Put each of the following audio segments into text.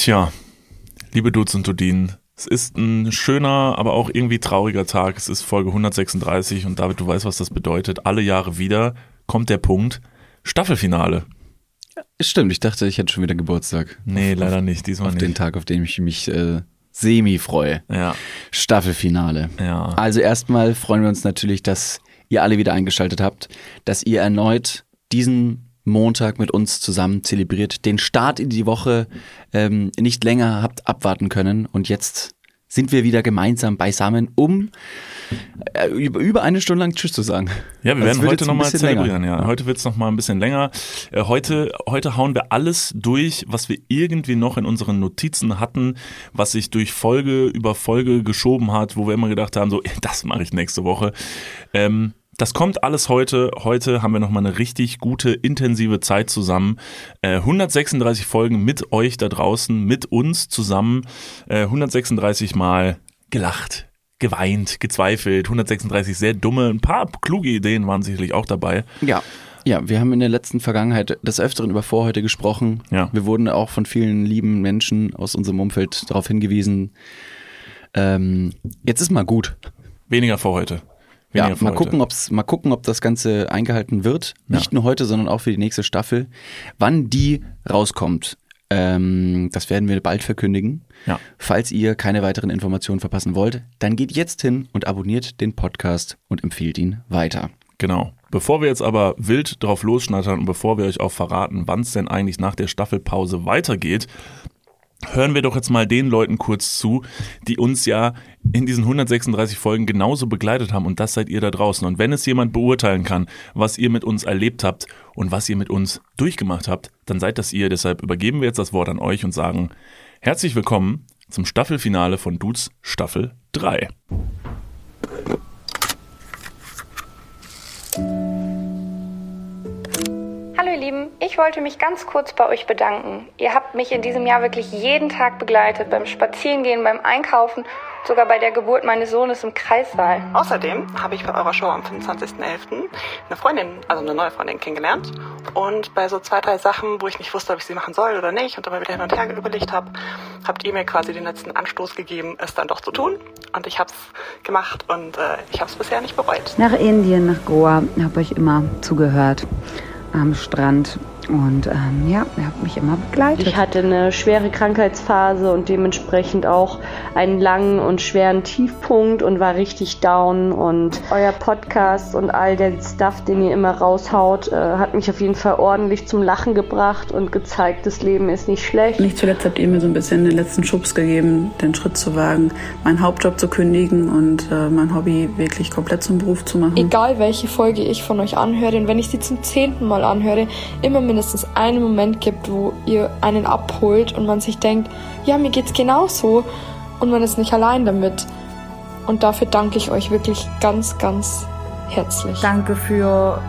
Tja, liebe Dudes und Dudinen, es ist ein schöner, aber auch irgendwie trauriger Tag. Es ist Folge 136 und David, du weißt, was das bedeutet. Alle Jahre wieder kommt der Punkt. Staffelfinale. Stimmt, ich dachte, ich hätte schon wieder Geburtstag. Nee, leider nicht. Diesmal Auf nicht. den Tag, auf den ich mich äh, semi freue. Ja, Staffelfinale. ja. Also erstmal freuen wir uns natürlich, dass ihr alle wieder eingeschaltet habt, dass ihr erneut diesen Montag mit uns zusammen zelebriert, den Start in die Woche ähm, nicht länger habt abwarten können und jetzt sind wir wieder gemeinsam beisammen, um äh, über, eine Stunde lang Tschüss zu sagen. Ja, wir Also es werden wird heute nochmal länger. zelebrieren. Ja. Heute wird's noch mal ein bisschen länger. Äh, heute, heute hauen wir alles durch, was wir irgendwie noch in unseren Notizen hatten, was sich durch Folge über Folge geschoben hat, wo wir immer gedacht haben, so, das mache ich nächste Woche. Ähm, das kommt alles heute. Heute haben wir nochmal eine richtig gute, intensive Zeit zusammen. Äh, 136 Folgen mit euch da draußen, mit uns zusammen. Äh, 136 Mal gelacht, geweint, gezweifelt. 136 sehr dumme, ein paar kluge Ideen waren sicherlich auch dabei. Ja. Ja, wir haben in der letzten Vergangenheit des Öfteren über Vorhäute gesprochen. Ja. Wir wurden auch von vielen lieben Menschen aus unserem Umfeld darauf hingewiesen. Ähm, jetzt ist mal gut. Weniger vor Ja, mal gucken, ob's, mal gucken, ob das Ganze eingehalten wird. Nicht nur heute, sondern auch für die nächste Staffel. Wann die rauskommt, ähm, das werden wir bald verkündigen. Ja. Falls ihr keine weiteren Informationen verpassen wollt, dann geht jetzt hin und abonniert den Podcast und empfiehlt ihn weiter. Genau. Bevor wir jetzt aber wild drauf losschnattern und bevor wir euch auch verraten, wann es denn eigentlich nach der Staffelpause weitergeht, hören wir doch jetzt mal den Leuten kurz zu, die uns ja in diesen 136 Folgen genauso begleitet haben und das seid ihr da draußen. Und wenn es jemand beurteilen kann, was ihr mit uns erlebt habt und was ihr mit uns durchgemacht habt, dann seid das ihr. Deshalb übergeben wir jetzt das Wort an euch und sagen herzlich willkommen zum Staffelfinale von Dudes Staffel 3. Hallo ihr Lieben, ich wollte mich ganz kurz bei euch bedanken. Ihr habt mich in diesem Jahr wirklich jeden Tag begleitet, beim Spazierengehen, beim Einkaufen, sogar bei der Geburt meines Sohnes im Kreissaal. Außerdem habe ich bei eurer Show am 25.11. eine Freundin, also eine neue Freundin kennengelernt. Und bei so zwei, drei Sachen, wo ich nicht wusste, ob ich sie machen soll oder nicht und immer wieder hin und her überlegt habe, habt ihr mir quasi den letzten Anstoß gegeben, es dann doch zu tun. Und ich habe es gemacht und äh, ich habe es bisher nicht bereut. Nach Indien, nach Goa, habe euch immer zugehört am Strand und ähm, ja, ihr habt mich immer begleitet. Ich hatte eine schwere Krankheitsphase und dementsprechend auch einen langen und schweren Tiefpunkt und war richtig down. Und euer Podcast und all der Stuff, den ihr immer raushaut, äh, hat mich auf jeden Fall ordentlich zum Lachen gebracht und gezeigt, das Leben ist nicht schlecht. Nicht zuletzt habt ihr mir so ein bisschen den letzten Schubs gegeben, den Schritt zu wagen, meinen Hauptjob zu kündigen und äh, mein Hobby wirklich komplett zum Beruf zu machen. Egal welche Folge ich von euch anhöre und wenn ich sie zum zehnten Mal anhöre, immer mindestens einen Moment gibt, wo ihr einen abholt und man sich denkt, ja, mir geht's genauso und man ist nicht allein damit. Und dafür danke ich euch wirklich ganz, ganz herzlich. Danke für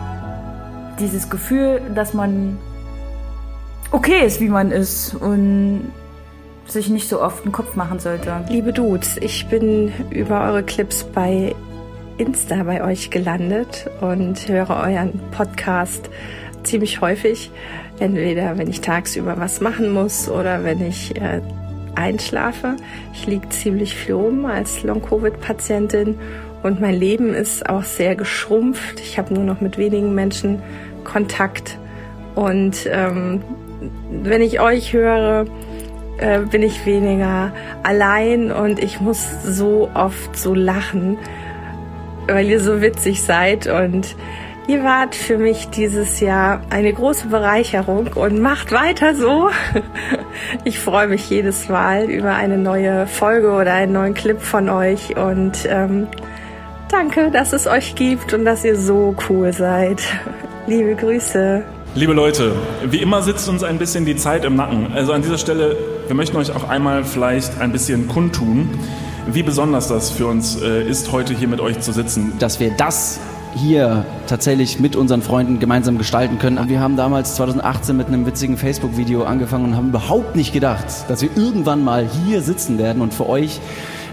dieses Gefühl, dass man okay ist, wie man ist und sich nicht so oft einen Kopf machen sollte. Liebe Dudes, ich bin über eure Clips bei Insta bei euch gelandet und höre euren Podcast ziemlich häufig. Entweder wenn ich tagsüber was machen muss oder wenn ich äh, einschlafe. Ich liege ziemlich rum als Long-Covid-Patientin und mein Leben ist auch sehr geschrumpft. Ich habe nur noch mit wenigen Menschen Kontakt und ähm, wenn ich euch höre, äh, bin ich weniger allein und ich muss so oft so lachen, weil ihr so witzig seid und ihr wart für mich dieses Jahr eine große Bereicherung und macht weiter so. Ich freue mich jedes Mal über eine neue Folge oder einen neuen Clip von euch und ähm, danke, dass es euch gibt und dass ihr so cool seid. Liebe Grüße. Liebe Leute, wie immer sitzt uns ein bisschen die Zeit im Nacken. Also an dieser Stelle, wir möchten euch auch einmal vielleicht ein bisschen kundtun, wie besonders das für uns äh, ist, heute hier mit euch zu sitzen. dass wir das hier tatsächlich mit unseren Freunden gemeinsam gestalten können. Wir haben damals 2018 mit einem witzigen Facebook-Video angefangen und haben überhaupt nicht gedacht, dass wir irgendwann mal hier sitzen werden und für euch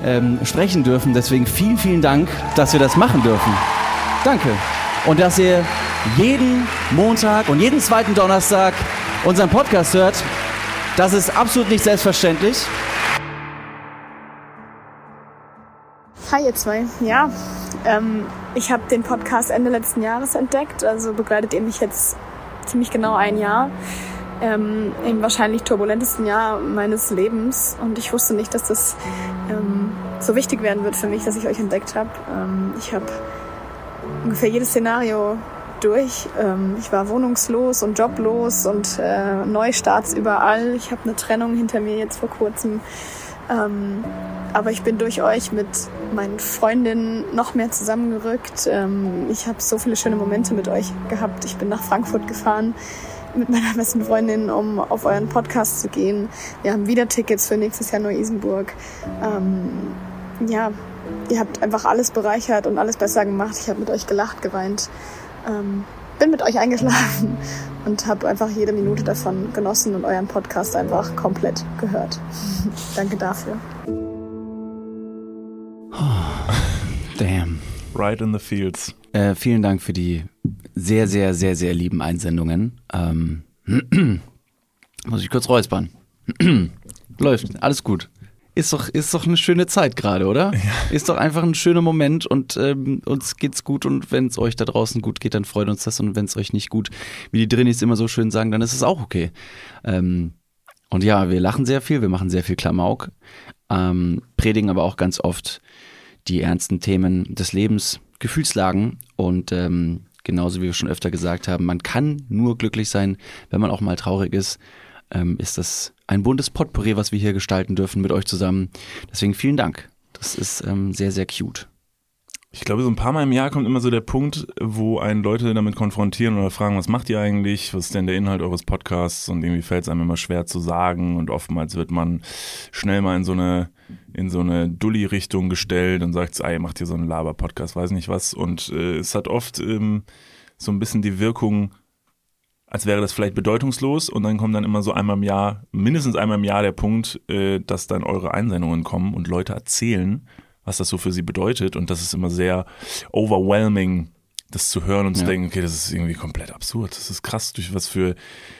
ähm, sprechen dürfen. Deswegen vielen, vielen Dank, dass wir das machen dürfen. Danke. Und dass ihr jeden Montag und jeden zweiten Donnerstag unseren Podcast hört. Das ist absolut nicht selbstverständlich. Hi ihr zwei. Ja, ähm, ich habe den Podcast Ende letzten Jahres entdeckt, also begleitet ihr mich jetzt ziemlich genau ein Jahr. Ähm, Im wahrscheinlich turbulentesten Jahr meines Lebens und ich wusste nicht, dass das ähm, so wichtig werden wird für mich, dass ich euch entdeckt habe. Ähm, ich habe ungefähr jedes Szenario durch. Ähm, ich war wohnungslos und joblos und äh, Neustarts überall. Ich habe eine Trennung hinter mir jetzt vor kurzem. Ähm, aber ich bin durch euch mit meinen Freundinnen noch mehr zusammengerückt. Ähm, ich habe so viele schöne Momente mit euch gehabt. Ich bin nach Frankfurt gefahren mit meiner besten Freundin, um auf euren Podcast zu gehen. Wir haben wieder Tickets für nächstes Jahr Neu-Isenburg. Ähm, ja, ihr habt einfach alles bereichert und alles besser gemacht. Ich habe mit euch gelacht, geweint, ähm, bin mit euch eingeschlafen und habe einfach jede Minute davon genossen und euren Podcast einfach komplett gehört. Danke dafür. Damn. Right in the fields. Äh, vielen Dank für die sehr, sehr, sehr, sehr lieben Einsendungen. Ähm, muss ich kurz räuspern. Läuft, alles gut. Ist doch, ist doch eine schöne Zeit gerade, oder? Ja. Ist doch einfach ein schöner Moment und ähm, uns geht's gut und wenn es euch da draußen gut geht, dann freut uns das und wenn es euch nicht gut, wie die Drinis immer so schön sagen, dann ist es auch okay. Ähm, und ja, wir lachen sehr viel, wir machen sehr viel Klamauk, ähm, predigen aber auch ganz oft die ernsten Themen des Lebens, Gefühlslagen und ähm, genauso wie wir schon öfter gesagt haben, man kann nur glücklich sein, wenn man auch mal traurig ist. Ähm, ist das ein buntes Potpourri, was wir hier gestalten dürfen mit euch zusammen. Deswegen vielen Dank. Das ist ähm, sehr, sehr cute. Ich glaube, so ein paar Mal im Jahr kommt immer so der Punkt, wo einen Leute damit konfrontieren oder fragen, was macht ihr eigentlich? Was ist denn der Inhalt eures Podcasts? Und irgendwie fällt es einem immer schwer zu sagen. Und oftmals wird man schnell mal in so eine, in so eine Dulli-Richtung gestellt und sagt, ey, macht ihr so einen Laber-Podcast, weiß nicht was. Und äh, es hat oft ähm, so ein bisschen die Wirkung, als wäre das vielleicht bedeutungslos und dann kommt dann immer so einmal im Jahr, mindestens einmal im Jahr der Punkt, äh, dass dann eure Einsendungen kommen und Leute erzählen, was das so für sie bedeutet und das ist immer sehr overwhelming, das zu hören und zu ja. denken, okay, das ist irgendwie komplett absurd. Das ist krass, durch was für,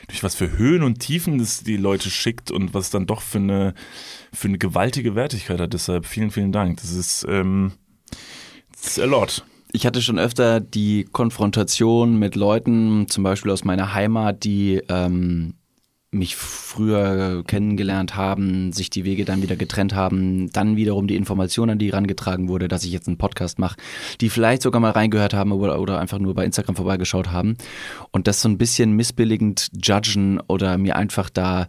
durch was für Höhen und Tiefen das die Leute schickt und was dann doch für eine, für eine gewaltige Wertigkeit hat. Deshalb vielen, vielen Dank. Das ist, ähm, das ist a lot ich hatte schon öfter die Konfrontation mit Leuten, zum Beispiel aus meiner Heimat, die ähm, mich früher kennengelernt haben, sich die Wege dann wieder getrennt haben, dann wiederum die Information an die herangetragen wurde, dass ich jetzt einen Podcast mache, die vielleicht sogar mal reingehört haben oder, oder einfach nur bei Instagram vorbeigeschaut haben. Und das so ein bisschen missbilligend judgen oder mir einfach da,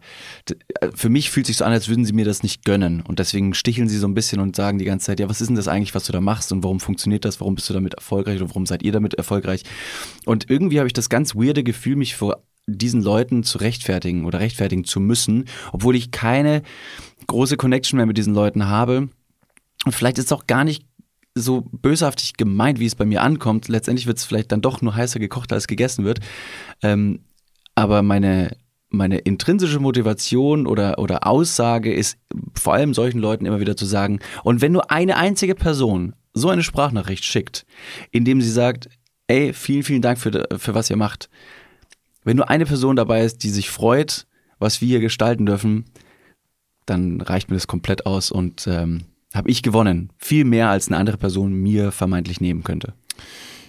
für mich fühlt sich so an, als würden sie mir das nicht gönnen. Und deswegen sticheln sie so ein bisschen und sagen die ganze Zeit, ja, was ist denn das eigentlich, was du da machst und warum funktioniert das, warum bist du damit erfolgreich oder warum seid ihr damit erfolgreich? Und irgendwie habe ich das ganz weirde Gefühl, mich vor diesen Leuten zu rechtfertigen oder rechtfertigen zu müssen, obwohl ich keine große Connection mehr mit diesen Leuten habe. Und vielleicht ist es auch gar nicht so böshaftig gemeint, wie es bei mir ankommt. Letztendlich wird es vielleicht dann doch nur heißer gekocht, als gegessen wird. Ähm, aber meine, meine intrinsische Motivation oder, oder Aussage ist vor allem solchen Leuten immer wieder zu sagen, und wenn nur eine einzige Person so eine Sprachnachricht schickt, indem sie sagt, ey, vielen, vielen Dank für, für was ihr macht, wenn nur eine Person dabei ist, die sich freut, was wir hier gestalten dürfen, dann reicht mir das komplett aus und ähm, habe ich gewonnen. Viel mehr als eine andere Person mir vermeintlich nehmen könnte.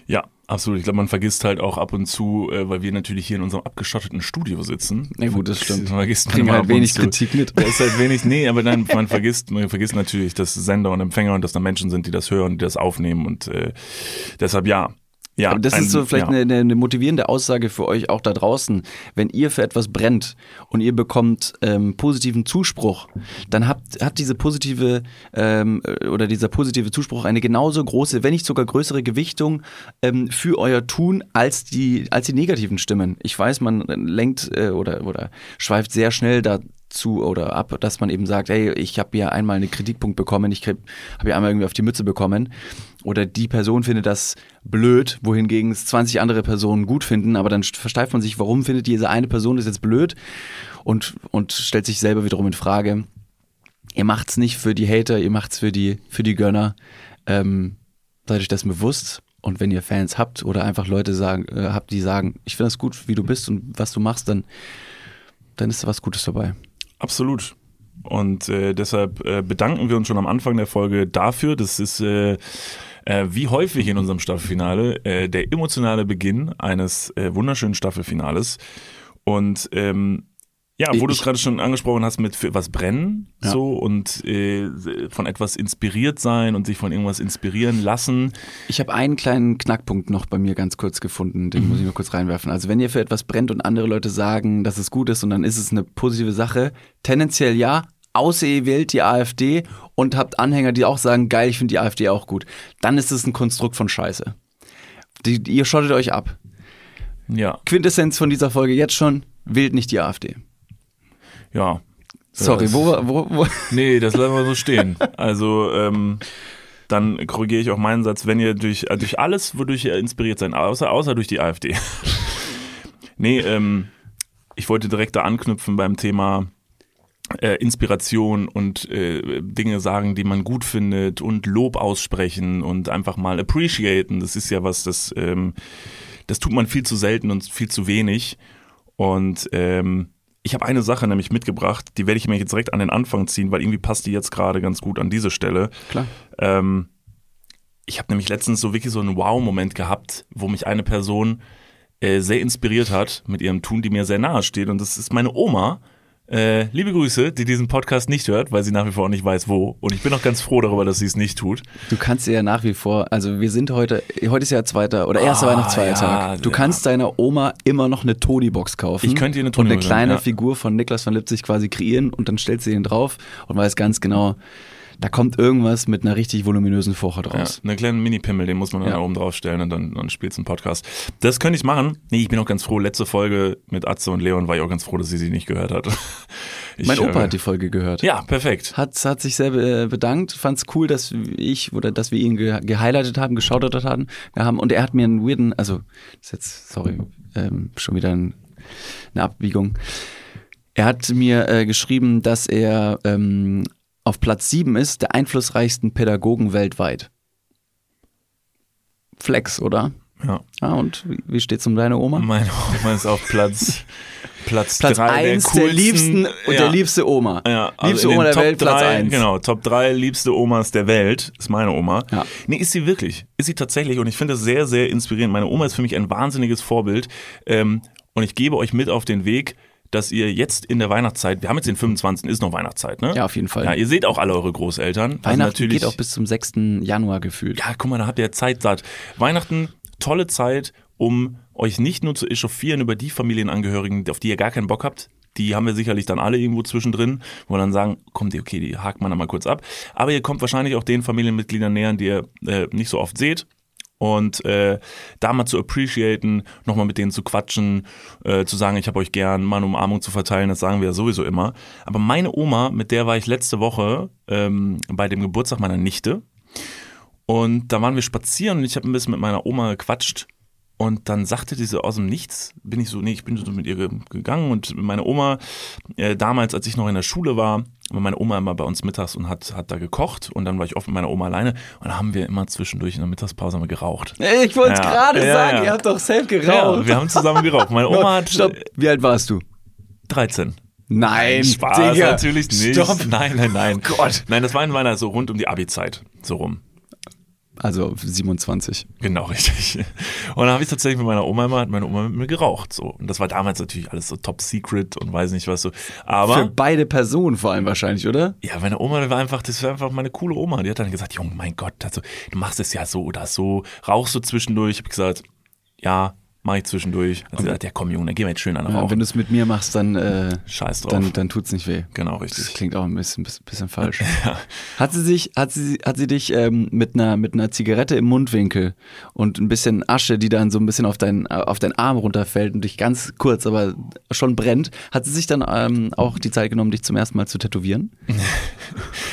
Ja, absolut. Ich glaube, man vergisst halt auch ab und zu, äh, weil wir natürlich hier in unserem abgeschotteten Studio sitzen. Na ja, gut, das stimmt. Man vergisst Kriegen halt wenig Kritik mit. Da ist halt wenig, nee, aber dann, man vergisst, man vergisst natürlich, dass Sender und Empfänger und dass da Menschen sind, die das hören, die das aufnehmen und äh, deshalb ja, ja, Aber das ein, ist so vielleicht ja. eine, eine, motivierende Aussage für euch auch da draußen. Wenn ihr für etwas brennt und ihr bekommt ähm, positiven Zuspruch, dann habt, hat diese positive ähm, oder dieser positive Zuspruch eine genauso große, wenn nicht sogar größere Gewichtung ähm, für euer Tun als die, als die negativen Stimmen. Ich weiß, man lenkt äh, oder, oder schweift sehr schnell da zu oder ab, dass man eben sagt, hey, ich habe ja einmal einen Kritikpunkt bekommen, ich habe ja einmal irgendwie auf die Mütze bekommen oder die Person findet das blöd, wohingegen es 20 andere Personen gut finden, aber dann versteift man sich, warum findet diese eine Person das jetzt blöd und, und stellt sich selber wiederum in Frage. Ihr macht's nicht für die Hater, ihr macht's für die, für die Gönner. Ähm, seid euch das bewusst und wenn ihr Fans habt oder einfach Leute sagen, äh, habt, die sagen, ich finde das gut, wie du bist und was du machst, dann, dann ist da was Gutes dabei. Absolut. Und äh, deshalb äh, bedanken wir uns schon am Anfang der Folge dafür. Das ist äh, äh, wie häufig in unserem Staffelfinale äh, der emotionale Beginn eines äh, wunderschönen Staffelfinales. Und ähm, ja, wo du es gerade schon angesprochen hast mit für was brennen Ja. so und äh, von etwas inspiriert sein und sich von irgendwas inspirieren lassen. Ich habe einen kleinen Knackpunkt noch bei mir ganz kurz gefunden, Mhm. den muss ich noch kurz reinwerfen. Also wenn ihr für etwas brennt und andere Leute sagen, dass es gut ist und dann ist es eine positive Sache, tendenziell ja, außer ihr wählt die AfD und habt Anhänger, die auch sagen, geil, ich finde die AfD auch gut. Dann ist es ein Konstrukt von Scheiße. Die, ihr schottet euch ab. Ja, Quintessenz von dieser Folge jetzt schon, wählt nicht die AfD. Ja. Sorry, Das- wo, wo, wo? Nee, das lassen wir so stehen. Also ähm, dann korrigiere ich auch meinen Satz, wenn ihr durch, äh, durch alles, wodurch ihr inspiriert seid, außer, außer durch die AfD. nee, ähm, ich wollte direkt da anknüpfen beim Thema äh, Inspiration und äh, Dinge sagen, die man gut findet und Lob aussprechen und einfach mal appreciaten. Das ist ja was, das, ähm, das tut man viel zu selten und viel zu wenig. Und ähm, ich habe eine Sache nämlich mitgebracht, die werde ich mir jetzt direkt an den Anfang ziehen, weil irgendwie passt die jetzt gerade ganz gut an diese Stelle. Klar. Ähm, ich habe nämlich letztens so wirklich so einen Wow-Moment gehabt, wo mich eine Person äh, sehr inspiriert hat mit ihrem Tun, die mir sehr nahe steht. Und das ist meine Oma. Äh, liebe Grüße, die diesen Podcast nicht hört, weil sie nach wie vor auch nicht weiß, wo. Und ich bin auch ganz froh darüber, dass sie es nicht tut. Du kannst dir ja nach wie vor, also wir sind heute, heute ist ja zweiter oder erster Ah, Weihnachtsfeiertag. ja, du ja. kannst deiner Oma immer noch eine Toni-Box kaufen. Ich könnte ihr eine Und eine Toni-Box kleine ja. Figur von Niklas von Lipzig quasi kreieren und dann stellst du den drauf und weißt ganz genau, da kommt irgendwas mit einer richtig voluminösen Furche Ja, draus. einen kleinen Mini-Pimmel, den muss man dann Ja. da oben drauf stellen und dann, dann spielst du einen Podcast. Das könnte ich machen. Nee, ich bin auch ganz froh. Letzte Folge mit Atze und Leon war ich auch ganz froh, dass sie sie nicht gehört hat. Ich, mein Opa äh, hat die Folge gehört. Ja, perfekt. Hat, hat sich sehr äh, bedankt, fand es cool, dass ich oder dass wir ihn ge gehighlightet haben, geschautert haben, haben. Und er hat mir einen weirden, also das ist jetzt, sorry, ähm, schon wieder ein, eine Abbiegung. Er hat mir äh, geschrieben, dass er ähm, auf Platz 7 ist, der einflussreichsten Pädagogen weltweit. Flex, oder? Ja. Ah, und wie, wie steht's um deine Oma? Meine Oma ist auf Platz, Platz, Platz drei 1 der, der, coolsten, liebsten und ja, der liebste Oma. Ja, also liebste Oma der Top Welt, Platz drei, 1. Genau, Top 3 liebste Omas der Welt ist meine Oma. Ja. Nee, ist sie wirklich. Ist sie tatsächlich und ich finde das sehr, sehr inspirierend. Meine Oma ist für mich ein wahnsinniges Vorbild ähm, und ich gebe euch mit auf den Weg, dass ihr jetzt in der Weihnachtszeit, wir haben jetzt den 25. ist noch Weihnachtszeit, ne? Ja, auf jeden Fall. Ja, ihr seht auch alle eure Großeltern. Also Weihnachten geht auch bis zum 6. Januar gefühlt. ja, guck mal, da habt ihr Zeit satt. Weihnachten, tolle Zeit, um euch nicht nur zu echauffieren über die Familienangehörigen, auf die ihr gar keinen Bock habt. Die haben wir sicherlich dann alle irgendwo zwischendrin, wo wir dann sagen, kommt ihr, okay, die hakt man dann mal kurz ab. Aber ihr kommt wahrscheinlich auch den Familienmitgliedern näher, die ihr äh, nicht so oft seht. Und äh, da mal zu appreciaten, nochmal mit denen zu quatschen, äh, zu sagen, ich habe euch gern, mal eine Umarmung zu verteilen, das sagen wir ja sowieso immer. Aber meine Oma, mit der war ich letzte Woche ähm, bei dem Geburtstag meiner Nichte. Und da waren wir spazieren und ich habe ein bisschen mit meiner Oma gequatscht. Und dann sagte diese aus dem Nichts, bin ich so, nee, ich bin so mit ihr ge- gegangen und meine Oma, äh, damals, als ich noch in der Schule war, war meine Oma immer bei uns mittags und hat, hat da gekocht und dann war ich oft mit meiner Oma alleine und dann haben wir immer zwischendurch in der Mittagspause mal geraucht. Ich wollte es Ja, gerade ja, sagen, ja. ihr habt doch selbst geraucht. Wir haben zusammen geraucht. Meine Oma hat Stopp, wie alt warst du? 13. Nein, Spaß, Digga. natürlich nicht. Stopp. Nein, nein, nein. Oh Gott. Nein, das war in meiner so rund um die Abi-Zeit, so rum. Also 27. Genau, richtig. Und dann habe ich tatsächlich mit meiner Oma immer, hat meine Oma mit mir geraucht. So. Und das war damals natürlich alles so top secret und weiß nicht was so. Für Aber beide Personen vor allem wahrscheinlich, oder? ja, meine Oma war einfach, das war einfach meine coole Oma. Die hat dann gesagt, Junge, mein Gott, also, du machst es ja so oder so, rauchst du zwischendurch. Ich habe gesagt, ja, mach ich zwischendurch. Sie gesagt, ja komm Junge, dann gehen wir jetzt schön an Ja, wenn du es mit mir machst, dann, äh, Scheiß drauf. dann, dann tut's nicht weh. genau, Das richtig. klingt auch ein bisschen, bisschen, falsch. Hat sie sich, hat sie, hat sie dich ähm, mit einer mit einer Zigarette im Mundwinkel und ein bisschen Asche, die dann so ein bisschen auf deinen auf deinen Arm runterfällt und dich ganz kurz, aber schon brennt, hat sie sich dann ähm, auch die Zeit genommen, dich zum ersten Mal zu tätowieren?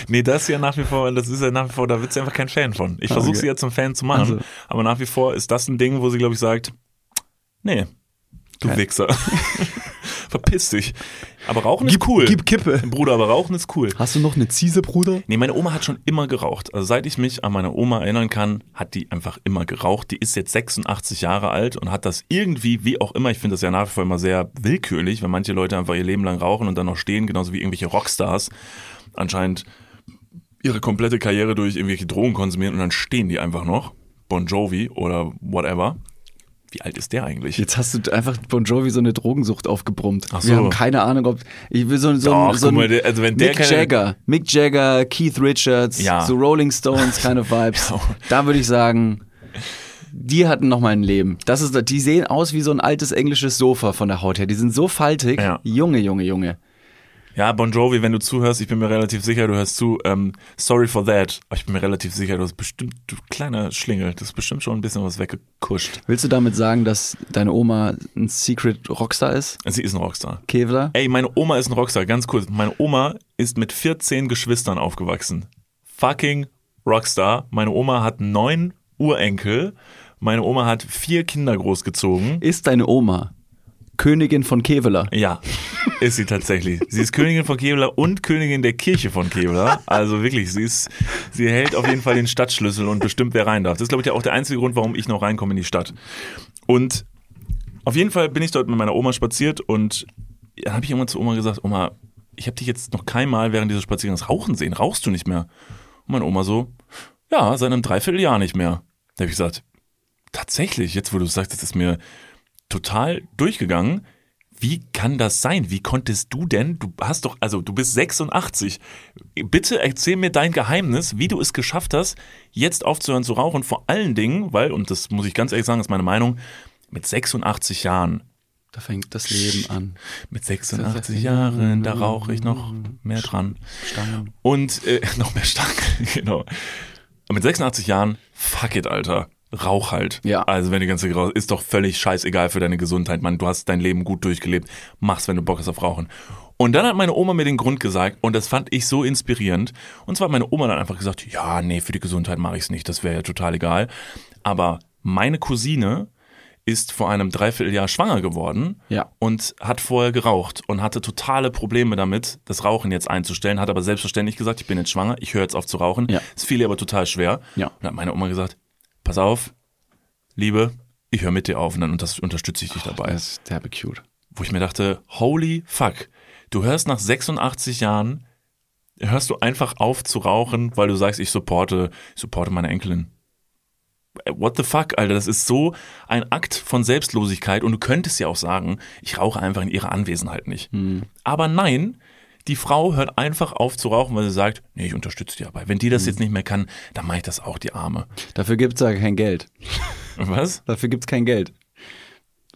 Nee, das ist ja nach wie vor, das ist ja nach wie vor, da wird sie einfach kein Fan von. Ich Ah, versuche okay. sie ja zum Fan zu machen, Also. aber nach wie vor ist das ein Ding, wo sie, glaube ich, sagt, nee, du Kein- Wichser. Verpiss dich. Aber Rauchen ist cool. Gib Kippe. Bruder, aber Rauchen ist cool. Hast du noch eine Ziese, Bruder? Nee, meine Oma hat schon immer geraucht. Also seit ich mich an meine Oma erinnern kann, hat die einfach immer geraucht. Die ist jetzt 86 Jahre alt und hat das irgendwie, wie auch immer, ich finde das ja nach wie vor immer sehr willkürlich, wenn manche Leute einfach ihr Leben lang rauchen und dann noch stehen, genauso wie irgendwelche Rockstars anscheinend ihre komplette Karriere durch irgendwelche Drogen konsumieren und dann stehen die einfach noch. Bon Jovi oder whatever. Wie alt ist der eigentlich? Jetzt hast du einfach Bon Jovi so eine Drogensucht aufgebrummt. Ach so. Wir haben keine Ahnung, ob ich will so, so, Doch, so mal, also wenn der Mick keine- Jagger, Mick Jagger, Keith Richards, Ja. so Rolling Stones of Vibes. Da würde ich sagen, die hatten noch mal ein Leben. Das ist, die sehen aus wie so ein altes englisches Sofa von der Haut her. Die sind so faltig. Junge, Junge, Junge. Ja, Bon Jovi, wenn du zuhörst, ich bin mir relativ sicher, du hörst zu. Ähm, sorry for that. Aber ich bin mir relativ sicher, du hast bestimmt, du kleiner Schlingel, du hast bestimmt schon ein bisschen was weggekuscht. Willst du damit sagen, dass deine Oma ein Secret Rockstar ist? Sie ist ein Rockstar. Kevlar? Ey, meine Oma ist ein Rockstar, ganz kurz. Meine Oma ist mit 14 Geschwistern aufgewachsen. Fucking Rockstar. Meine Oma hat neun Urenkel. Meine Oma hat vier Kinder großgezogen. Ist deine Oma Königin von Kevlar? Ja, ist sie tatsächlich. Sie ist Königin von Kevlar und Königin der Kirche von Kevlar. Also wirklich, sie ist, sie hält auf jeden Fall den Stadtschlüssel und bestimmt, wer rein darf. Das ist, glaube ich, auch der einzige Grund, warum ich noch reinkomme in die Stadt. Und auf jeden Fall bin ich dort mit meiner Oma spaziert und dann habe ich irgendwann zu Oma gesagt, Oma, ich habe dich jetzt noch keinmal während dieses Spaziergangs rauchen sehen. Rauchst du nicht mehr? Und meine Oma so, ja, seit einem Dreivierteljahr nicht mehr. Da habe ich gesagt, tatsächlich, jetzt wo du sagst, das ist mir total durchgegangen. Wie kann das sein? Wie konntest du denn, du hast doch, also du bist 86. Bitte erzähl mir dein Geheimnis, wie du es geschafft hast, jetzt aufzuhören zu rauchen. Vor allen Dingen, weil, und das muss ich ganz ehrlich sagen, ist meine Meinung, mit 86 Jahren. Da fängt das Leben an. Mit 86 Jahren, da rauche ich noch mehr dran. Stangen. Und äh, noch mehr Stangen, genau. Und mit 86 Jahren, fuck it, Alter. Rauch halt. Ja. Also wenn die ganze raus ist doch völlig scheißegal für deine Gesundheit, Mann. Du hast dein Leben gut durchgelebt. Mach's, wenn du Bock hast auf Rauchen. Und dann hat meine Oma mir den Grund gesagt und das fand ich so inspirierend. Und zwar hat meine Oma dann einfach gesagt, ja, nee, für die Gesundheit mache ich's nicht, das wäre ja total egal. Aber meine Cousine ist vor einem Dreivierteljahr schwanger geworden Ja. und hat vorher geraucht und hatte totale Probleme damit, das Rauchen jetzt einzustellen, hat aber selbstverständlich gesagt, ich bin jetzt schwanger, ich höre jetzt auf zu rauchen. Ja. Es fiel ihr aber total schwer. Ja. Und hat meine Oma gesagt, pass auf, Liebe, ich höre mit dir auf und dann unter unterstütze ich dich dabei. Das ist derbe cute. Wo ich mir dachte, holy fuck, du hörst nach 86 Jahren, hörst du einfach auf zu rauchen, weil du sagst, ich supporte, ich supporte meine Enkelin. What the fuck, Alter, das ist so ein Akt von Selbstlosigkeit und du könntest ja auch sagen, ich rauche einfach in ihrer Anwesenheit nicht. Aber nein, die Frau hört einfach auf zu rauchen, weil sie sagt, nee, ich unterstütze die dabei. Wenn die das jetzt nicht mehr kann, dann mache ich das auch, die Arme. Dafür gibt's ja kein Geld. Was? Dafür gibt's kein Geld.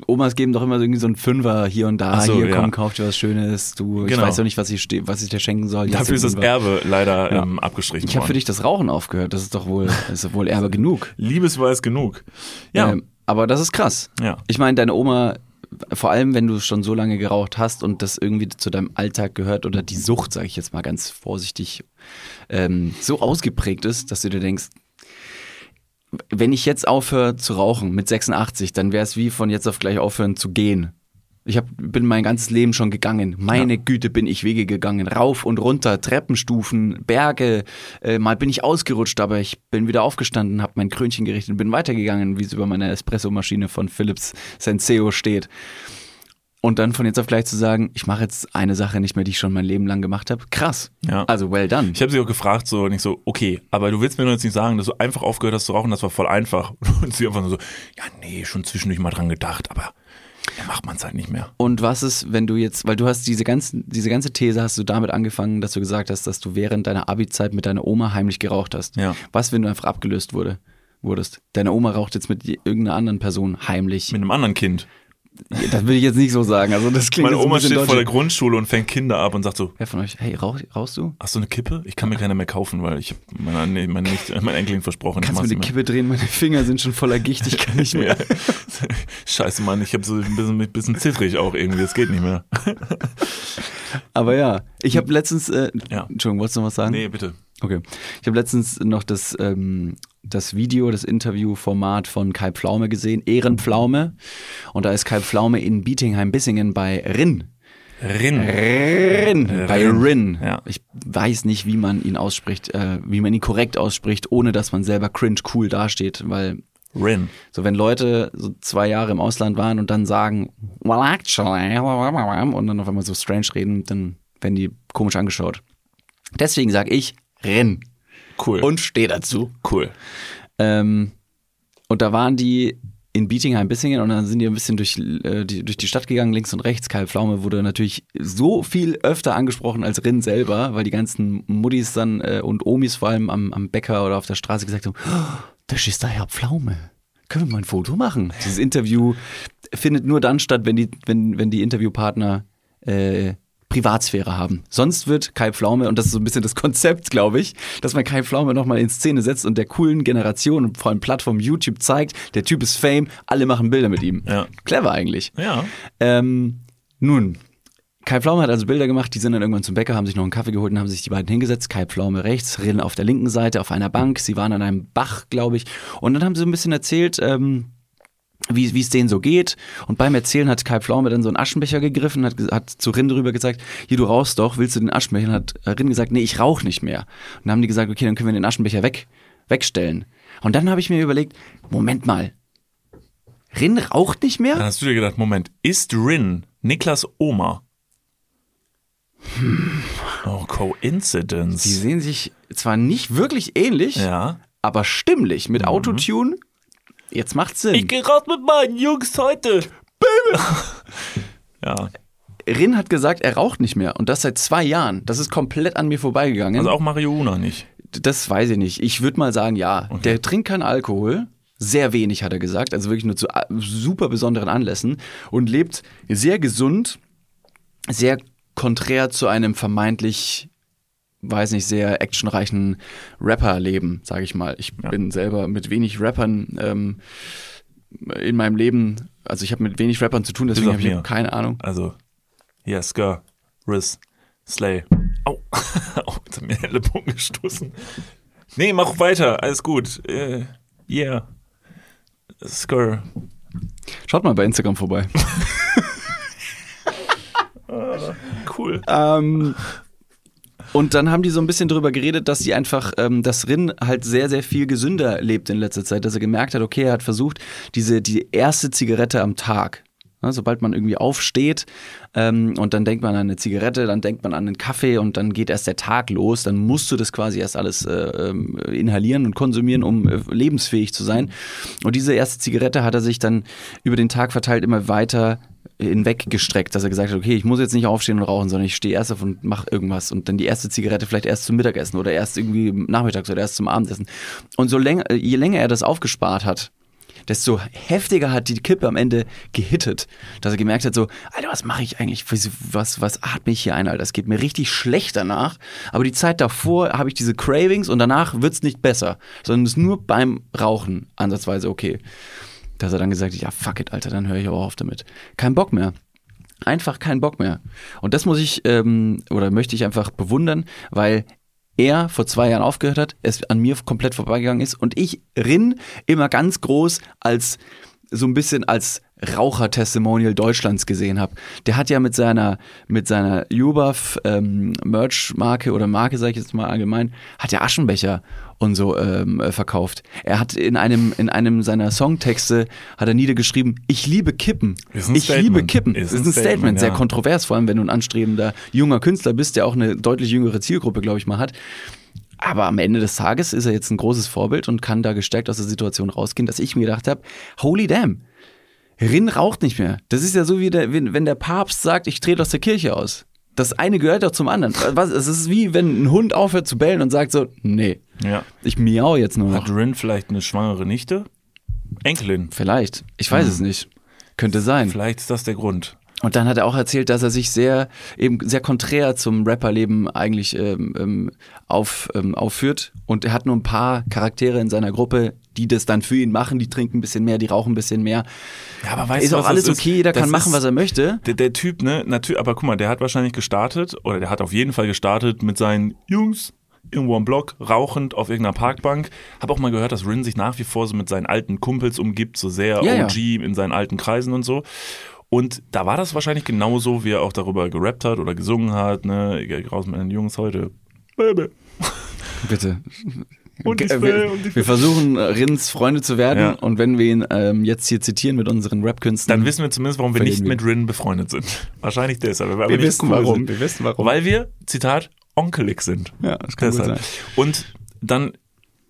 Omas geben doch immer irgendwie so einen Fünfer hier und da. So, hier, ja. komm, kauf dir was Schönes. Du, ich Genau. weiß doch nicht, was ich, was ich dir schenken soll. Hier Dafür ist das. Erbe leider Ja. ähm, abgestrichen Ich habe für dich das Rauchen aufgehört. Das ist doch wohl, ist doch wohl Erbe genug. Liebesweis genug. Ja. Ähm, aber das ist krass. Ja. Ich meine, deine Oma, vor allem wenn du schon so lange geraucht hast und das irgendwie zu deinem Alltag gehört oder die Sucht, sage ich jetzt mal ganz vorsichtig, ähm, so ausgeprägt ist, dass du dir denkst, wenn ich jetzt aufhöre zu rauchen mit 86, dann wäre es wie von jetzt auf gleich aufhören zu gehen. Ich hab, bin mein ganzes Leben schon gegangen. Meine Güte, bin ich Wege gegangen. Rauf und runter, Treppenstufen, Berge. Äh, mal bin ich ausgerutscht, aber ich bin wieder aufgestanden, habe mein Krönchen gerichtet und bin weitergegangen, wie es über meiner Espressomaschine von Philips Senseo steht. Und dann von jetzt auf gleich zu sagen, ich mache jetzt eine Sache nicht mehr, die ich schon mein Leben lang gemacht habe. Krass. Ja. Also well done. Ich habe sie auch gefragt, so nicht so, okay, aber du willst mir doch jetzt nicht sagen, dass du einfach aufgehört hast zu rauchen, das war voll einfach. Und sie einfach nur so, ja, nee, schon zwischendurch mal dran gedacht, aber ja, macht man es halt nicht mehr. Und was ist, wenn du jetzt, weil du hast diese ganzen, diese ganze These hast du damit angefangen, dass du gesagt hast, dass du während deiner Abi-Zeit mit deiner Oma heimlich geraucht hast. Ja. Was, wenn du einfach abgelöst wurde, wurdest? Deine Oma raucht jetzt mit irgendeiner anderen Person heimlich. Mit einem anderen Kind. Das will ich jetzt nicht so sagen. Also das klingt Meine Oma steht vor der. Grundschule und fängt Kinder ab und sagt so, Wer von euch, hey, rauch, rauchst du? hast du eine Kippe? Ich kann mir keine mehr kaufen, weil ich meiner, nee, meine nicht, mein Enkelin versprochen. ich Kannst du mir die nicht Kippe drehen? Meine Finger sind schon voller Gicht, ich kann nicht mehr. Scheiße, Mann, ich habe so ein bisschen, ein bisschen zittrig auch irgendwie, das geht nicht mehr. Aber ja, ich habe letztens, äh, Ja. Entschuldigung, wolltest du noch was sagen? Nee, bitte. Okay. Ich habe letztens noch das, ähm, das Video, das Interviewformat von Kai Pflaume gesehen, Ehrenpflaume. Und da ist Kai Pflaume in Bietigheim-Bissingen bei Rinn Rin. Rin. Bei Rin. Rin. Ja. Ich weiß nicht, wie man ihn ausspricht, äh, wie man ihn korrekt ausspricht, ohne dass man selber cringe cool dasteht, weil Rin. so wenn Leute so zwei Jahre im Ausland waren und dann sagen, well actually, und dann auf einmal so strange reden, dann werden die komisch angeschaut. Deswegen sage ich Rin Cool. und stehe dazu. cool. Ähm, und da waren die in Bietigheim-Bissingen und dann sind die ein bisschen durch, äh, die, durch die Stadt gegangen, links und rechts. Kai Pflaume wurde natürlich so viel öfter angesprochen als Rin selber, weil die ganzen Muddis dann äh, und Omis vor allem am, am Bäcker oder auf der Straße gesagt haben, oh, das ist der Herr Pflaume. Können wir mal ein Foto machen? Dieses Interview findet nur dann statt, wenn die, wenn, wenn die Interviewpartner äh, Privatsphäre haben. Sonst wird Kai Pflaume, und das ist so ein bisschen das Konzept, glaube ich, dass man Kai Pflaume nochmal in Szene setzt und der coolen Generation und vor allem Plattform YouTube zeigt, der Typ ist Fame, alle machen Bilder mit ihm. Ja. Clever eigentlich. Ja. Ähm, nun, Kai Pflaume hat also Bilder gemacht, die sind dann irgendwann zum Bäcker, haben sich noch einen Kaffee geholt und haben sich die beiden hingesetzt. Kai Pflaume rechts, Rin auf der linken Seite auf einer Bank. Sie waren an einem Bach, glaube ich. Und dann haben sie ein bisschen erzählt, ähm, wie wie es denen so geht. Und beim Erzählen hat Kai Pflaume dann so einen Aschenbecher gegriffen, hat, hat zu Rin drüber gesagt, hier, du rauchst doch, willst du den Aschenbecher? Und hat Rin gesagt, nee, ich rauche nicht mehr. Und dann haben die gesagt, okay, dann können wir den Aschenbecher weg, wegstellen. Und dann habe ich mir überlegt, Moment mal, Rin raucht nicht mehr? Dann hast du dir gedacht, Moment, ist Rin Niklas Oma? Oh, Coincidence. Die sehen sich zwar nicht wirklich ähnlich, ja. aber stimmlich mit Autotune. Jetzt macht's Sinn. Ich geh raus mit meinen Jungs heute. ja. Rin hat gesagt, er raucht nicht mehr und das seit zwei Jahren. Das ist komplett an mir vorbeigegangen. Also auch Marihuana nicht. das weiß ich nicht. Ich würde mal sagen, ja. Der trinkt keinen Alkohol. Sehr wenig, hat er gesagt. Also wirklich nur zu äh, super besonderen Anlässen. Und lebt sehr gesund, sehr konträr zu einem vermeintlich, weiß nicht, sehr actionreichen Rapper-Leben, sage ich mal. Ich bin selber mit wenig Rappern ähm, in meinem Leben, also ich habe mit wenig Rappern zu tun, deswegen habe ich keine Ahnung. Also, ja, Skr, Riz, Slay. Au, Au jetzt hat mir der Ellenbogen gestoßen. Nee, mach weiter, alles gut. Äh, yeah. Skr. Schaut mal bei Instagram vorbei. Cool. Ähm, und dann haben die so ein bisschen drüber geredet, dass sie einfach, ähm, dass Rin halt sehr, sehr viel gesünder lebt in letzter Zeit, dass er gemerkt hat, okay, er hat versucht, diese, die erste Zigarette am Tag. Ne, sobald man irgendwie aufsteht ähm, und dann denkt man an eine Zigarette, dann denkt man an einen Kaffee und dann geht erst der Tag los, dann musst du das quasi erst alles äh, ähm, inhalieren und konsumieren, um äh, lebensfähig zu sein. Und diese erste Zigarette hat er sich dann über den Tag verteilt immer weiter hinweggestreckt, dass er gesagt hat, okay, ich muss jetzt nicht aufstehen und rauchen, sondern ich stehe erst auf und mache irgendwas und dann die erste Zigarette vielleicht erst zum Mittagessen oder erst irgendwie nachmittags oder erst zum Abendessen. Und so länger, je länger er das aufgespart hat, desto heftiger hat die Kippe am Ende gehittet, dass er gemerkt hat so, Alter, was mache ich eigentlich, was, was, atme ich hier ein, Alter, das geht mir richtig schlecht danach, aber die Zeit davor habe ich diese Cravings und danach wird's nicht besser, sondern es ist nur beim Rauchen ansatzweise okay. Dass er dann gesagt hat, ja fuck it, Alter, dann höre ich aber auf damit. Kein Bock mehr. Einfach keinen Bock mehr. Und das muss ich ähm, oder möchte ich einfach bewundern, weil er vor zwei Jahren aufgehört hat, es an mir komplett vorbeigegangen ist und ich Rin immer ganz groß als so ein bisschen als Raucher-Testimonial Deutschlands gesehen habe. Der hat ja mit seiner mit seiner Jubaf ähm, Merch-Marke oder Marke, sage ich jetzt mal allgemein, hat er Aschenbecher und so ähm, äh, verkauft. Er hat in einem in einem seiner Songtexte hat er niedergeschrieben: Ich liebe Kippen. Ich liebe Statement. Kippen. Ist Ist, ein ein Statement, Statement, sehr ja. kontrovers, vor allem wenn du ein anstrebender junger Künstler bist, der auch eine deutlich jüngere Zielgruppe, glaube ich, mal hat. Aber am Ende des Tages ist er jetzt ein großes Vorbild und kann da gestärkt aus der Situation rausgehen, dass ich mir gedacht habe, holy damn, Rin raucht nicht mehr. Das ist ja so wie der, wenn der Papst sagt, ich trete aus der Kirche aus. Das eine gehört doch zum anderen. Was, es ist wie wenn ein Hund aufhört zu bellen und sagt so, nee, Ja. ich miau jetzt nur noch. Hat Rin vielleicht eine schwangere Nichte? Enkelin. Vielleicht. Ich weiß es nicht. Könnte sein. Vielleicht ist das der Grund. Und dann hat er auch erzählt, dass er sich sehr eben sehr konträr zum Rapperleben eigentlich ähm, ähm, auf, ähm, aufführt. Und er hat nur ein paar Charaktere in seiner Gruppe, die das dann für ihn machen. Die trinken ein bisschen mehr, die rauchen ein bisschen mehr. Ja, aber weißt ist du, auch alles okay, ist? jeder Das kann machen, was er möchte. Der, der Typ, ne, natürlich, aber guck mal, der hat wahrscheinlich gestartet, oder der hat auf jeden Fall gestartet mit seinen Jungs irgendwo am Block, rauchend auf irgendeiner Parkbank. Hab auch mal gehört, dass Rin sich nach wie vor so mit seinen alten Kumpels umgibt, so sehr Ja, ja. OG in seinen alten Kreisen und so. Und da war das wahrscheinlich genauso, wie er auch darüber gerappt hat oder gesungen hat, ne, raus mit den Jungs heute. Baby. Bitte. Und ich wir, will, und ich wir versuchen, äh, Rins Freunde zu werden. Ja. Und wenn wir ihn ähm, jetzt hier zitieren mit unseren Rap-Künsten. Dann wissen wir zumindest, warum wir nicht mit Rin befreundet sind. Wahrscheinlich deshalb. weil Wir nicht wissen warum. Wir wissen warum. Weil wir, Zitat, onkelig sind. Ja, das kann gut Deshalb. sein. Und dann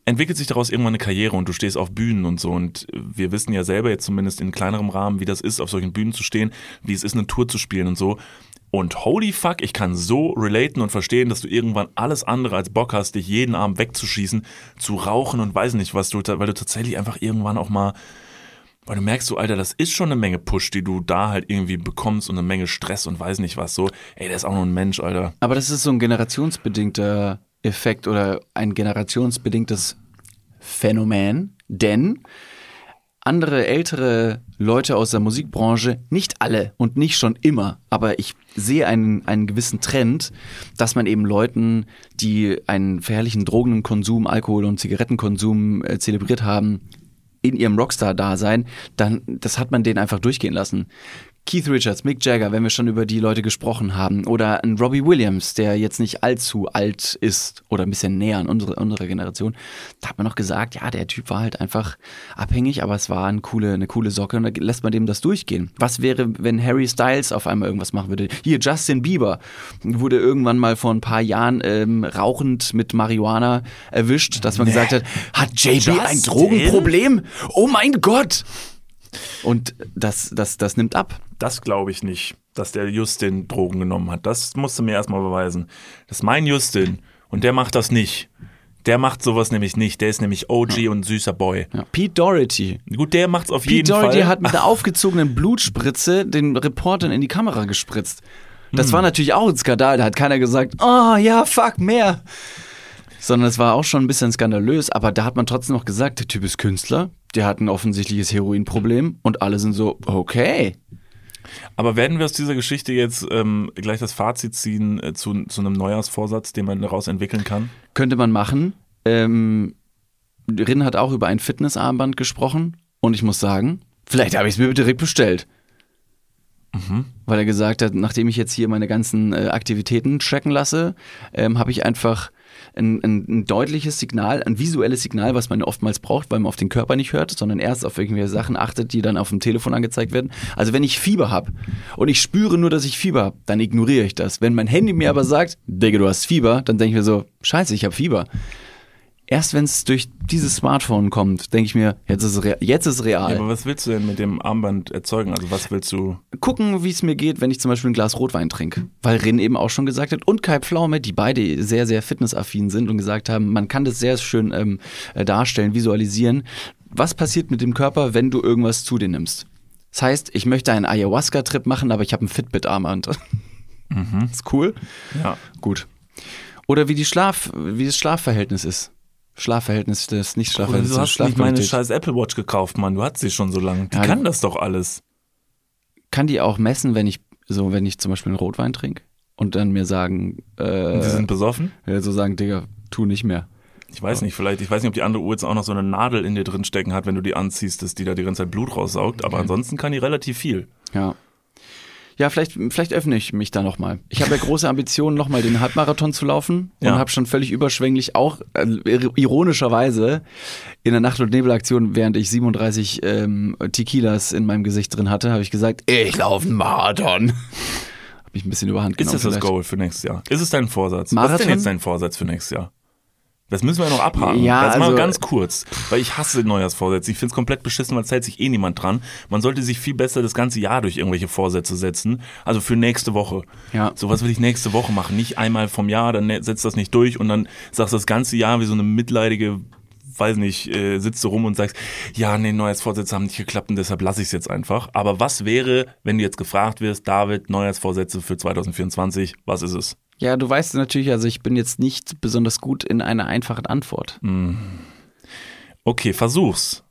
entwickelt sich daraus irgendwann eine Karriere und du stehst auf Bühnen und so. Und wir wissen ja selber jetzt zumindest in kleinerem Rahmen, wie das ist, auf solchen Bühnen zu stehen, wie es ist, eine Tour zu spielen und so. Und holy fuck, ich kann so relaten und verstehen, dass du irgendwann alles andere als Bock hast, dich jeden Abend wegzuschießen, zu rauchen und weiß nicht was, du, weil du tatsächlich einfach irgendwann auch mal, weil du merkst so, Alter, das ist schon eine Menge Push, die du da halt irgendwie bekommst und eine Menge Stress und weiß nicht was, so, ey, der ist auch nur ein Mensch, Alter. Aber das ist so ein generationsbedingter Effekt oder ein generationsbedingtes Phänomen, denn andere ältere Leute aus der Musikbranche, nicht alle und nicht schon immer, aber ich sehe einen, einen gewissen Trend, dass man eben Leuten, die einen verherrlichen Drogenkonsum, Alkohol- und Zigarettenkonsum äh, zelebriert haben, in ihrem Rockstar-Dasein, dann, das hat man denen einfach durchgehen lassen. Keith Richards, Mick Jagger, wenn wir schon über die Leute gesprochen haben, oder ein Robbie Williams, der jetzt nicht allzu alt ist oder ein bisschen näher an unsere, unserer Generation, da hat man noch gesagt, ja, der Typ war halt einfach abhängig, aber es war eine coole, eine coole Socke und da lässt man dem das durchgehen. Was wäre, wenn Harry Styles auf einmal irgendwas machen würde? Hier, Justin Bieber wurde irgendwann mal vor ein paar Jahren ähm, rauchend mit Marihuana erwischt, dass man gesagt hat, hat JB ein? Drogenproblem? Oh mein Gott! Und das, das, das nimmt ab. Das glaube ich nicht, dass der Justin Drogen genommen hat. Das musst du mir erstmal beweisen. Das ist mein Justin und der macht das nicht. Der macht sowas nämlich nicht. Der ist nämlich OG und süßer Boy. Ja. Pete Doherty. Gut, der macht's auf Pete jeden Doherty Fall. hat mit einer aufgezogenen Blutspritze den Reportern in die Kamera gespritzt. Das Hm. war natürlich auch ein Skandal. Da hat keiner gesagt, oh ja, fuck, mehr. Sondern es war auch schon ein bisschen skandalös, aber da hat man trotzdem noch gesagt, der Typ ist Künstler, der hat ein offensichtliches Heroinproblem und alle sind so, okay. Aber werden wir aus dieser Geschichte jetzt ähm, gleich das Fazit ziehen äh, zu, zu einem Neujahrsvorsatz, den man daraus entwickeln kann? Könnte man machen. Ähm, Rin hat auch über ein Fitnessarmband gesprochen und ich muss sagen, vielleicht habe ich es mir direkt bestellt. Weil er gesagt hat, nachdem ich jetzt hier meine ganzen äh, Aktivitäten tracken lasse, ähm, habe ich einfach ein, ein, ein deutliches Signal, ein visuelles Signal, was man oftmals braucht, weil man auf den Körper nicht hört, sondern erst auf irgendwelche Sachen achtet, die dann auf dem Telefon angezeigt werden. Also wenn ich Fieber habe und ich spüre nur, dass ich Fieber habe, dann ignoriere ich das. Wenn mein Handy mir aber sagt, Digga, du hast Fieber, dann denke ich mir so, scheiße, ich habe Fieber. Erst wenn es durch dieses Smartphone kommt, denke ich mir, jetzt ist jetzt ist real. Ja, aber was willst du denn mit dem Armband erzeugen? Also was willst du? gucken, wie es mir geht, wenn ich zum Beispiel ein Glas Rotwein trinke. Weil Rin eben auch schon gesagt hat und Kai Pflaume, die beide sehr, sehr fitnessaffin sind und gesagt haben, man kann das sehr schön ähm, äh, darstellen, visualisieren. Was passiert mit dem Körper, wenn du irgendwas zu dir nimmst? Das heißt, ich möchte einen Ayahuasca-Trip machen, aber ich habe ein Fitbit-Armband. Ist cool? Ja. Gut. Oder wie die Schlaf, wie das Schlafverhältnis ist. Schlafverhältnis, das nicht Oder Schlafverhältnis, wieso das hast du nicht meine scheiß Apple Watch gekauft, Mann? Du hast sie schon so lange. Die Ja, kann das doch alles. Kann die auch messen, wenn ich so, wenn ich zum Beispiel einen Rotwein trinke und dann mir sagen, äh, Sie sind besoffen? Ja, so sagen, Digga, tu nicht mehr. Ich weiß nicht, vielleicht, ich weiß nicht, ob die andere Uhr jetzt auch noch so eine Nadel in dir drin stecken hat, wenn du die anziehst, dass die da die ganze Zeit Blut raussaugt. Aber ansonsten kann die relativ viel. Ja. Ja, vielleicht, vielleicht öffne ich mich da nochmal. Ich habe ja große Ambitionen, nochmal den Halbmarathon zu laufen und Ja. habe schon völlig überschwänglich auch äh, ir- ironischerweise in der Nacht- und Nebelaktion, während ich 37 ähm, Tequilas in meinem Gesicht drin hatte, habe ich gesagt, ich laufe einen Marathon. habe mich ein bisschen überhand Ist genommen. das das vielleicht. Goal für nächstes Jahr? Ist es dein Vorsatz? Was ist Marathon? denn jetzt dein Vorsatz für nächstes Jahr? Das müssen wir noch abhaken. Ja, das mal also- ganz kurz, weil ich hasse Neujahrsvorsätze. Ich finde es komplett beschissen, weil es hält sich eh niemand dran. Man sollte sich viel besser das ganze Jahr durch irgendwelche Vorsätze setzen. Also für nächste Woche. Ja. So was will ich nächste Woche machen. Nicht einmal vom Jahr, dann ne- setzt das nicht durch und dann sagst du das ganze Jahr wie so eine mitleidige weiß nicht, äh, sitzt du rum und sagst, ja, nee, Neujahrsvorsätze haben nicht geklappt und deshalb lasse ich es jetzt einfach. Aber was wäre, wenn du jetzt gefragt wirst, David, Neujahrsvorsätze für 2024, was ist es? Ja, du weißt natürlich, also ich bin jetzt nicht besonders gut in einer einfachen Antwort. Okay, versuch's.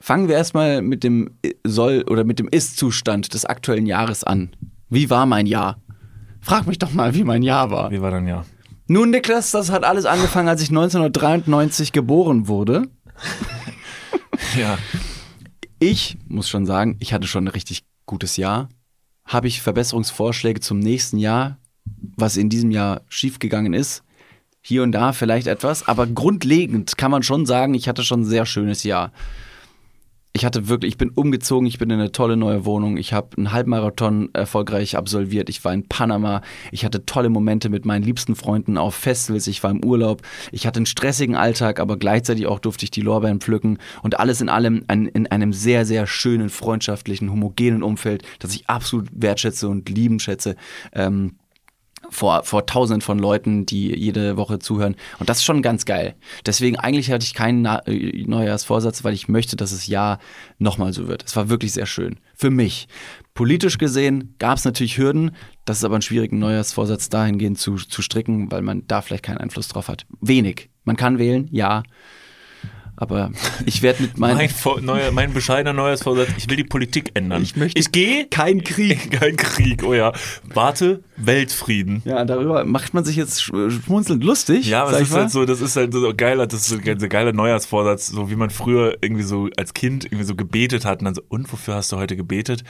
Fangen wir erstmal mit dem Soll- oder mit dem Ist-Zustand des aktuellen Jahres an. Wie war mein Jahr? Frag mich doch mal, wie mein Jahr war. Wie war dein Jahr? Nun, Niklas, das hat alles angefangen, als ich 1993 geboren wurde. Ja. Ich muss schon sagen, ich hatte schon eine richtig gutes Jahr? Habe ich Verbesserungsvorschläge zum nächsten Jahr, was in diesem Jahr schiefgegangen ist? Hier und da vielleicht etwas, aber grundlegend kann man schon sagen, ich hatte schon ein sehr schönes Jahr. Ich hatte wirklich, ich bin umgezogen, ich bin in eine tolle neue Wohnung, ich habe einen Halbmarathon erfolgreich absolviert, ich war in Panama, ich hatte tolle Momente mit meinen liebsten Freunden auf Festivals, ich war im Urlaub, ich hatte einen stressigen Alltag, aber gleichzeitig auch durfte ich die Lorbeeren pflücken und alles in allem ein, in einem sehr, sehr schönen, freundschaftlichen, homogenen Umfeld, das ich absolut wertschätze und lieben schätze. Ähm, vor, vor tausenden von Leuten, die jede Woche zuhören. Und das ist schon ganz geil. Deswegen eigentlich hatte ich keinen Na äh, Neujahrsvorsatz, weil ich möchte, dass das Jahr nochmal so wird. Es war wirklich sehr schön. Für mich. Politisch gesehen gab es natürlich Hürden. Das ist aber ein schwieriger Neujahrsvorsatz dahingehend zu, zu stricken, weil man da vielleicht keinen Einfluss drauf hat. Wenig. Man kann wählen, ja. Aber ich werde mit meinem. Mein, neuer, mein bescheidener Neujahrsvorsatz, ich will die Politik ändern. Ich möchte ich gehe. kein Krieg. Kein Krieg, oh ja. Warte, Weltfrieden. Ja, darüber macht man sich jetzt sch- schmunzelnd lustig. Ja, aber ich ist mal. halt so, das ist halt so geiler, das ist so ein geiler Neujahrsvorsatz, so wie man früher irgendwie so als Kind irgendwie so gebetet hat und dann so, und wofür hast du heute gebetet?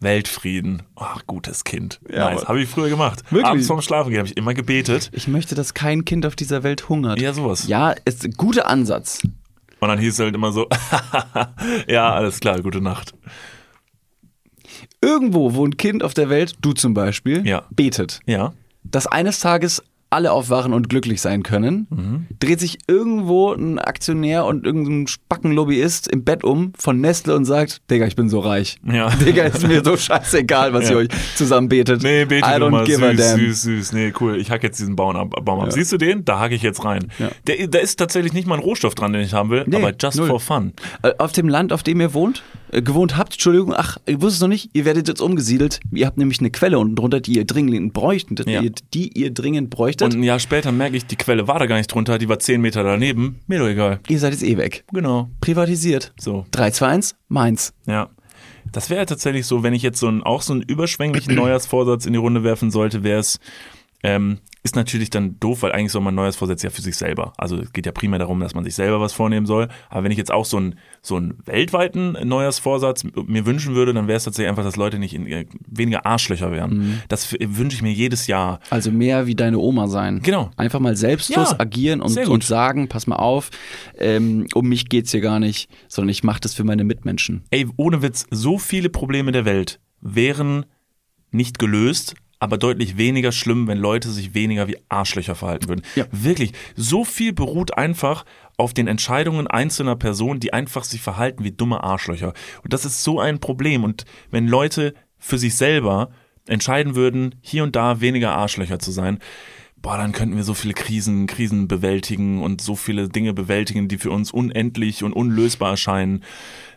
Weltfrieden. Ach, gutes Kind. Ja, nice. Habe ich früher gemacht. Wirklich? Abends vorm Schlafen gehen habe ich immer gebetet. Ich möchte, dass kein Kind auf dieser Welt hungert. Ja, sowas. Ja, ist ein guter Ansatz. Und dann hieß es halt immer so, ja, alles klar, gute Nacht. Irgendwo, wo ein Kind auf der Welt, du zum Beispiel, Ja. betet, Ja. dass eines Tages alle aufwachen und glücklich sein können, Mhm. dreht sich irgendwo ein Aktionär und irgendein Spackenlobbyist im Bett um von Nestle und sagt, Digga, ich bin so reich. Ja. Digga, ist mir so scheißegal, was Ja. ihr euch zusammen betet. Nee, bete I don't mal. give a Süß, damn. süß, süß. Nee, cool. Ich hack jetzt diesen Baum ab. Baum ab. Ja. Siehst du den? Da hacke ich jetzt rein. Ja. Der, da ist tatsächlich nicht mal ein Rohstoff dran, den ich haben will, Nee, aber just null. for fun. Äh, Auf dem Land, auf dem ihr wohnt, äh, gewohnt habt, Entschuldigung, ach, ihr wusstet es noch nicht, ihr werdet jetzt umgesiedelt. Ihr habt nämlich eine Quelle unten drunter, die ihr dringend bräuchtet, Ja. die, die ihr dringend bräuchtet. Und ein Jahr später merke ich, die Quelle war da gar nicht drunter, die war 10 Meter daneben. Mir doch egal. ihr seid jetzt eh weg. Genau. Privatisiert. So. 3, 2, 1, meins. Ja. Das wäre tatsächlich so, wenn ich jetzt so einen, auch so einen überschwänglichen Neujahrsvorsatz in die Runde werfen sollte, wäre es, ähm, ist natürlich dann doof, weil eigentlich soll man Neujahrsvorsatz ja für sich selber. Also es geht ja primär darum, dass man sich selber was vornehmen soll. Aber wenn ich jetzt auch so einen, so einen weltweiten Neujahrsvorsatz mir wünschen würde, dann wäre es tatsächlich einfach, dass Leute nicht in, äh, weniger Arschlöcher wären. Mhm. Das wünsche ich mir jedes Jahr. Also mehr wie deine Oma sein. Genau. Einfach mal selbstlos Ja, agieren und, und sagen, pass mal auf, ähm, um mich geht's hier gar nicht, sondern ich mache das für meine Mitmenschen. Ey, ohne Witz, so viele Probleme der Welt wären nicht gelöst, aber deutlich weniger schlimm, wenn Leute sich weniger wie Arschlöcher verhalten würden. Ja. Wirklich, so viel beruht einfach auf den Entscheidungen einzelner Personen, die einfach sich verhalten wie dumme Arschlöcher. Und das ist so ein Problem. Und wenn Leute für sich selber entscheiden würden, hier und da weniger Arschlöcher zu sein, boah, dann könnten wir so viele Krisen, Krisen bewältigen und so viele Dinge bewältigen, die für uns unendlich und unlösbar erscheinen.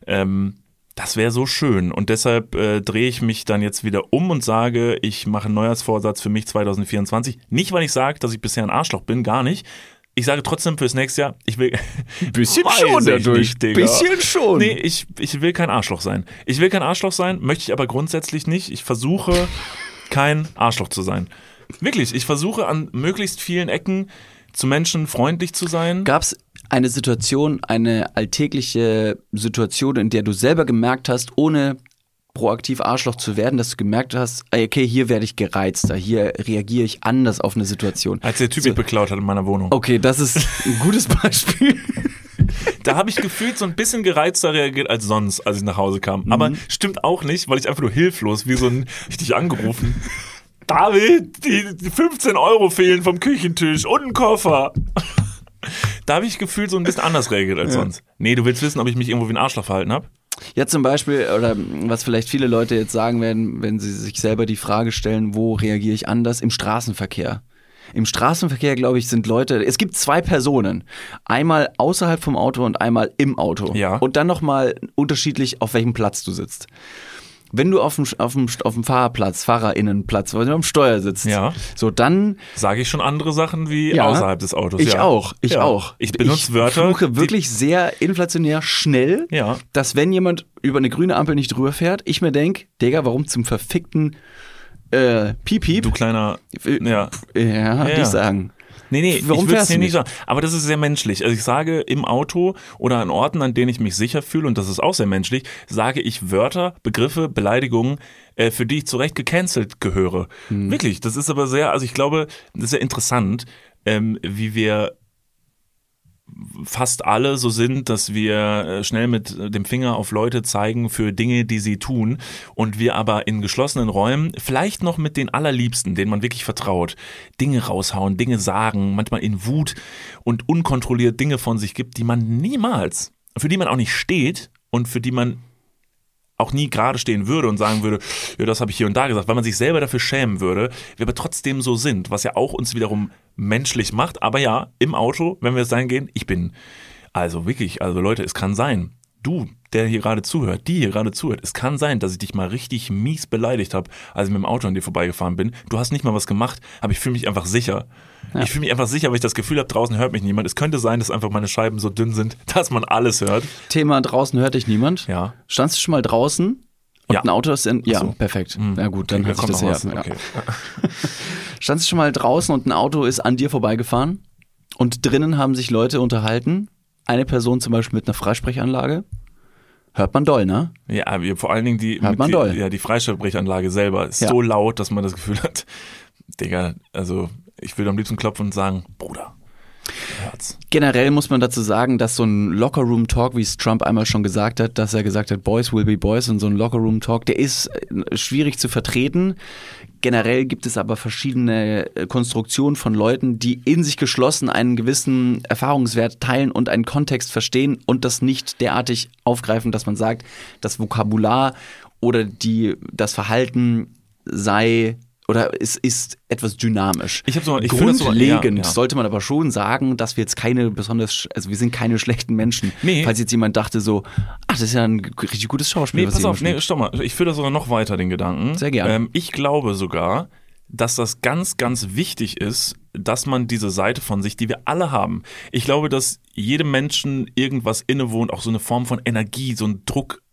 Ähm, das wäre so schön. Und deshalb äh, drehe ich mich dann jetzt wieder um und sage, ich mache einen Neujahrsvorsatz für mich 2024. Nicht, weil ich sage, dass ich bisher ein Arschloch bin, gar nicht. Ich sage trotzdem fürs nächste Jahr, ich will. Bisschen schon dadurch. Nicht. Bisschen schon. Nee, ich, ich will kein Arschloch sein. Ich will kein Arschloch sein, möchte ich aber grundsätzlich nicht. Ich versuche, kein Arschloch zu sein. Wirklich, ich versuche an möglichst vielen Ecken zu Menschen freundlich zu sein. Gab es eine Situation, eine alltägliche Situation, in der du selber gemerkt hast, ohne proaktiv Arschloch zu werden, dass du gemerkt hast, okay, hier werde ich gereizter, hier reagiere ich anders auf eine Situation. Als der Typ mich beklaut hat in meiner Wohnung. Okay, das ist ein gutes Beispiel. Da habe ich gefühlt so ein bisschen gereizter reagiert als sonst, als ich nach Hause kam. Mhm. Aber stimmt auch nicht, weil ich einfach nur hilflos, wie so ein, ich dich angerufen. David, die, die 15 Euro fehlen vom Küchentisch und ein Koffer. Da habe ich gefühlt so ein bisschen anders reagiert als Ja. sonst. Nee, du willst wissen, ob ich mich irgendwo wie ein Arschloch verhalten habe? Ja, zum Beispiel, oder was vielleicht viele Leute jetzt sagen werden, wenn sie sich selber die Frage stellen, wo reagiere ich anders? Im Straßenverkehr. Im Straßenverkehr, glaube ich, sind Leute, es gibt zwei Personen. Einmal außerhalb vom Auto und einmal im Auto. Ja. Und dann nochmal unterschiedlich, auf welchem Platz du sitzt. Wenn du auf dem, auf dem, auf dem Fahrerplatz, Fahrerinnenplatz, wenn du am Steuer sitzt, Ja. so dann Sage ich schon andere Sachen wie Ja. außerhalb des Autos. Ich ja. auch, ich ja. auch. Ich benutze ich Wörter. fluche wirklich sehr inflationär schnell, Ja. dass wenn jemand über eine grüne Ampel nicht drüber fährt, ich mir denk, Digga, warum zum verfickten äh, Piep, Die, du kleiner. Äh, Ja. Ja, Ja. die sagen. Nee, Nee, Warum ich würde es fährst hier du nicht sagen. Aber das ist sehr menschlich. Also ich sage im Auto oder an Orten, an denen ich mich sicher fühle, und das ist auch sehr menschlich, sage ich Wörter, Begriffe, Beleidigungen, äh, für die ich zu Recht gecancelt gehöre. Wirklich, das ist aber sehr, also ich glaube, das ist sehr interessant, ähm, wie wir fast alle so sind, dass wir äh, schnell mit dem Finger auf Leute zeigen für Dinge, die sie tun und wir aber in geschlossenen Räumen, vielleicht noch mit den allerliebsten, denen man wirklich vertraut, Dinge raushauen, Dinge sagen, manchmal in Wut und unkontrolliert Dinge von sich gibt, die man niemals, für die man auch nicht steht und für die man auch nie gerade stehen würde und sagen würde, ja, das habe ich hier und da gesagt, weil man sich selber dafür schämen würde, wir aber trotzdem so sind, was ja auch uns wiederum menschlich macht. Aber ja, im Auto, wenn wir es sein gehen, ich bin, also wirklich, also Leute, es kann sein, du, der hier gerade zuhört, die hier gerade zuhört, es kann sein, dass ich dich mal richtig mies beleidigt habe, als ich mit dem Auto an dir vorbeigefahren bin. Du hast nicht mal was gemacht, aber ich fühle mich einfach sicher. Ja. Ich fühle mich einfach sicher, weil ich das Gefühl habe, draußen hört mich niemand. Es könnte sein, dass einfach meine Scheiben so dünn sind, dass man alles hört. Thema draußen hört dich niemand. Ja. Standst du schon mal draußen? Und Ja. ein Auto ist in. Ja, so. perfekt. Hm. Na gut, dann Okay, hat sich das ja. ja. Okay. Standst du schon mal draußen und ein Auto ist an dir vorbeigefahren? Und drinnen haben sich Leute unterhalten? Eine Person zum Beispiel mit einer Freisprechanlage? Hört man doll, ne? Ja, vor allen Dingen die, Hört man die, doll. ja, die Freistellbrechanlage selber ist Ja. so laut, dass man das Gefühl hat, Digga, also ich will am liebsten klopfen und sagen, Bruder, Herz. Generell muss man dazu sagen, dass so ein Locker-Room-Talk, wie es Trump einmal schon gesagt hat, dass er gesagt hat, Boys will be Boys und so ein Locker-Room-Talk, der ist äh, schwierig zu vertreten. Generell gibt es aber verschiedene äh, Konstruktionen von Leuten, die in sich geschlossen einen gewissen Erfahrungswert teilen und einen Kontext verstehen und das nicht derartig aufgreifen, dass man sagt, das Vokabular oder die, das Verhalten sei oder es ist etwas dynamisch. Ich so- ich das so- Grundlegend ja, sollte man aber schon sagen, dass wir jetzt keine besonders, also wir sind keine schlechten Menschen. Nee. Falls jetzt jemand dachte so, ach, das ist ja ein richtig gutes Schauspiel. Nee, pass auf, nee, stopp mal. Ich führe das sogar noch weiter, den Gedanken. Sehr gerne. Ähm, ich glaube sogar, dass das ganz, ganz wichtig ist, dass man diese Seite von sich, die wir alle haben. Ich glaube, dass jedem Menschen irgendwas innewohnt, auch so eine Form von Energie, so ein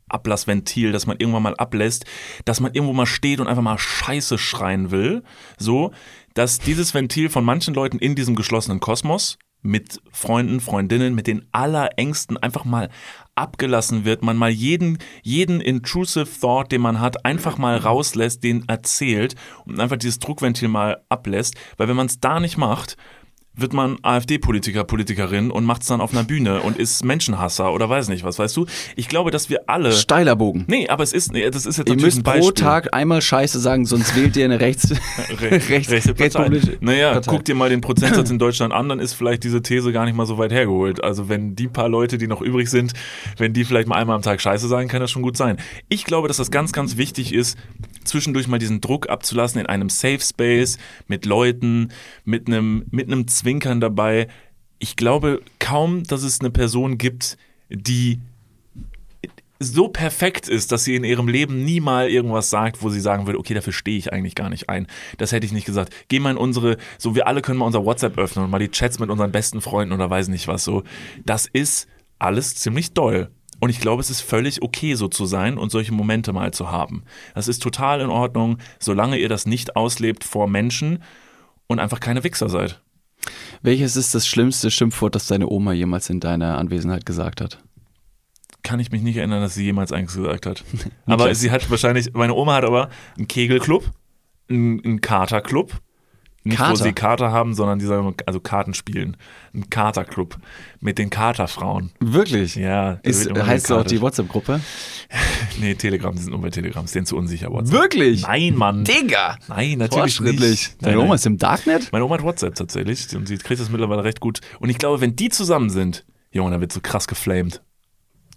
Druckablassventil, dass man irgendwann mal ablässt, dass man irgendwo mal steht und einfach mal Scheiße schreien will. So, dass dieses Ventil von manchen Leuten in diesem geschlossenen Kosmos mit Freunden, Freundinnen, mit den allerengsten einfach mal abgelassen wird, man mal jeden, jeden intrusive Thought, den man hat, einfach mal rauslässt, den erzählt und einfach dieses Druckventil mal ablässt, weil wenn man es da nicht macht, wird man AfD-Politiker, Politikerin und macht es dann auf einer Bühne und ist Menschenhasser oder weiß nicht was, weißt du? Ich glaube, dass wir alle... Steiler Bogen. Nee, aber es ist, nee, das ist jetzt Ihr natürlich müsst ein Beispiel. pro Tag einmal Scheiße sagen, sonst wählt ihr eine rechts, Re rechts, rechte Partei. Naja, Partei. guck dir mal den Prozentsatz in Deutschland an, dann ist vielleicht diese These gar nicht mal so weit hergeholt. Also wenn die paar Leute, die noch übrig sind, wenn die vielleicht mal einmal am Tag Scheiße sagen, kann das schon gut sein. Ich glaube, dass das ganz, ganz wichtig ist, zwischendurch mal diesen Druck abzulassen in einem Safe Space mit Leuten, mit einem, mit einem Zwinkern dabei. Ich glaube kaum, dass es eine Person gibt, die so perfekt ist, dass sie in ihrem Leben nie mal irgendwas sagt, wo sie sagen würde, okay, dafür stehe ich eigentlich gar nicht ein. Das hätte ich nicht gesagt. Geh mal in unsere, so wir alle können mal unser WhatsApp öffnen und mal die Chats mit unseren besten Freunden oder weiß nicht was so. Das ist alles ziemlich doll. Und ich glaube, es ist völlig okay, so zu sein und solche Momente mal zu haben. Das ist total in Ordnung, solange ihr das nicht auslebt vor Menschen und einfach keine Wichser seid. Welches ist das schlimmste Schimpfwort, das deine Oma jemals in deiner Anwesenheit gesagt hat? Kann ich mich nicht erinnern, dass sie jemals eins gesagt hat. aber sie hat wahrscheinlich, meine Oma hat aber einen Kegelclub, einen, einen Katerclub. Nicht, wo Kater? sie Kater haben, sondern die sagen, also Karten spielen. Ein Katerclub mit den Katerfrauen. Wirklich? Ja. Ist, heißt auch die WhatsApp-Gruppe? Nee, Telegram, die sind nur bei Telegram, ist denen zu unsicher. WhatsApp. Wirklich? Nein, Mann. Digga! Nein, natürlich nicht. Deine Nein, Oma ist im Darknet? Meine Oma hat WhatsApp tatsächlich und sie kriegt das mittlerweile recht gut. Und ich glaube, wenn die zusammen sind, Junge, dann wird so krass geflamed.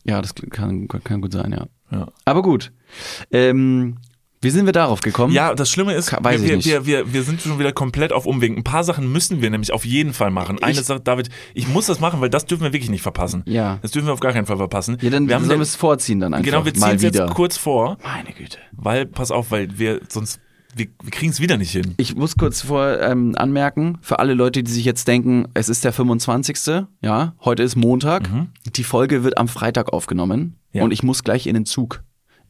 Ja, das kann, kann gut sein, ja. Ja. Aber gut. Ähm, wie sind wir darauf gekommen? Ja, das Schlimme ist, Ka- wir, wir, wir, wir sind schon wieder komplett auf Umwegen. Ein paar Sachen müssen wir nämlich auf jeden Fall machen. Eine Ich- Sache, David, ich muss das machen, weil das dürfen wir wirklich nicht verpassen. Ja. Das dürfen wir auf gar keinen Fall verpassen. Ja, dann wir haben sollen wir es vorziehen dann einfach. Genau, wir ziehen es jetzt kurz vor, Meine Güte. weil, pass auf, weil wir sonst, wir, wir kriegen es wieder nicht hin. Ich muss kurz vor ähm, anmerken, für alle Leute, die sich jetzt denken, es ist der 25. Ja, heute ist Montag. Die Folge wird am Freitag aufgenommen Mhm. Ja. und ich muss gleich in den Zug.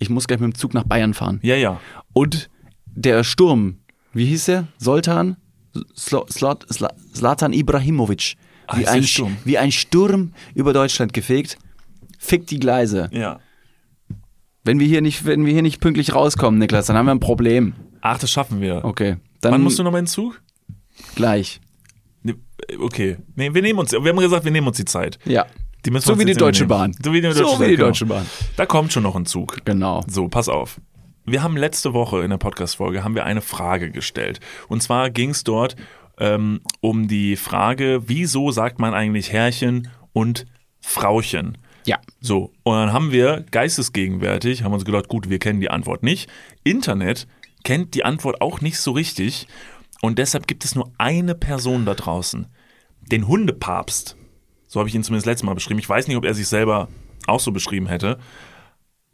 Ich muss gleich mit dem Zug nach Bayern fahren. Ja, ja. Und der Sturm, wie hieß der? Soltan? Slo- Slot- Sla- Zlatan Ibrahimovic. Ah, Wie ein, Sturm. wie ein Sturm über Deutschland gefegt. Fick die Gleise. Ja. Wenn wir hier nicht, wenn wir hier nicht pünktlich rauskommen, Niklas, dann haben wir ein Problem. Ach, das schaffen wir. Okay. Dann Wann musst du noch mal in den Zug? gleich. Nee, Okay. Nee, wir nehmen uns, wir haben gesagt, wir nehmen uns die Zeit. Ja. So wie die Deutsche. Bahn. So wie die So Deutsche, wie die genau. Deutsche Bahn. Da kommt schon noch ein Zug. Genau. So, pass auf. Wir haben letzte Woche in der Podcast-Folge haben wir eine Frage gestellt. Und zwar ging es dort ähm, um die Frage, wieso sagt man eigentlich Herrchen und Frauchen? Ja. So, und dann haben wir geistesgegenwärtig, haben uns gedacht, gut, wir kennen die Antwort nicht. Internet kennt die Antwort auch nicht so richtig. Und deshalb gibt es nur eine Person da draußen, den Hundepapst. So habe ich ihn zumindest letztes Mal beschrieben. Ich weiß nicht, ob er sich selber auch so beschrieben hätte.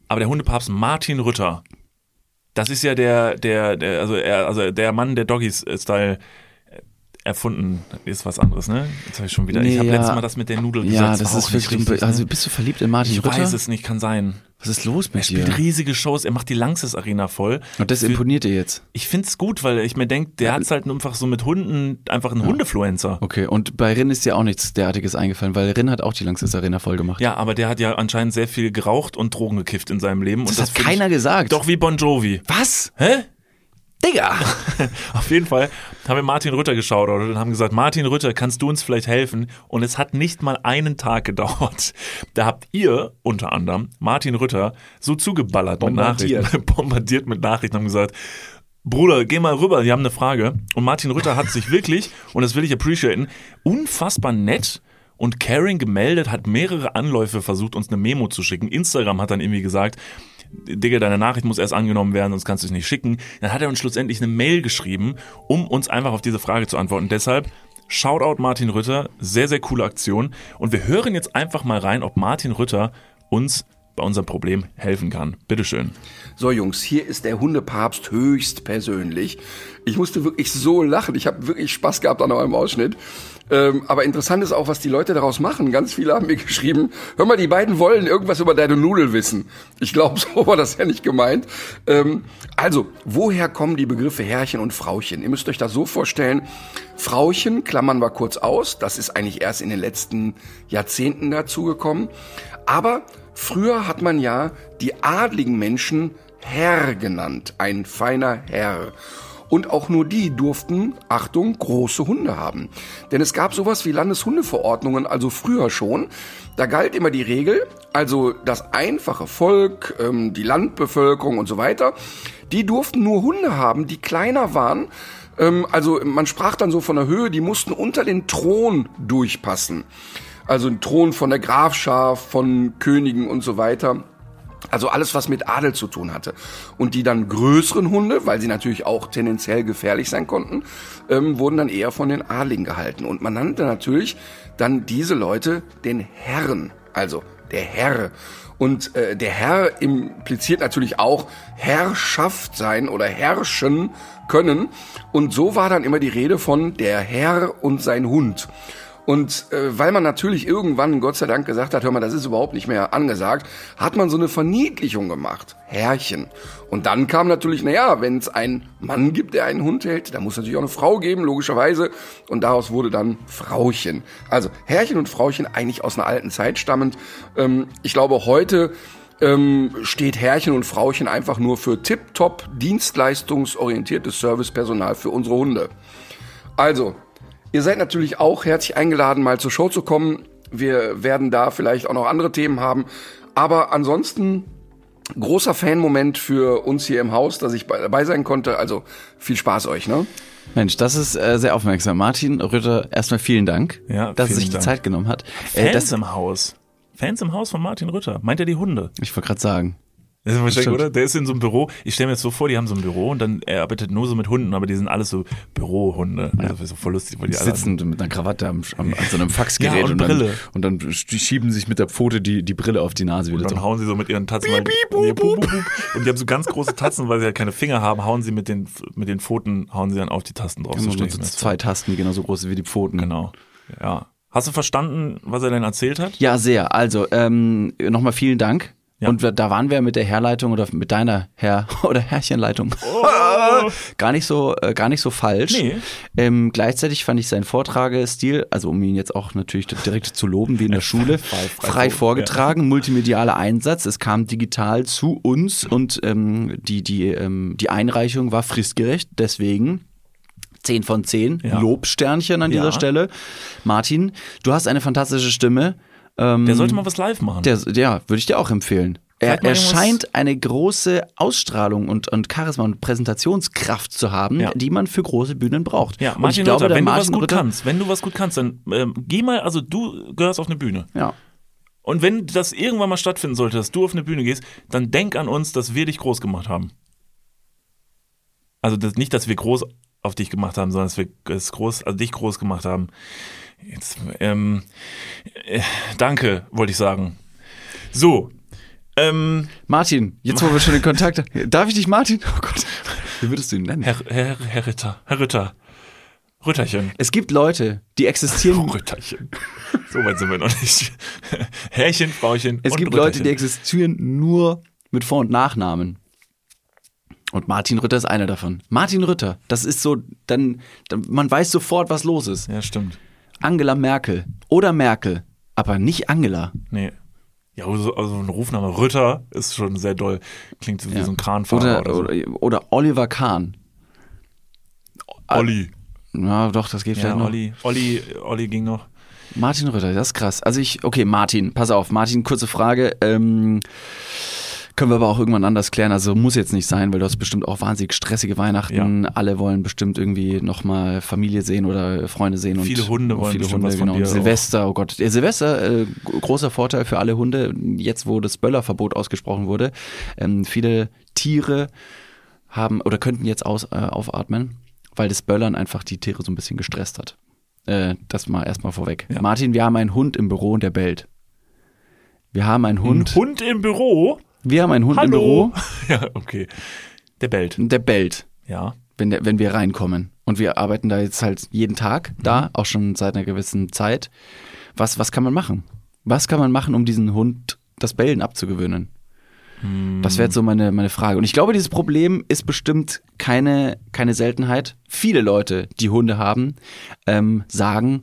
Aber der Hundepapst Martin Rütter, das ist ja der, der, der, also er, also der Mann, der Doggy-Style erfunden ist was anderes, ne? Jetzt habe ich schon wieder. ich Nee, habe ja. letztes Mal das mit der Nudel Ja, gesagt. das war ist wirklich. richtig, also ne? bist du verliebt in Martin Ich Rütter? weiß es nicht, kann sein. Was ist los Er mit dir? spielt riesige Shows, er macht die Langsys Arena voll. Und das Für- imponiert dir jetzt. Ich finde es gut, weil ich mir denke, der hat halt einfach so mit Hunden einfach einen Hundefluencer. Okay, und bei Rin ist dir auch nichts derartiges eingefallen, weil Rin hat auch die Langsys Arena voll gemacht. Ja, aber der hat ja anscheinend sehr viel geraucht und Drogen gekifft in seinem Leben. Das und hat keiner ich, gesagt. Doch wie Bon Jovi. Was? Hä? Digga! Auf jeden Fall haben wir Martin Rütter geschaut und haben gesagt, Martin Rütter, kannst du uns vielleicht helfen? Und es hat nicht mal einen Tag gedauert. Da habt ihr unter anderem Martin Rütter so zugeballert Bombardiert. mit Nachrichten, bombardiert mit Nachrichten, haben gesagt, Bruder, geh mal rüber, die haben eine Frage. Und Martin Rütter hat sich wirklich, und das will ich appreciaten, unfassbar nett und caring gemeldet, hat mehrere Anläufe versucht, uns eine Memo zu schicken. Instagram hat dann irgendwie gesagt, Digga, deine Nachricht muss erst angenommen werden, sonst kannst du es nicht schicken. Dann hat er uns schlussendlich eine Mail geschrieben, um uns einfach auf diese Frage zu antworten. Deshalb, Shoutout Martin Rütter, sehr, sehr coole Aktion. Und wir hören jetzt einfach mal rein, ob Martin Rütter uns bei unserem Problem helfen kann. Bitteschön. So Jungs, hier ist der Hundepapst höchst persönlich. Ich musste wirklich so lachen. Ich habe wirklich Spaß gehabt an eurem Ausschnitt. Ähm, aber interessant ist auch, was die Leute daraus machen. Ganz viele haben mir geschrieben, hör mal, die beiden wollen irgendwas über deine Nudel wissen. Ich glaube, so war das ja nicht gemeint. Ähm, also, woher kommen die Begriffe Herrchen und Frauchen? Ihr müsst euch das so vorstellen. Frauchen klammern wir kurz aus. Das ist eigentlich erst in den letzten Jahrzehnten dazugekommen. Aber früher hat man ja die adligen Menschen Herr genannt. Ein feiner Herr. Und auch nur die durften, Achtung, große Hunde haben. Denn es gab sowas wie Landeshundeverordnungen, also früher schon. Da galt immer die Regel, also das einfache Volk, ähm, die Landbevölkerung und so weiter, die durften nur Hunde haben, die kleiner waren. Ähm, also man sprach dann so von der Höhe, die mussten unter den Thron durchpassen. Also ein Thron von der Grafschaft, von Königen und so weiter. Also alles, was mit Adel zu tun hatte. Und die dann größeren Hunde, weil sie natürlich auch tendenziell gefährlich sein konnten, ähm, wurden dann eher von den Adligen gehalten. Und man nannte natürlich dann diese Leute den Herren. Also der Herr. Und äh, der Herr impliziert natürlich auch Herrschaft sein oder herrschen können. Und so war dann immer die Rede von der Herr und sein Hund. Und äh, weil man natürlich irgendwann, Gott sei Dank, gesagt hat, hör mal, das ist überhaupt nicht mehr angesagt, hat man so eine Verniedlichung gemacht. Herrchen. Und dann kam natürlich, naja, wenn es einen Mann gibt, der einen Hund hält, dann muss es natürlich auch eine Frau geben, logischerweise. Und daraus wurde dann Frauchen. Also Herrchen und Frauchen eigentlich aus einer alten Zeit stammend. Ähm, ich glaube, heute ähm, steht Herrchen und Frauchen einfach nur für tipptopp dienstleistungsorientiertes Servicepersonal für unsere Hunde. Also, Ihr seid natürlich auch herzlich eingeladen, mal zur Show zu kommen. Wir werden da vielleicht auch noch andere Themen haben. Aber ansonsten großer Fanmoment für uns hier im Haus, dass ich dabei sein konnte. Also viel Spaß euch, ne? Mensch, das ist äh, sehr aufmerksam. Martin Rütter, erstmal vielen Dank, Ja, dass er vielen sich die Dank. Zeit genommen hat. Fans Äh, das, im Haus. Fans im Haus von Martin Rütter. Meint er die Hunde? ich wollte gerade sagen. Das ist wahrscheinlich, oder? Der ist in so einem Büro. Ich stelle mir jetzt so vor, die haben so ein Büro und dann er arbeitet nur so mit Hunden, aber die sind alles so Bürohunde. Also das ist so voll lustig, weil die alle Sitzend mit einer Krawatte am, am, an so einem Faxgerät Ja, und dann, Brille. und dann die schieben sich mit der Pfote die, die Brille auf die Nase wieder Und dann so. hauen sie so mit ihren Tatzen. weil- Nee, bup, bup. Und die haben so ganz große Tatzen, weil sie ja keine Finger haben, hauen sie mit den, mit den Pfoten, hauen sie dann auf die Tasten drauf. Immer So so, zwei Tasten, die genauso groß sind wie die Pfoten. Genau. Ja. Hast du verstanden, was er denn erzählt hat? Ja, sehr. Also, ähm, nochmal vielen Dank Ja. Und da waren wir mit der Herleitung oder mit deiner Herr- oder Herrchenleitung gar nicht so äh, gar nicht so falsch. Oh. Nee. Ähm, gleichzeitig fand ich seinen Vortragestil, also um ihn jetzt auch natürlich direkt zu loben, wie in der Schule, frei frei, vor- vorgetragen, multimedialer Einsatz. Es kam digital zu uns und ähm, die die ähm, die Einreichung war fristgerecht. Deswegen 10 von 10, Ja. Lobsternchen an dieser Ja. Stelle. Martin, du hast eine fantastische Stimme. Ähm, Der sollte mal was live machen. der, ja, würde ich dir auch empfehlen. Er, er scheint eine große Ausstrahlung und, und Charisma und Präsentationskraft zu haben, Ja. die man für große Bühnen braucht. ja, und Martin ich glaube, der wenn du was Martin gut Rütter, kannst, wenn du was gut kannst, dann ähm, geh mal, also du gehörst auf eine Bühne. Ja. Und wenn das irgendwann mal stattfinden sollte, dass du auf eine Bühne gehst, dann denk an uns, dass wir dich groß gemacht haben. Also das, nicht, dass wir groß auf dich gemacht haben, sondern dass wir es groß, also dich groß gemacht haben. Jetzt, ähm, äh, danke, wollte ich sagen. So, ähm, Martin, jetzt wo wir schon in Kontakt haben. Darf ich dich Martin? Oh Gott, wie würdest du ihn nennen? Herr, Herr, Herr Ritter, Herr Ritter, Rütterchen. Es gibt Leute, die existieren. Rütterchen. So weit sind wir noch nicht. Herrchen, Frauchen. Es gibt Leute, die Rütterchen. existieren nur mit Vor- und Nachnamen. Und Martin Rütter ist einer davon. Martin Rütter, das ist so, dann, dann man weiß sofort, was los ist. Ja, stimmt. Angela Merkel oder Merkel, aber nicht Angela. Nee. Ja, also, also ein Rufname Rütter ist schon sehr doll. Klingt so wie Ja. so ein Kranfahrer Oder, oder, so. oder, oder Oliver Kahn. Olli. Ja, doch, das geht Ja, vielleicht noch. Olli, Olli, Olli ging noch. Martin Rütter, das ist krass. Also ich, okay, Martin, pass auf, Martin, kurze Frage. Ähm, können wir aber auch irgendwann anders klären. Also muss jetzt nicht sein, weil du hast bestimmt auch wahnsinnig stressige Weihnachten. Alle wollen bestimmt irgendwie nochmal Familie sehen oder Freunde sehen. Viele und Hunde wollen viele Hunde, was von genau. Silvester, oh Gott. Der Silvester, äh, großer Vorteil für alle Hunde. Jetzt, wo das Böllerverbot ausgesprochen wurde, ähm, viele Tiere haben oder könnten jetzt aus, äh, aufatmen, weil das Böllern einfach die Tiere so ein bisschen gestresst hat. Äh, das mal erstmal vorweg. Ja. Martin, wir haben einen Hund im Büro und der bellt. Wir haben einen Hund. Ein Hund im Büro? Wir haben einen Hund im Hallo? Büro Ja, okay. Der bellt. der bellt, Ja. wenn, der, wenn wir reinkommen. Und wir arbeiten da jetzt halt jeden Tag Mhm. da, auch schon seit einer gewissen Zeit. Was, was kann man machen? Was kann man machen, um diesen Hund das Bellen abzugewöhnen? Das wäre jetzt so meine, meine Frage. Und ich glaube, dieses Problem ist bestimmt keine, keine Seltenheit. Viele Leute, die Hunde haben, ähm, sagen,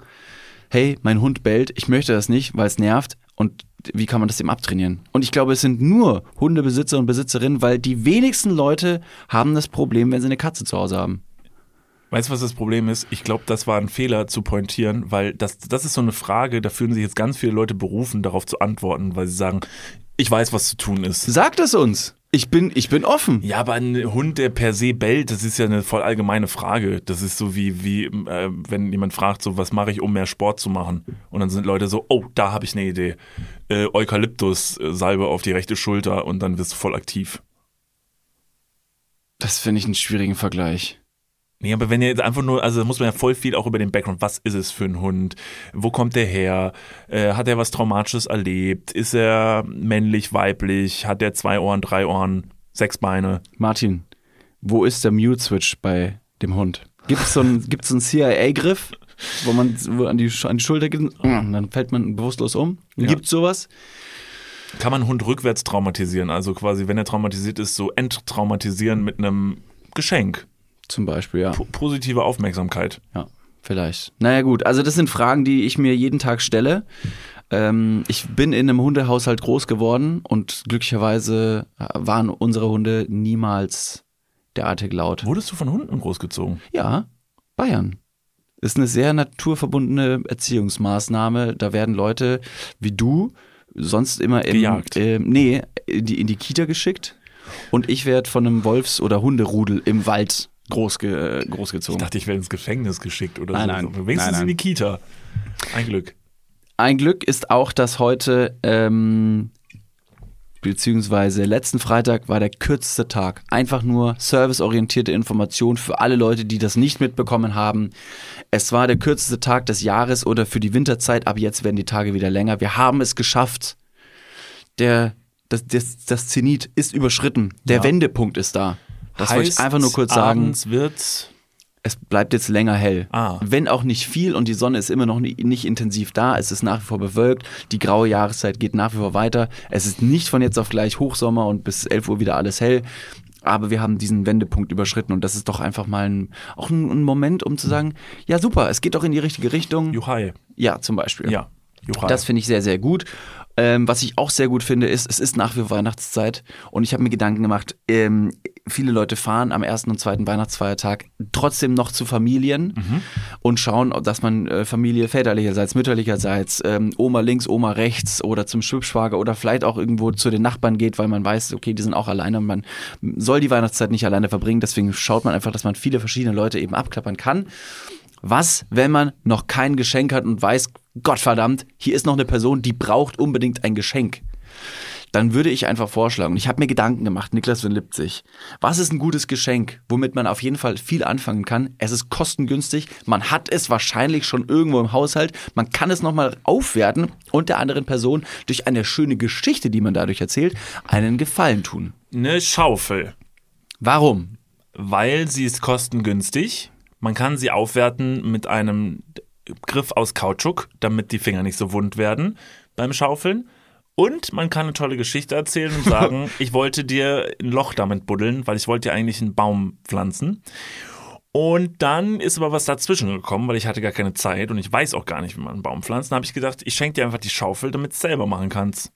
hey, mein Hund bellt, ich möchte das nicht, weil es nervt. Und wie kann man das dem abtrainieren? Und ich glaube, es sind nur Hundebesitzer und Besitzerinnen, weil die wenigsten Leute haben das Problem, wenn sie eine Katze zu Hause haben. Weißt du, was das Problem ist? Ich glaube, das war ein Fehler zu pointieren, weil das, das ist so eine Frage, da fühlen sich jetzt ganz viele Leute berufen, darauf zu antworten, weil sie sagen, ich weiß, was zu tun ist. Sagt es uns. Ich bin, ich bin offen. Ja, aber ein Hund, der per se bellt, das ist ja eine voll allgemeine Frage. Das ist so wie, wie äh, wenn jemand fragt, so, was mache ich, um mehr Sport zu machen? Und dann sind Leute so, oh, da habe ich eine Idee. Äh, Eukalyptus-Salbe auf die rechte Schulter und dann wirst du voll aktiv. Das finde ich einen schwierigen Vergleich. Nee, aber wenn ihr jetzt einfach nur, also da muss man ja voll viel auch über den Background, was ist es für ein Hund, wo kommt der her, äh, hat er was Traumatisches erlebt, ist er männlich, weiblich, hat er zwei Ohren, drei Ohren, sechs Beine. Martin, wo ist der Mute-Switch bei dem Hund? Gibt es so einen, so einen CIA-Griff, wo man wo an, die, an die Schulter geht und dann fällt man bewusstlos um? Ja. Gibt es sowas? Kann man einen Hund rückwärts traumatisieren, also quasi, wenn er traumatisiert ist, so enttraumatisieren mit einem Geschenk. Zum Beispiel, ja. Po positive Aufmerksamkeit. Ja, vielleicht. Naja gut, also das sind Fragen, die ich mir jeden Tag stelle. Ähm, ich bin in einem Hundehaushalt groß geworden und glücklicherweise waren unsere Hunde niemals derartig laut. Wurdest du von Hunden großgezogen? Ja, Bayern. Ist eine sehr naturverbundene Erziehungsmaßnahme. Da werden Leute wie du sonst immer im, Gejagt. Äh, nee, in die, in die Kita geschickt und ich werde von einem Wolfs- oder Hunderudel im Wald großge, äh, großgezogen. Ich dachte, ich werde ins Gefängnis geschickt oder Nein, so. nein. Wenigstens Nein, in nein. die Kita. Ein Glück. Ein Glück ist auch, dass heute, ähm, beziehungsweise letzten Freitag war der kürzeste Tag. Einfach nur serviceorientierte Information für alle Leute, die das nicht mitbekommen haben. Es war der kürzeste Tag des Jahres oder für die Winterzeit, aber jetzt werden die Tage wieder länger. Wir haben es geschafft. Der, das, das, das Zenit ist überschritten. Der Ja. Wendepunkt ist da. Das wollte ich einfach nur kurz sagen. Abends wird es bleibt jetzt länger hell. Ah. Wenn auch nicht viel und die Sonne ist immer noch nicht, nicht intensiv da, es ist nach wie vor bewölkt, die graue Jahreszeit geht nach wie vor weiter. Es ist nicht von jetzt auf gleich Hochsommer und bis 11 Uhr wieder alles hell. Aber wir haben diesen Wendepunkt überschritten und das ist doch einfach mal ein, auch ein, ein Moment, um zu sagen, ja super, es geht doch in die richtige Richtung. Juhai. Ja, zum Beispiel. Ja. Juhai. Das finde ich sehr, sehr gut. Ähm, was ich auch sehr gut finde, ist, es ist nach wie vor Weihnachtszeit und ich habe mir Gedanken gemacht, ähm, viele Leute fahren am ersten und zweiten Weihnachtsfeiertag trotzdem noch zu Familien und schauen, dass man äh, Familie väterlicherseits, mütterlicherseits, ähm, Oma links, Oma rechts oder zum Schwibschwager oder vielleicht auch irgendwo zu den Nachbarn geht, weil man weiß, okay, die sind auch alleine und man soll die Weihnachtszeit nicht alleine verbringen. Deswegen schaut man einfach, dass man viele verschiedene Leute eben abklappern kann. Was, wenn man noch kein Geschenk hat und weiß, Gottverdammt, hier ist noch eine Person, die braucht unbedingt ein Geschenk? Dann würde ich einfach vorschlagen, und ich habe mir Gedanken gemacht, Niklas von Lipzig, was ist ein gutes Geschenk, womit man auf jeden Fall viel anfangen kann? Es ist kostengünstig, man hat es wahrscheinlich schon irgendwo im Haushalt, man kann es nochmal aufwerten und der anderen Person durch eine schöne Geschichte, die man dadurch erzählt, einen Gefallen tun. Eine Schaufel. Warum? Weil sie ist kostengünstig. Man kann sie aufwerten mit einem Griff aus Kautschuk, damit die Finger nicht so wund werden beim Schaufeln. Und man kann eine tolle Geschichte erzählen und sagen, ich wollte dir ein Loch damit buddeln, weil ich wollte dir eigentlich einen Baum pflanzen. Und dann ist aber was dazwischen gekommen, weil ich hatte gar keine Zeit und ich weiß auch gar nicht, wie man einen Baum pflanzt. Dann habe ich gedacht, ich schenke dir einfach die Schaufel, damit du es selber machen kannst.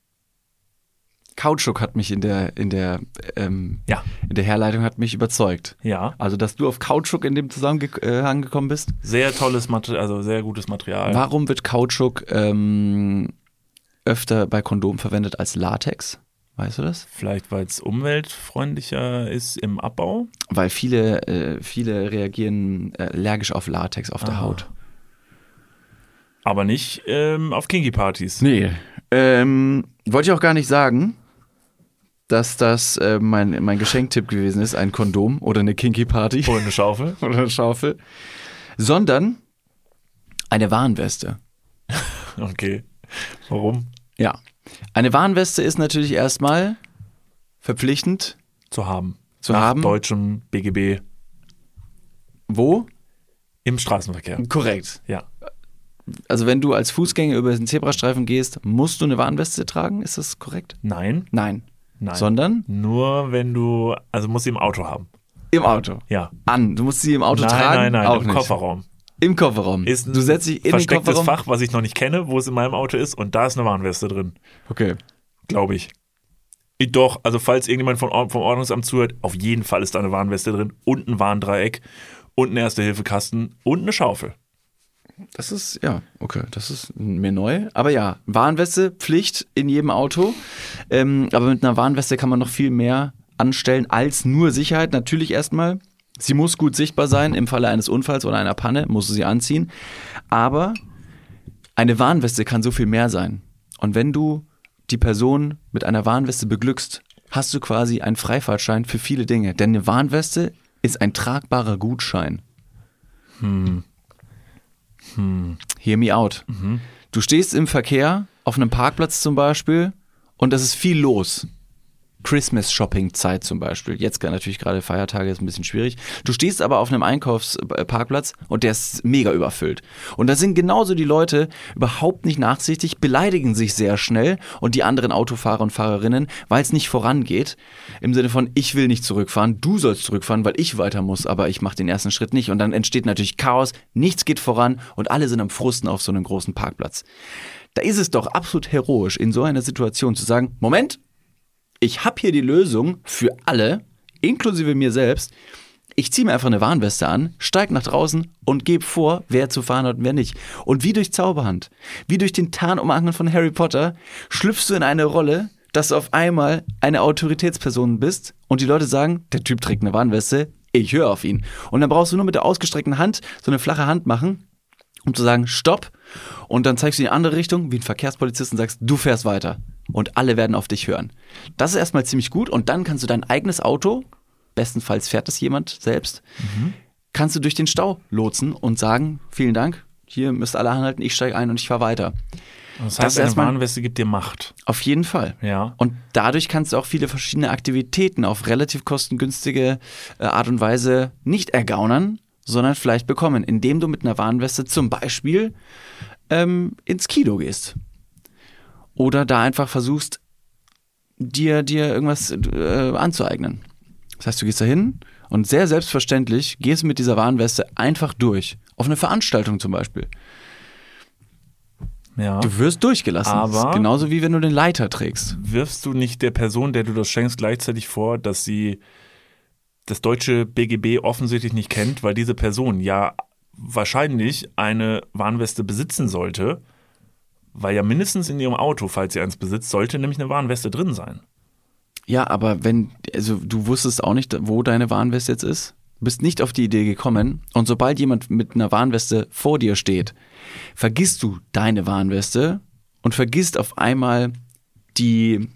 Kautschuk hat mich in der, in der, ähm, Ja. in der Herleitung hat mich überzeugt. Ja. Also, dass du auf Kautschuk in dem Zusammenhang gekommen bist. Sehr tolles Material, also sehr gutes Material. Warum wird Kautschuk ähm, öfter bei Kondomen verwendet als Latex? Weißt du das? Vielleicht, weil es umweltfreundlicher ist im Abbau. Weil viele, äh, viele reagieren äh, allergisch auf Latex auf der Ah. Haut. Aber nicht ähm, auf Kinky-Partys. Nee. Ähm, wollte ich auch gar nicht sagen, dass das äh, mein, mein Geschenktipp gewesen ist, ein Kondom oder eine Kinky Party. Oder eine Schaufel. oder eine Schaufel. Sondern eine Warnweste. Okay. Warum? Ja. Eine Warnweste ist natürlich erstmal verpflichtend Zu haben. zu Nach haben. deutschem BGB Wo? im Straßenverkehr. Korrekt. Ja. Also wenn du als Fußgänger über den Zebrastreifen gehst, musst du eine Warnweste tragen. Ist das korrekt? Nein. Nein. Nein. Sondern Nur wenn du, also musst du im Auto haben. im Auto. Ja. An. Du musst sie im Auto nein, tragen. nein, nein, auch im nicht. Kofferraum. Im Kofferraum. Ist du setzt dich in den verstecktes Kofferraum. Fach, was ich noch nicht kenne, wo es in meinem Auto ist und da ist eine Warnweste drin. Okay. Glaube ich. Ich Doch, also falls irgendjemand Or- vom Ordnungsamt zuhört, auf jeden Fall ist da eine Warnweste drin und ein Warndreieck und ein Erste-Hilfe-Kasten und eine Schaufel. Das ist, ja, okay, das ist mir neu. Aber ja, Warnweste, Pflicht in jedem Auto. Ähm, aber mit einer Warnweste kann man noch viel mehr anstellen als nur Sicherheit. Natürlich erstmal, sie muss gut sichtbar sein. Im Falle eines Unfalls oder einer Panne musst du sie anziehen. Aber eine Warnweste kann so viel mehr sein. Und wenn du die Person mit einer Warnweste beglückst, hast du quasi einen Freifahrtschein für viele Dinge. Denn eine Warnweste ist ein tragbarer Gutschein. Hm. Hear me out. Du stehst im Verkehr, auf einem Parkplatz zum Beispiel, und es ist viel los. Christmas-Shopping-Zeit zum Beispiel. Jetzt natürlich gerade Feiertage ist ein bisschen schwierig. Du stehst aber auf einem Einkaufsparkplatz und der ist mega überfüllt. Und da sind genauso die Leute überhaupt nicht nachsichtig, beleidigen sich sehr schnell und die anderen Autofahrer und Fahrerinnen, weil es nicht vorangeht. Im Sinne von, ich will nicht zurückfahren, du sollst zurückfahren, weil ich weiter muss, aber ich mache den ersten Schritt nicht. Und dann entsteht natürlich Chaos, nichts geht voran und alle sind am Frusten auf so einem großen Parkplatz. Da ist es doch absolut heroisch, in so einer Situation zu sagen, Moment, ich habe hier die Lösung für alle, inklusive mir selbst. Ich ziehe mir einfach eine Warnweste an, steig nach draußen und gebe vor, wer zu fahren hat und wer nicht. Und wie durch Zauberhand, wie durch den Tarnumhang von Harry Potter, schlüpfst du in eine Rolle, dass du auf einmal eine Autoritätsperson bist und die Leute sagen, der Typ trägt eine Warnweste, ich höre auf ihn. Und dann brauchst du nur mit der ausgestreckten Hand so eine flache Hand machen, um zu sagen, stopp. Und dann zeigst du in die andere Richtung, wie ein Verkehrspolizist und sagst, du fährst weiter. Und alle werden auf dich hören. Das ist erstmal ziemlich gut. Und dann kannst du dein eigenes Auto, bestenfalls fährt das jemand selbst, kannst du durch den Stau lotsen und sagen, vielen Dank, hier müsst alle anhalten, ich steige ein und ich fahre weiter. Das Das heißt, eine erstmal- Warnweste gibt dir Macht. Auf jeden Fall. Ja. Und dadurch kannst du auch viele verschiedene Aktivitäten auf relativ kostengünstige äh, Art und Weise nicht ergaunern, sondern vielleicht bekommen, indem du mit einer Warnweste zum Beispiel ähm, ins Kino gehst. Oder da einfach versuchst, dir, dir irgendwas äh, anzueignen. Das heißt, du gehst da hin und sehr selbstverständlich gehst mit dieser Warnweste einfach durch. Auf eine Veranstaltung zum Beispiel. Ja. Du wirst durchgelassen. Aber- Das ist genauso wie wenn du den Leiter trägst. Wirfst du nicht der Person, der du das schenkst, gleichzeitig vor, dass sie das deutsche BGB offensichtlich nicht kennt, weil diese Person ja wahrscheinlich eine Warnweste besitzen sollte, weil ja mindestens in ihrem Auto, falls sie eins besitzt, sollte nämlich eine Warnweste drin sein. Ja, aber wenn, also du wusstest auch nicht, wo deine Warnweste jetzt ist. Du bist nicht auf die Idee gekommen. Und sobald jemand mit einer Warnweste vor dir steht, vergisst du deine Warnweste und vergisst auf einmal die,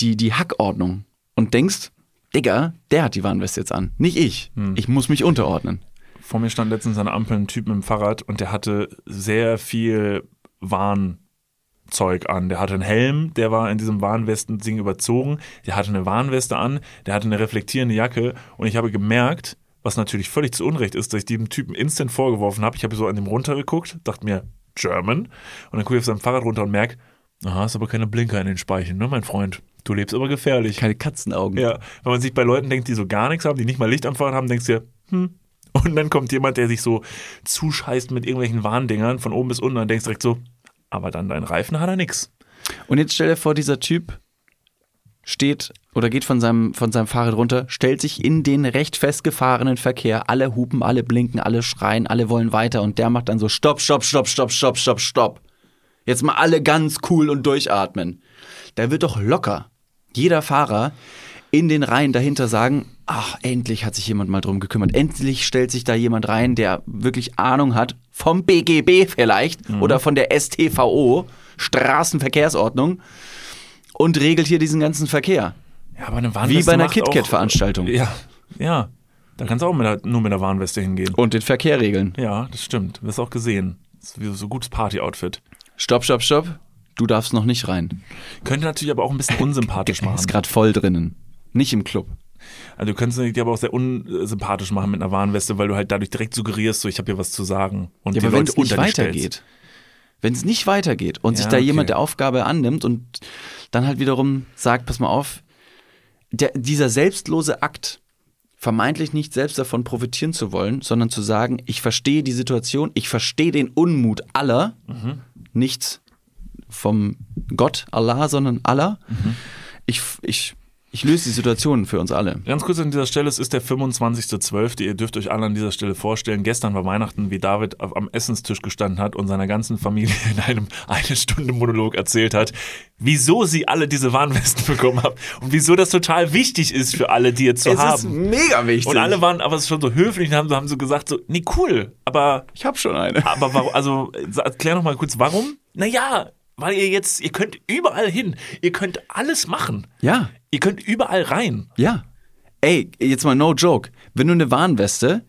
die, die Hackordnung und denkst, Digga, der hat die Warnweste jetzt an, nicht ich. Ich muss mich unterordnen. Vor mir stand letztens an der Ampel ein Typ mit dem Fahrrad und der hatte sehr viel Warnzeug an. Der hatte einen Helm, der war in diesem Warnwesten-Ding überzogen. Der hatte eine Warnweste an, der hatte eine reflektierende Jacke und ich habe gemerkt, was natürlich völlig zu Unrecht ist, dass ich diesem Typen instant vorgeworfen habe. Ich habe so an dem runtergeguckt, dachte mir, German. Und dann gucke ich auf seinem Fahrrad runter und merke, aha, ist aber keine Blinker in den Speichen, ne, mein Freund? Du lebst aber gefährlich. Keine Katzenaugen. Ja, wenn man sich bei Leuten denkt, die so gar nichts haben, die nicht mal Licht am Fahrrad haben, denkst du dir, hm. Und dann kommt jemand, der sich so zuscheißt mit irgendwelchen Warndingern von oben bis unten und denkst direkt so, aber dann dein Reifen hat er nix. Und jetzt stell dir vor, dieser Typ steht oder geht von seinem, von seinem Fahrrad runter, stellt sich in den recht festgefahrenen Verkehr, alle hupen, alle blinken, alle schreien, alle wollen weiter und der macht dann so Stopp, Stopp, Stopp, Stopp, Stopp, Stopp, Stopp. Jetzt mal alle ganz cool und durchatmen. Da wird doch locker jeder Fahrer in den Reihen dahinter sagen, ach, endlich hat sich jemand mal drum gekümmert. Endlich stellt sich da jemand rein, der wirklich Ahnung hat vom BGB vielleicht oder von der STVO, Straßenverkehrsordnung und regelt hier diesen ganzen Verkehr. Ja, aber eine Wie Warnweste bei einer KitKat-Veranstaltung. Ja, ja. Da kannst du auch mit der, nur mit der Warnweste hingehen. Und den Verkehr regeln. Ja, das stimmt. Du wirst auch gesehen. Das ist wie so ein gutes Party-Outfit. Stopp, stopp, stopp. Du darfst noch nicht rein. Könnte natürlich aber auch ein bisschen unsympathisch machen. Ist gerade voll drinnen. Nicht im Club. Also du könntest dich aber auch sehr unsympathisch machen mit einer Warnweste, weil du halt dadurch direkt suggerierst, so ich habe hier was zu sagen. Und ja, die aber wenn Leute es nicht unter weitergeht. Wenn es nicht weitergeht und sich Ja, da okay. jemand der Aufgabe annimmt und dann halt wiederum sagt, pass mal auf, der, dieser selbstlose Akt, vermeintlich nicht selbst davon profitieren zu wollen, sondern zu sagen, ich verstehe die Situation, ich verstehe den Unmut aller, Mhm. nicht vom Gott Allah, sondern Allah. Mhm. Ich, ich, ich löse die Situation für uns alle. Ganz kurz an dieser Stelle, es ist der 25.12. Ihr dürft euch alle an dieser Stelle vorstellen, gestern war Weihnachten, wie David am Essenstisch gestanden hat und seiner ganzen Familie in einem eine Stunde Monolog erzählt hat, wieso sie alle diese Warnwesten bekommen haben und wieso das total wichtig ist für alle, die jetzt zu Es ist haben. mega wichtig. Und alle waren aber schon so höflich und haben, haben so gesagt, so, nee, cool, aber Ich habe schon eine. aber warum, also erklär noch mal kurz, warum? Naja, weil ihr jetzt, ihr könnt überall hin, ihr könnt alles machen. Ja. Ihr könnt überall rein. Ja. Ey, jetzt mal no joke. Wenn du eine Warnweste,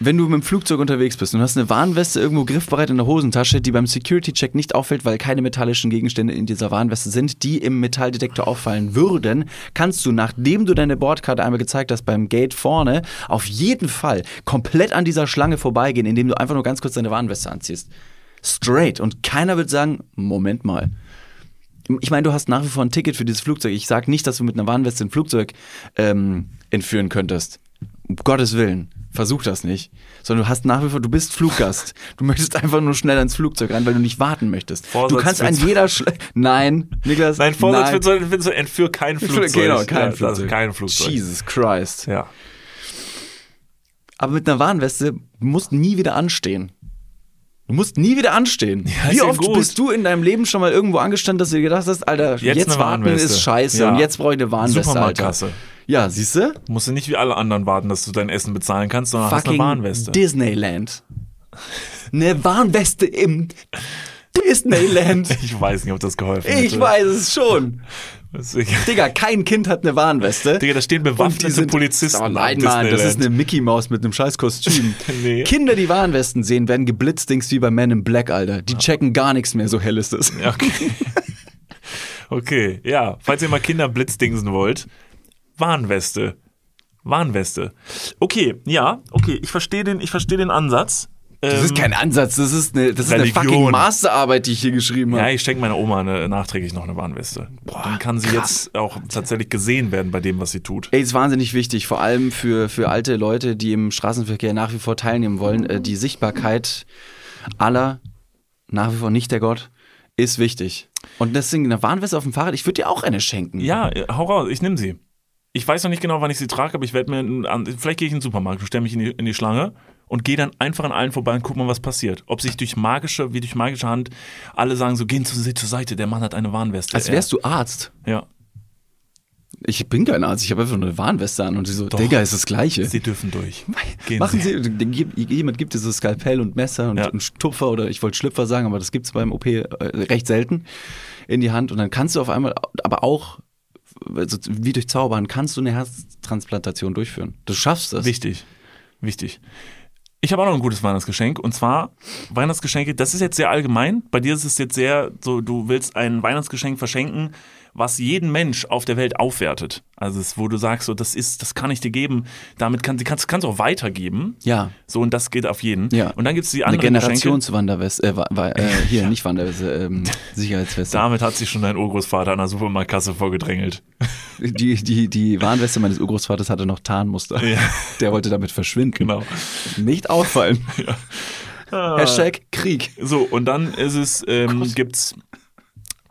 wenn du mit dem Flugzeug unterwegs bist und hast eine Warnweste irgendwo griffbereit in der Hosentasche, die beim Security-Check nicht auffällt, weil keine metallischen Gegenstände in dieser Warnweste sind, die im Metalldetektor auffallen würden, kannst du, nachdem du deine Bordkarte einmal gezeigt hast beim Gate vorne, auf jeden Fall komplett an dieser Schlange vorbeigehen, indem du einfach nur ganz kurz deine Warnweste anziehst. Straight. Und keiner wird sagen, Moment mal. Ich meine, du hast nach wie vor ein Ticket für dieses Flugzeug. Ich sage nicht, dass du mit einer Warnweste ein Flugzeug ähm, entführen könntest. Um Gottes Willen. Versuch das nicht. Sondern du hast nach wie vor, du bist Fluggast. Du möchtest einfach nur schnell ans Flugzeug rein, weil du nicht warten möchtest. Vorsatz du kannst an für- jeder Schle Nein, Niklas. Nein, Vorsatz nein. so, wird so entführ kein Flugzeug. Genau, kein Ja, Flugzeug. Kein Flugzeug. Jesus Christ. Ja. Aber mit einer Warnweste, du musst nie wieder anstehen. Du musst nie wieder anstehen. Ja, Wie ja oft gut. bist du in deinem Leben schon mal irgendwo angestanden, dass du dir gedacht hast, Alter, Jetzt jetzt, warten ist scheiße Ja. und jetzt brauche ich eine Warnweste, Alter. Ja, siehst du? Musst du nicht wie alle anderen warten, dass du dein Essen bezahlen kannst, sondern hast eine Fucking Warnweste. Disneyland. Eine Warnweste im Disneyland. Ich weiß nicht, ob das geholfen hätte. Ich weiß es schon. Digga, kein Kind hat eine Warnweste. Digga, da stehen bewaffnete sind- Polizisten. Oh nein, Mann, das ist eine Mickey Maus mit einem scheiß Kostüm. Nee. Kinder, die Warnwesten sehen, werden geblitzdings wie bei Men in Black, Alter. Die checken gar nichts mehr, so hell ist es. Ja, Okay. okay, ja. Falls ihr mal Kinder blitzdingsen wollt, Warnweste. Warnweste. Okay, ja, okay, ich verstehe den, ich verstehe den Ansatz. Das ist Ähm, kein Ansatz, das ist eine, das ist eine fucking Masterarbeit, die ich hier geschrieben Ja, habe. ich schenke meiner Oma eine, nachträglich noch eine Warnweste. Dann kann sie jetzt auch tatsächlich gesehen werden bei dem, was sie tut. Ey, ist wahnsinnig wichtig, vor allem für, für alte Leute, die im Straßenverkehr nach wie vor teilnehmen wollen. Äh, die Sichtbarkeit aller, nach wie vor nicht der Gott, ist wichtig. Und deswegen eine Warnweste auf dem Fahrrad, ich würde dir auch eine schenken. Ja, hau raus, ich nehme sie. Ich weiß noch nicht genau, wann ich sie trage, aber ich werde mir, einen- an- vielleicht gehe ich in den Supermarkt, stelle mich in die, in die Schlange und gehe dann einfach an allen vorbei und guck mal, was passiert. Ob sich durch magische, wie durch magische Hand, alle sagen so, gehen zu, zur Seite, der Mann hat eine Warnweste. Als wärst du Arzt. Ja. Ich bin kein Arzt, ich habe einfach nur eine Warnweste an und sie so, Digga, ist das Gleiche. Sie dürfen durch. Gehen Machen Sie. Sie, jemand gibt dir so Skalpell und Messer und Ja. einen Stupfer oder ich wollte Schlüpfer sagen, aber das gibt's beim OP äh, recht selten in die Hand und dann kannst du auf einmal, aber auch so wie durch Zaubern, kannst du eine Herztransplantation durchführen. Du schaffst das. Wichtig. Wichtig. Ich habe auch noch ein gutes Weihnachtsgeschenk und zwar Weihnachtsgeschenke, das ist jetzt sehr allgemein. Bei dir ist es jetzt sehr so, du willst ein Weihnachtsgeschenk verschenken, was jeden Mensch auf der Welt aufwertet. Also es, wo du sagst, so das ist, das kann ich dir geben, damit kann, kannst kannst du auch weitergeben. Ja. So und das geht auf jeden. Ja. Und dann gibt es die Geschenke. Generationswanderweste, äh, äh, hier nicht Wanderweste, ähm, Sicherheitsweste. Damit hat sich schon dein Urgroßvater an der Supermarktkasse vorgedrängelt. Die, die, die Warnweste meines Urgroßvaters hatte noch Tarnmuster. Ja. Der wollte damit verschwinden. Genau. Nicht auffallen. Ah. Hashtag Krieg. So, und dann ist es, ähm, gibt's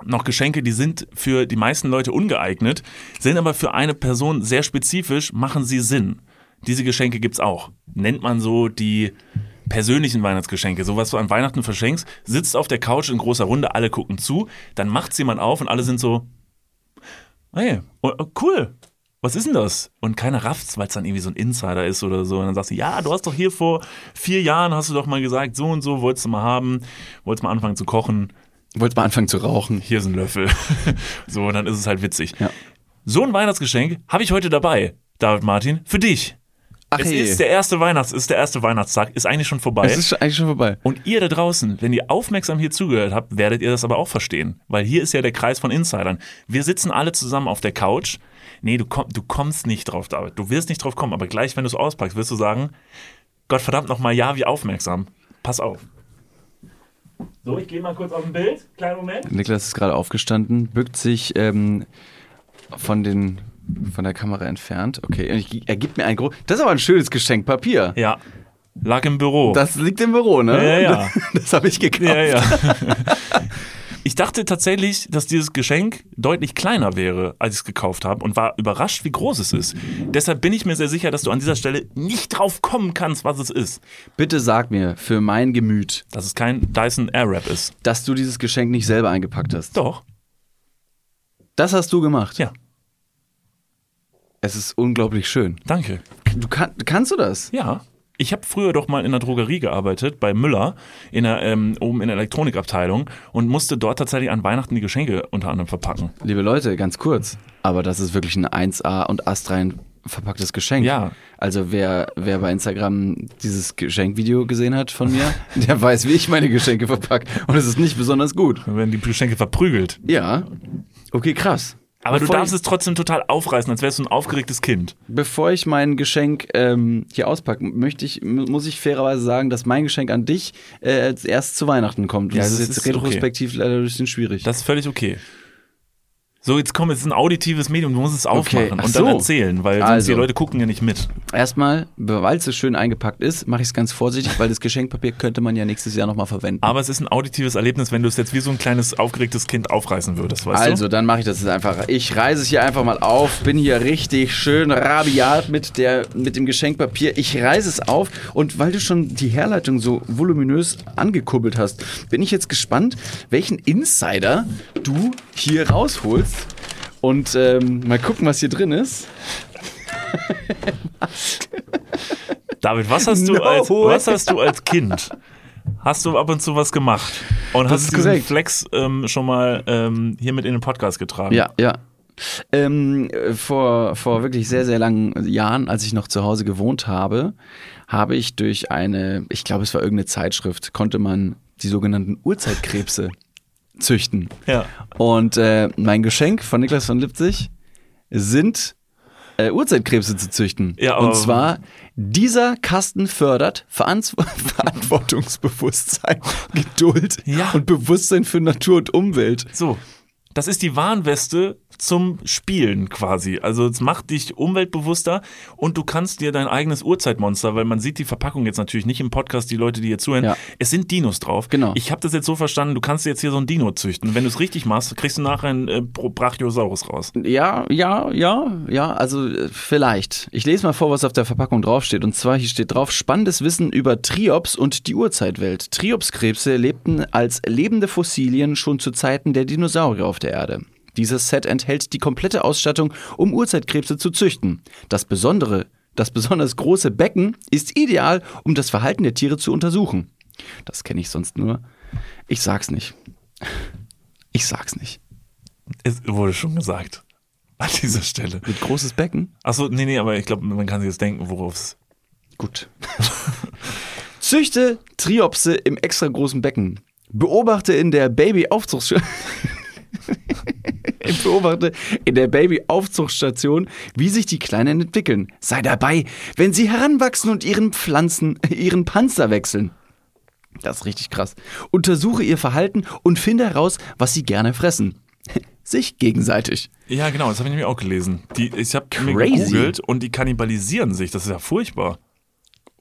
noch Geschenke, die sind für die meisten Leute ungeeignet, sind aber für eine Person sehr spezifisch, machen sie Sinn. Diese Geschenke gibt's auch. Nennt man so die persönlichen Weihnachtsgeschenke. So was du an Weihnachten verschenkst, sitzt auf der Couch in großer Runde, alle gucken zu, dann macht's jemand auf und alle sind so, hey, oh, oh, cool. Was ist denn das? Und keiner rafft's, weil es dann irgendwie so ein Insider ist oder so. Und dann sagst du, ja, du hast doch hier vor vier Jahren, hast du doch mal gesagt, so und so wolltest du mal haben, wolltest mal anfangen zu kochen. Wolltest mal anfangen zu rauchen. Hier ist ein Löffel. so, und dann ist es halt witzig. Ja. So ein Weihnachtsgeschenk habe ich heute dabei, David Martin, für dich. Ach es hey. ist der erste Weihnachts, ist der erste Weihnachtstag, ist eigentlich schon vorbei. Es ist eigentlich schon vorbei. Und ihr da draußen, wenn ihr aufmerksam hier zugehört habt, werdet ihr das aber auch verstehen. Weil hier ist ja der Kreis von Insidern. Wir sitzen alle zusammen auf der Couch. Nee, du, komm, du kommst nicht drauf, David. Du wirst nicht drauf kommen. Aber gleich, wenn du es auspackst, wirst du sagen, Gott verdammt nochmal, ja, wie aufmerksam. Pass auf. So, ich gehe mal kurz auf ein Bild. Kleinen Moment. Niklas ist gerade aufgestanden, bückt sich ähm, von, den, von der Kamera entfernt. Okay, und ich, er gibt mir ein großes. Das ist aber ein schönes Geschenk, Papier. Ja. Lag im Büro. Das liegt im Büro, ne? Ja, ja. Das habe ich gekauft. Ja, ja. Ich dachte tatsächlich, dass dieses Geschenk deutlich kleiner wäre, als ich es gekauft habe und war überrascht, wie groß es ist. Deshalb bin ich mir sehr sicher, dass du an dieser Stelle nicht drauf kommen kannst, was es ist. Bitte sag mir für mein Gemüt, Dass es kein Dyson Airwrap ist. dass du dieses Geschenk nicht selber eingepackt hast. Doch. Das hast du gemacht. Ja. Es ist unglaublich schön. Danke. Du kann, kannst du das? Ja. Ich habe früher doch mal in der Drogerie gearbeitet, bei Müller, in der, ähm, oben in der Elektronikabteilung und musste dort tatsächlich an Weihnachten die Geschenke unter anderem verpacken. Liebe Leute, ganz kurz. Aber das ist wirklich ein 1A und astrein verpacktes Geschenk. Ja. Also wer, wer bei Instagram dieses Geschenkvideo gesehen hat von mir, der weiß, wie ich meine Geschenke verpacke. Und es ist nicht besonders gut. Dann werden die Geschenke verprügelt. Ja. Okay, krass. Aber Bevor du darfst ich, es trotzdem total aufreißen, als wärst du ein aufgeregtes Kind. Bevor ich mein Geschenk ähm, hier auspacke, möchte ich, muss ich fairerweise sagen, dass mein Geschenk an dich äh, erst zu Weihnachten kommt. Ja, das, das ist jetzt ist okay. retrospektiv leider ein bisschen schwierig. Das ist völlig okay. So, jetzt komm, es ist ein auditives Medium, du musst es aufmachen Ach und dann so. erzählen, weil sonst Also. die Leute gucken ja nicht mit. Erstmal, weil es so schön eingepackt ist, mache ich es ganz vorsichtig, weil das Geschenkpapier könnte man ja nächstes Jahr nochmal verwenden. Aber es ist ein auditives Erlebnis, wenn du es jetzt wie so ein kleines aufgeregtes Kind aufreißen würdest, weißt also, du? dann mache ich das jetzt einfach. Ich reise es hier einfach mal auf, bin hier richtig schön rabiat mit, der, mit dem Geschenkpapier. Ich reise es auf und weil du schon die Herleitung so voluminös angekurbelt hast, bin ich jetzt gespannt, welchen Insider du hier rausholst. Und ähm, mal gucken, was hier drin ist. David, was hast du No als was hast du als Kind? Hast du ab und zu was gemacht und Das hast diesen korrekt. Flex ähm, schon mal ähm, hier mit in den Podcast getragen? Ja, ja. Ähm, äh, vor, vor wirklich sehr, sehr langen Jahren, als ich noch zu Hause gewohnt habe, habe ich durch eine, ich glaube, es war irgendeine Zeitschrift, konnte man die sogenannten Urzeitkrebse züchten. Ja. Und äh, mein Geschenk von Niklas von Lipzig sind äh, Urzeitkrebse zu züchten. Ja, aber- Und zwar, dieser Kasten fördert Verantw Verantwortungsbewusstsein, Geduld Ja. und Bewusstsein für Natur und Umwelt. So, das ist die Warnweste zum Spielen quasi. Also es macht dich umweltbewusster und du kannst dir dein eigenes Urzeitmonster, weil man sieht die Verpackung jetzt natürlich nicht im Podcast, die Leute, die hier zuhören, Ja. es sind Dinos drauf. Genau. Ich habe das jetzt so verstanden, du kannst jetzt hier so ein Dino züchten. Wenn du es richtig machst, kriegst du nachher einen äh, Brachiosaurus raus. Ja, ja, ja, ja, also äh, vielleicht. Ich lese mal vor, was auf der Verpackung draufsteht. Und zwar hier steht drauf, spannendes Wissen über Triops und die Urzeitwelt. Triopskrebse lebten als lebende Fossilien schon zu Zeiten der Dinosaurier auf der Erde. Dieses Set enthält die komplette Ausstattung, um Urzeitkrebse zu züchten. Das Besondere, das besonders große Becken ist ideal, um das Verhalten der Tiere zu untersuchen. Das kenne ich sonst nur. Ich sag's nicht. Ich sag's nicht. Es wurde schon gesagt. An dieser Stelle. Mit großes Becken? Achso, nee, nee, aber ich glaube, man kann sich jetzt denken, worauf es. Gut. Züchte Triopse im extra großen Becken. Beobachte in der Baby-Aufzuchtstation. Beobachte in der Baby-Aufzuchtstation, wie sich die Kleinen entwickeln. Sei dabei, wenn sie heranwachsen und ihren Pflanzen, ihren Panzer wechseln. Das ist richtig krass. Untersuche ihr Verhalten und finde heraus, was sie gerne fressen. Sich gegenseitig. Ja, genau, das habe ich nämlich auch gelesen. Die, ich habe mir gegoogelt und die kannibalisieren sich. Das ist ja furchtbar.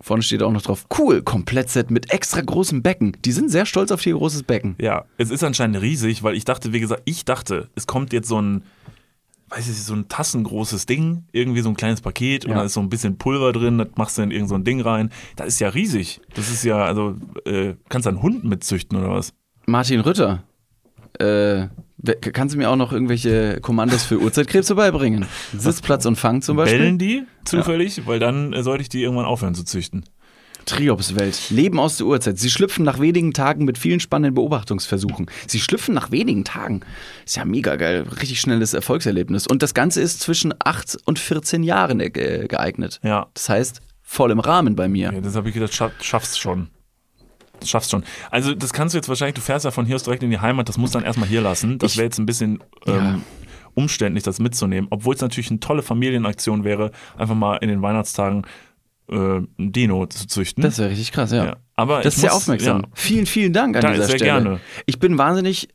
Vorne steht auch noch drauf, cool, Komplettset mit extra großem Becken. Die sind sehr stolz auf ihr großes Becken. Ja, es ist anscheinend riesig, weil ich dachte, wie gesagt, ich dachte, es kommt jetzt so ein, weiß ich nicht, so ein tassengroßes Ding, irgendwie so ein kleines Paket und Ja. da ist so ein bisschen Pulver drin, das machst du in irgend so ein Ding rein. Das ist ja riesig. Das ist ja, also, äh, kannst du einen Hund mitzüchten oder was? Martin Rütter, äh, kannst du mir auch noch irgendwelche Kommandos für Urzeitkrebse beibringen? Sitzplatz und Fang zum Beispiel? Bellen die zufällig? Weil dann äh, sollte ich die irgendwann aufhören zu züchten. Triopswelt. Leben aus der Urzeit. Sie schlüpfen nach wenigen Tagen mit vielen spannenden Beobachtungsversuchen. Sie schlüpfen nach wenigen Tagen. Ist ja mega geil. Richtig schnelles Erfolgserlebnis. Und das Ganze ist zwischen 8 und 14 Jahren äh, geeignet. Ja. Das heißt, voll im Rahmen bei mir. Ja, das habe ich gedacht, schaff, schaffst schon. Das schaffst schon. Also, das kannst du jetzt wahrscheinlich, du fährst ja von hier aus direkt in die Heimat, das musst du dann erstmal hier lassen. Das wäre jetzt ein bisschen ähm, Ja. umständlich, das mitzunehmen. Obwohl es natürlich eine tolle Familienaktion wäre, einfach mal in den Weihnachtstagen äh, ein Dino zu züchten. Das wäre richtig krass, ja. Ja. Aber das ist sehr muss- aufmerksam. ja. Vielen, vielen Dank an Da- dieser sehr Stelle. gerne. Ich bin wahnsinnig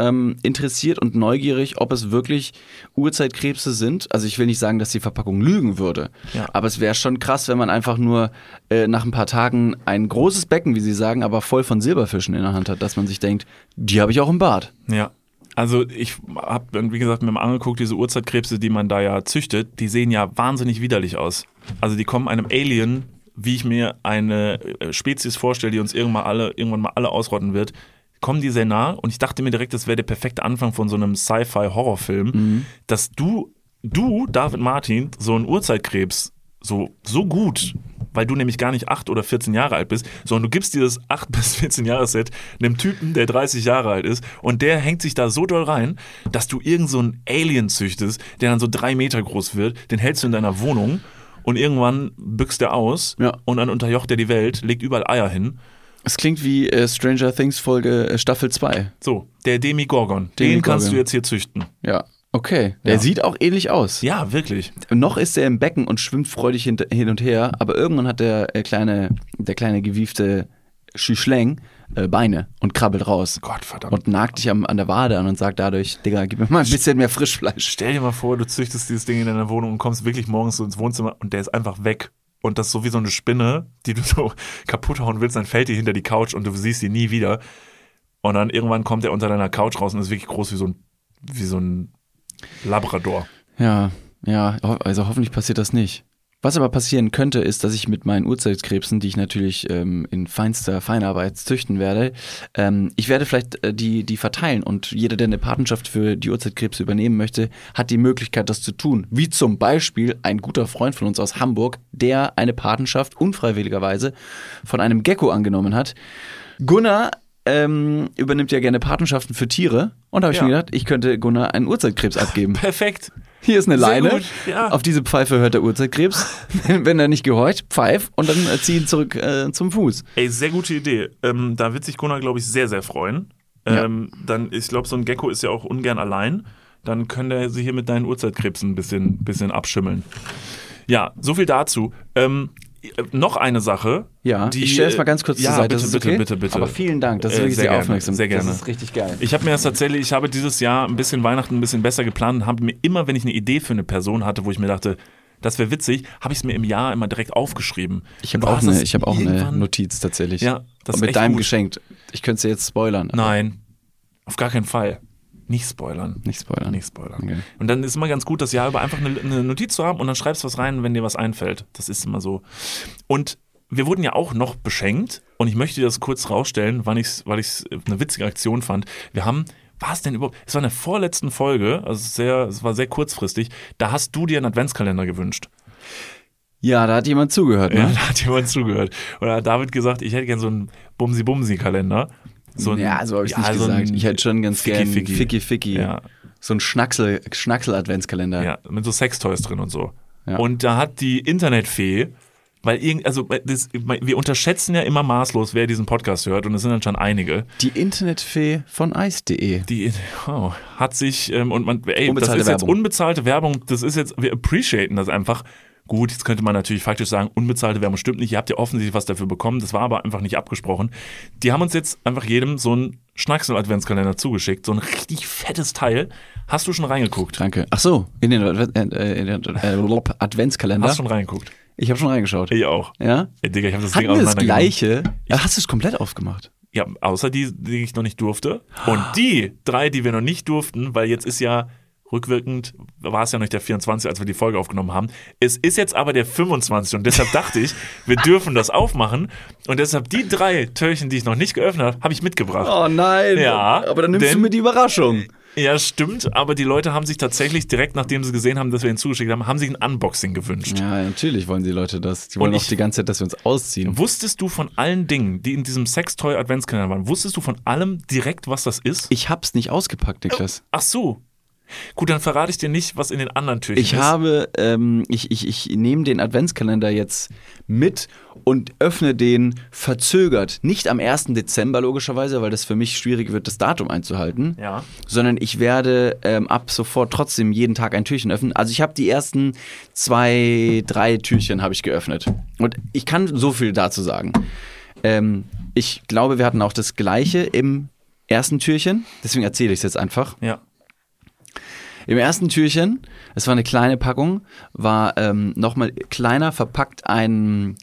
ähm, interessiert und neugierig, ob es wirklich Urzeitkrebse sind. Also ich will nicht sagen, dass die Verpackung lügen würde, Ja. aber es wäre schon krass, wenn man einfach nur äh, nach ein paar Tagen ein großes Becken, wie Sie sagen, aber voll von Silberfischen in der Hand hat, dass man sich denkt, die habe ich auch im Bad. Ja. Also ich habe wie gesagt, mir mal angeguckt, diese Urzeitkrebse, die man da ja züchtet, die sehen ja wahnsinnig widerlich aus. Also die kommen einem Alien, wie ich mir eine äh, Spezies vorstelle, die uns irgendwann alle, irgendwann mal alle ausrotten wird, kommen die sehr nah und ich dachte mir direkt, das wäre der perfekte Anfang von so einem Sci-Fi-Horrorfilm, dass du, du, David Martin, so einen Urzeitkrebs so, so gut, weil du nämlich gar nicht 8 oder 14 Jahre alt bist, sondern du gibst dieses 8 bis 14 Jahres-Set einem Typen, der 30 Jahre alt ist und der hängt sich da so doll rein, dass du irgend so einen Alien züchtest, der dann so drei Meter groß wird, den hältst du in deiner Wohnung und irgendwann büchst er aus Ja. und dann unterjocht er die Welt, legt überall Eier hin. Es klingt wie äh, Stranger Things Folge äh, Staffel 2. So, der Demigorgon, den Demigorgon. kannst du jetzt hier züchten. Ja. Okay, der Ja. sieht auch ähnlich aus. Ja, wirklich. Noch ist er im Becken und schwimmt freudig hin, hin und her, aber irgendwann hat der äh, kleine, der kleine gewiefte Schüschläng äh, Beine und krabbelt raus. Gott verdammt. Und nagt dich am, an der Wade an und sagt dadurch, Digga, gib mir mal ein bisschen mehr Frischfleisch. Stell dir mal vor, du züchtest dieses Ding in deiner Wohnung und kommst wirklich morgens so ins Wohnzimmer und der ist einfach weg. Und das ist so wie so eine Spinne, die du so kaputt hauen willst, dann fällt die hinter die Couch und du siehst sie nie wieder. Und dann irgendwann kommt er unter deiner Couch raus und ist wirklich groß wie so ein, wie so ein Labrador. Ja, ja, also hoffentlich passiert das nicht. Was aber passieren könnte, ist, dass ich mit meinen Urzeitkrebsen, die ich natürlich ähm, in feinster Feinarbeit züchten werde, ähm, ich werde vielleicht äh, die, die verteilen und jeder, der eine Patenschaft für die Urzeitkrebse übernehmen möchte, hat die Möglichkeit, das zu tun. Wie zum Beispiel ein guter Freund von uns aus Hamburg, der eine Patenschaft unfreiwilligerweise von einem Gecko angenommen hat. Gunnar ähm, übernimmt ja gerne Patenschaften für Tiere und da habe ich Ja. mir gedacht, ich könnte Gunnar einen Urzeitkrebs abgeben. Perfekt. Hier ist eine Sehr Leine. gut, ja. Auf diese Pfeife hört der Urzeitkrebs. Wenn, er nicht gehorcht, pfeif und dann äh, zieh ihn zurück äh, zum Fuß. Ey, sehr gute Idee. Ähm, da wird sich Gunnar, glaube ich, sehr, sehr freuen. Ja. Ähm, dann, ich glaube, so ein Gecko ist ja auch ungern allein. dann können der sie hier mit deinen Uhrzeitkrebsen ein bisschen, bisschen abschimmeln. Ja, so viel dazu. Ähm, noch eine Sache. Ja, die, ich stelle es mal ganz kurz ja, zur Seite. Bitte, bitte, okay? bitte, bitte. Aber vielen Dank, das ist Äh, wirklich sehr sehr, aufmerksam. sehr gerne. Das ist richtig geil. Ich habe mir das tatsächlich, ich habe dieses Jahr ein bisschen Weihnachten ein bisschen besser geplant und habe mir immer, wenn ich eine Idee für eine Person hatte, wo ich mir dachte, das wäre witzig, habe ich es mir im Jahr immer direkt aufgeschrieben. Ich habe Und du auch, eine, ich hab auch eine Notiz tatsächlich. Ja, das ist mit deinem gut. geschenkt. Ich könnte es dir jetzt spoilern. Nein, auf gar keinen Fall. Nicht spoilern. Nicht spoilern. Nicht spoilern. Okay. Und dann ist immer ganz gut, das Jahr über einfach eine, eine Notiz zu haben und dann schreibst du was rein, wenn dir was einfällt. Das ist immer so. Und wir wurden ja auch noch beschenkt und ich möchte das kurz rausstellen, weil ich es weil ich's eine witzige Aktion fand. Wir haben, war es denn überhaupt? Es war in der vorletzten Folge, also sehr, es war sehr kurzfristig, da hast du dir einen Adventskalender gewünscht. Ja, da hat jemand zugehört, Ja, ne? da hat jemand zugehört. Und da hat David gesagt, ich hätte gern so einen Bumsi-Bumsi-Kalender. So ein- ja, so habe ich ja, nicht so gesagt. Ich hätte schon ganz Ficky, gern Ficky. Ficky Ficky. Ja. So ein Schnacksel, Schnacksel-Adventskalender. Ja, mit so Sextoys drin und so. Ja. Und da hat die Internetfee, weil irgend, also das, wir unterschätzen ja immer maßlos, wer diesen Podcast hört, und es sind dann schon einige. Die Internetfee von ice.de. Die oh, hat sich ähm, und man, ey, das ist jetzt Werbung. unbezahlte Werbung. Das ist jetzt, wir appreciaten das einfach. Gut, jetzt könnte man natürlich faktisch sagen, unbezahlte Werbung stimmt nicht. Ihr habt ja offensichtlich was dafür bekommen. Das war aber einfach nicht abgesprochen. Die haben uns jetzt einfach jedem so einen Schnacksel-Adventskalender zugeschickt. So ein richtig fettes Teil. Hast du schon reingeguckt? Danke. Ach so, in den, äh, in den äh, Adventskalender. Hast schon reingeguckt? Ich habe schon reingeschaut. Ich auch. Ja? Ey, Digga, ich habe das Hatten Ding das gleiche? Ja, hast du es komplett aufgemacht? Ja, außer die, die ich noch nicht durfte. Und die drei, die wir noch nicht durften, weil jetzt ist ja rückwirkend, war es ja noch nicht der 24, als wir die Folge aufgenommen haben. Es ist jetzt aber der 25 und deshalb dachte ich, wir dürfen das aufmachen. Und deshalb die drei Türchen, die ich noch nicht geöffnet habe, habe ich mitgebracht. Oh nein. Ja, Aber dann nimmst denn- du mir die Überraschung. Ja, stimmt, aber die Leute haben sich tatsächlich direkt, nachdem sie gesehen haben, dass wir ihn zugeschickt haben, haben sich ein Unboxing gewünscht. Ja, natürlich wollen die Leute das. Die wollen Und auch die ganze Zeit, dass wir uns ausziehen. Wusstest du von allen Dingen, die in diesem Sextoy Adventskalender waren, wusstest du von allem direkt, was das ist? Ich hab's nicht ausgepackt, Niklas. Ach so. Gut, dann verrate ich dir nicht, was in den anderen Türchen Ich ist. habe, ähm, ich, ich, ich nehme den Adventskalender jetzt mit und öffne den verzögert. Nicht am 1. Dezember logischerweise, weil das für mich schwierig wird, das Datum einzuhalten. Ja. Sondern ich werde ähm, ab sofort trotzdem jeden Tag ein Türchen öffnen. Also ich habe die ersten zwei, drei Türchen habe ich geöffnet. Und ich kann so viel dazu sagen. Ähm, ich glaube, wir hatten auch das gleiche im ersten Türchen. Deswegen erzähle ich es jetzt einfach. Ja. Im ersten Türchen, es war eine kleine Packung, war ähm, nochmal kleiner verpackt ein,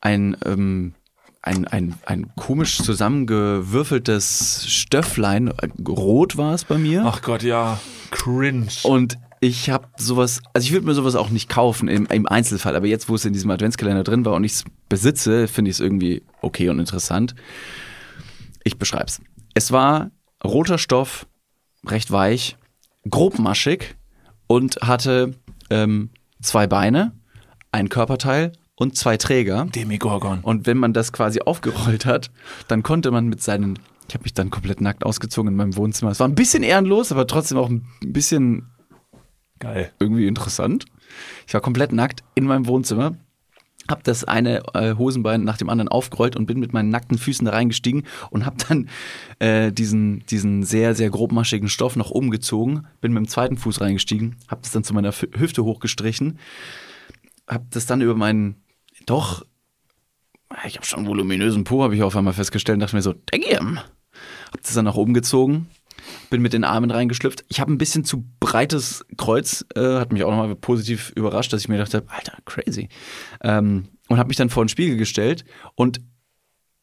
ein, ähm, ein, ein, ein komisch zusammengewürfeltes Stöfflein. Rot war es bei mir. Ach Gott, ja. Cringe. Und ich habe sowas, also ich würde mir sowas auch nicht kaufen im, im Einzelfall, aber jetzt, wo es in diesem Adventskalender drin war und ich es besitze, finde ich es irgendwie okay und interessant. Ich beschreib's. Es war roter Stoff, recht weich, grobmaschig und hatte ähm, zwei Beine, ein Körperteil und zwei Träger. Demigorgon. Und wenn man das quasi aufgerollt hat, dann konnte man mit seinen, ich habe mich dann komplett nackt ausgezogen in meinem Wohnzimmer. Es war ein bisschen ehrenlos, aber trotzdem auch ein bisschen Geil. irgendwie interessant. Ich war komplett nackt in meinem Wohnzimmer, hab das eine äh, Hosenbein nach dem anderen aufgerollt und bin mit meinen nackten Füßen da reingestiegen und hab dann äh, diesen, diesen sehr, sehr grobmaschigen Stoff noch umgezogen, bin mit dem zweiten Fuß reingestiegen, hab das dann zu meiner Hüfte hochgestrichen, hab das dann über meinen, doch, ich habe schon voluminösen Po, habe ich auf einmal festgestellt und dachte mir so, damn. Hab das dann nach oben gezogen, bin mit den Armen reingeschlüpft. Ich habe ein bisschen zu breites Kreuz, äh, hat mich auch nochmal positiv überrascht, dass ich mir gedacht habe, Alter, crazy. Ähm, und habe mich dann vor den Spiegel gestellt und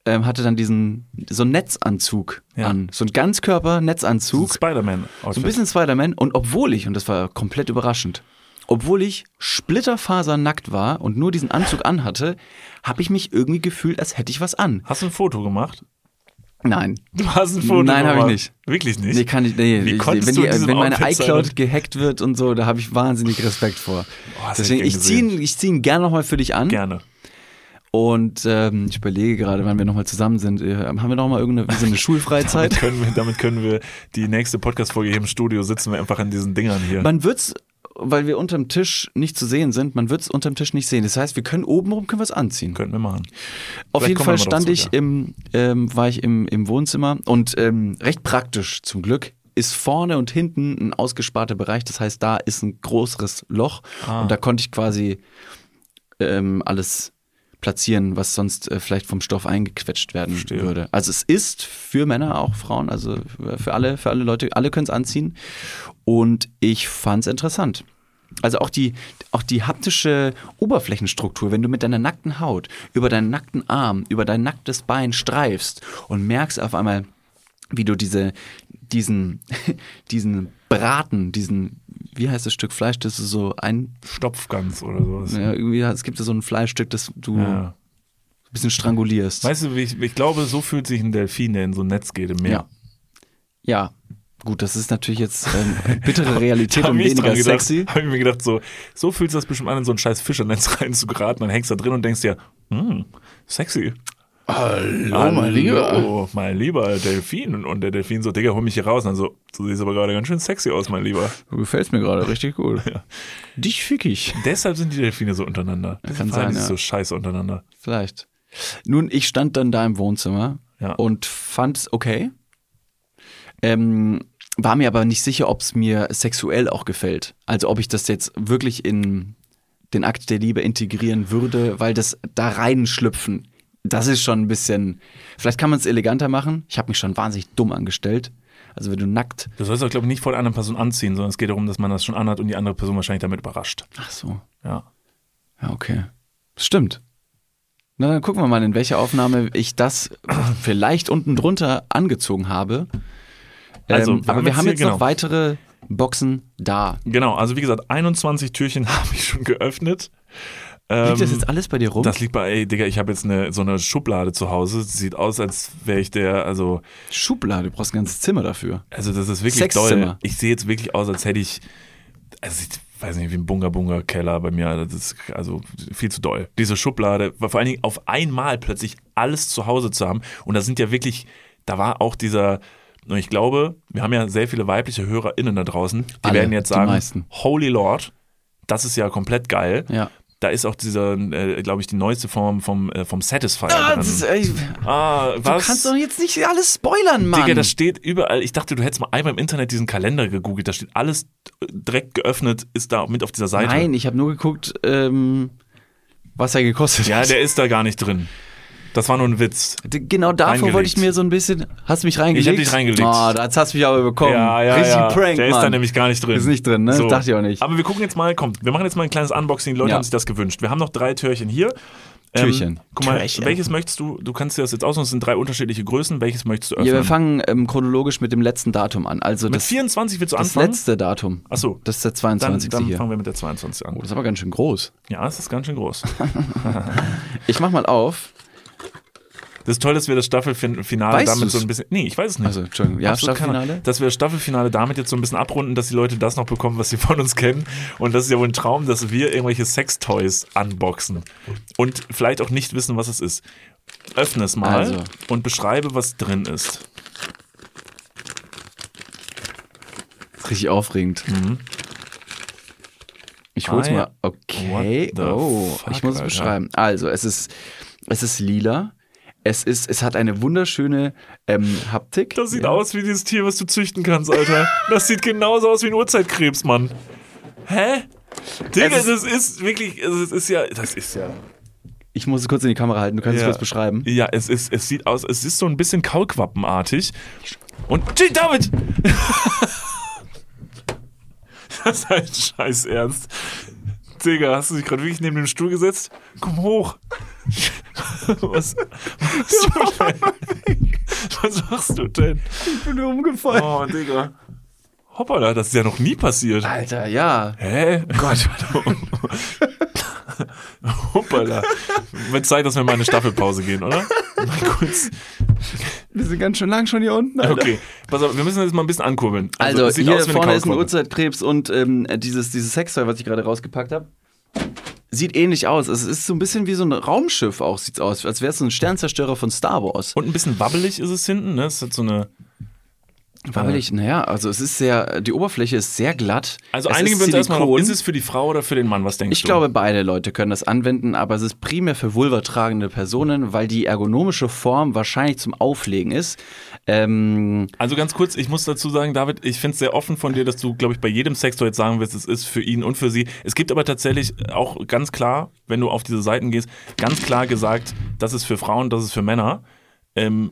ähm, hatte dann diesen so einen Netzanzug Ja. an, so ein Ganzkörper-Netzanzug. Spider-Man. So ein bisschen Spider-Man. Und obwohl ich, und das war komplett überraschend, obwohl ich splitterfasernackt war und nur diesen Anzug anhatte, habe ich mich irgendwie gefühlt, als hätte ich was an. Hast du ein Foto gemacht? Nein. Du hast ein Foto Nein, habe ich nicht. Wirklich nicht? Nee, kann ich, nee, Wie ich, konntest wenn, du die, wenn meine Outfit sein? iCloud gehackt wird und so, da habe ich wahnsinnig Respekt vor. Oh, Deswegen, ich ich ziehe ihn, ich zieh ihn gerne nochmal für dich an. Gerne. Und ähm, ich überlege gerade, wann wir nochmal zusammen sind. Äh, haben wir nochmal irgendeine so eine Schulfreizeit? Damit können, wir, damit können wir die nächste Podcast-Folge hier im Studio sitzen wir einfach an diesen Dingern hier. Man wird's, weil wir unterm Tisch nicht zu sehen sind, man wird's unterm Tisch nicht sehen. Das heißt, wir können oben rum können wir es anziehen. Könnten wir machen. Auf Vielleicht jeden Fall stand ich ja. im, ähm, war ich im, im Wohnzimmer und ähm, recht praktisch zum Glück. ist vorne und hinten ein ausgesparter Bereich. Das heißt, da ist ein größeres Loch Ah. und da konnte ich quasi ähm, alles platzieren, was sonst äh, vielleicht vom Stoff eingequetscht werden Verstehe. würde. Also es ist für Männer, auch Frauen, also für alle, für alle Leute, alle können es anziehen. Und ich fand es interessant. Also auch die, auch die haptische Oberflächenstruktur, wenn du mit deiner nackten Haut über deinen nackten Arm, über dein nacktes Bein streifst und merkst auf einmal, wie du diese, diesen, diesen Braten, diesen, wie heißt das Stück Fleisch, das ist so ein Stopfgans oder sowas. ja, irgendwie, es gibt so ein Fleischstück, das du Ja. ein bisschen strangulierst. Weißt du, ich, ich glaube, so fühlt sich ein Delfin, der in so ein Netz geht im Meer. Ja. Ja, gut, das ist natürlich jetzt ähm, bittere Realität und weniger gedacht, sexy. Habe ich mir gedacht, so, so fühlt sich das bestimmt an, in so ein scheiß Fischernetz reinzugeraten. Dann hängst du da drin und denkst dir, hm, sexy. Hallo, mein Lieber. Hallo, mein lieber Delfin. Und- der Delfin so, Digga, hol mich hier raus. Und dann so, du siehst aber gerade ganz schön sexy aus, mein Lieber. Du gefällst mir gerade richtig gut. Dich fick ich. Deshalb sind die Delfine so untereinander. Kann Deshalb sein, die ja. so scheiße untereinander. Vielleicht. Nun, ich stand dann da im Wohnzimmer Ja. und fand es okay. Ähm, war mir aber nicht sicher, ob es mir sexuell auch gefällt. Also ob ich das jetzt wirklich in den Akt der Liebe integrieren würde, weil das da reinschlüpfen, das ist schon ein bisschen. Vielleicht kann man es eleganter machen. Ich habe mich schon wahnsinnig dumm angestellt. Also wenn du nackt. Du sollst auch, glaube ich, nicht vor der anderen Person anziehen, sondern es geht darum, dass man das schon anhat und die andere Person wahrscheinlich damit überrascht. Ach so. Ja. Ja, okay. Stimmt. Na, dann gucken wir mal, in welcher Aufnahme ich das vielleicht unten drunter angezogen habe. Also, ähm, wir aber haben wir jetzt haben jetzt genau. noch weitere Boxen da. Genau, also wie gesagt, 21 Türchen habe ich schon geöffnet. Liegt das Ähm, jetzt alles bei dir rum? Das liegt bei, ey, Digga, ich habe jetzt eine, so eine Schublade zu Hause. Sieht aus, als wäre ich der, also, Schublade, du brauchst ein ganzes Zimmer dafür. also das ist wirklich doll. Ich sehe jetzt wirklich aus, als hätte ich, also sieht, weiß nicht, wie ein Bunga-Bunga-Keller bei mir. Das ist also viel zu doll. Diese Schublade, war vor allen Dingen auf einmal plötzlich alles zu Hause zu haben. Und da sind ja wirklich, da war auch dieser, und ich glaube, wir haben ja sehr viele weibliche HörerInnen da draußen, die Alle, werden jetzt sagen. Holy Lord, das ist ja komplett geil. Ja. Da ist auch dieser, äh, glaube ich, die neueste Form vom, äh, vom Satisfier Ah, das ey, ah, du was? kannst doch jetzt nicht alles spoilern, Mann. Digga, das steht überall. Ich dachte, du hättest mal einmal im Internet diesen Kalender gegoogelt. Da steht alles direkt geöffnet, ist da mit auf dieser Seite. Nein, ich habe nur geguckt, ähm, was er gekostet Ja, hat. der ist da gar nicht drin. Das war nur ein Witz. Genau davor wollte ich mir so ein bisschen. Hast du mich reingelegt? Ich hab dich reingelegt. Oh, das hast du mich aber bekommen. Ja, ja, Richtig ja. Prank, Der ist Mann. da nämlich gar nicht drin. Ist nicht drin, ne? So. Dachte ich auch nicht. Aber wir gucken jetzt mal, komm, wir machen jetzt mal ein kleines Unboxing. Die Leute Ja. haben sich das gewünscht. Wir haben noch drei Türchen hier. Ähm, Türchen. guck mal, Türchen. welches möchtest du? Du kannst dir das jetzt aussuchen. Es sind drei unterschiedliche Größen. Welches möchtest du Ja, öffnen? wir fangen ähm, chronologisch mit dem letzten Datum an. Also Mit das, 24 willst du das anfangen? letzte Datum. Achso. Das ist der Dann, 22. dann hier. fangen wir mit der 22 an. Oh, das ist aber ganz schön groß. Ja, es ist ganz schön groß. Ich mach mal auf. Das ist toll, dass wir das Staffelfinale Weißt damit du's? so ein bisschen. Nee, ich weiß es nicht. Also, Entschuldigung. Ja, Absolut Staffelfinale? Ahnung. Dass wir das Staffelfinale damit jetzt so ein bisschen abrunden, dass die Leute das noch bekommen, was sie von uns kennen. Und das ist ja wohl ein Traum, dass wir irgendwelche Sextoys unboxen. Und vielleicht auch nicht wissen, was es ist. Öffne es mal Also. und beschreibe, was drin ist. Richtig aufregend. Mhm. Ich hol's Ah, ja. mal. Okay. Oh, fuck, ich muss es beschreiben. Also, es ist, es ist lila. Es ist, es hat eine wunderschöne ähm, Haptik. Das sieht Ja. aus wie dieses Tier, was du züchten kannst, Alter. Das sieht genauso aus wie ein Urzeitkrebs, Mann. Hä? Digga, das ist wirklich, es ist ja, das ist ja. Ich muss es kurz in die Kamera halten. Du kannst Ja. es kurz beschreiben. Ja, es ist, es sieht aus, es ist so ein bisschen Kaulquappenartig. Und David! das ist halt scheiß ernst. Digga, hast du dich gerade wirklich neben den Stuhl gesetzt? Komm hoch. Was, was, machst du denn? was machst du denn? Ich bin nur umgefallen. Oh, Digga. Hoppala, das ist ja noch nie passiert. Alter, ja. Hä? Gott. Hoppala. Wird Zeit, dass wir mal in eine Staffelpause gehen, oder? Mal kurz. Wir sind ganz schön lang schon hier unten. Alter. Okay, pass auf, wir müssen das mal ein bisschen ankurbeln. Also, sieht hier vorne ist ein Kaulquappe. Urzeitkrebs und ähm, dieses, dieses Sextoy, was ich gerade rausgepackt habe, sieht ähnlich aus. Es ist so ein bisschen wie so ein Raumschiff auch, sieht's aus. Als wäre es so ein Sternzerstörer von Star Wars. Und ein bisschen wabbelig ist es hinten, ne? Es hat so eine. Wabbelig, naja, also es ist sehr, die Oberfläche ist sehr glatt. Also Es einigen wir uns erstmal Silikon. ist es für die Frau oder für den Mann? Was denkst Ich du? glaube, beide Leute können das anwenden, aber es ist primär für vulvatragende Personen, weil die ergonomische Form wahrscheinlich zum Auflegen ist. Ähm, Also ganz kurz, ich muss dazu sagen, David, ich finde es sehr offen von dir, dass du, glaube ich, bei jedem Sex jetzt sagen wirst, es ist für ihn und für sie. Es gibt aber tatsächlich auch ganz klar, wenn du auf diese Seiten gehst, ganz klar gesagt, das ist für Frauen, das ist für Männer. Ähm,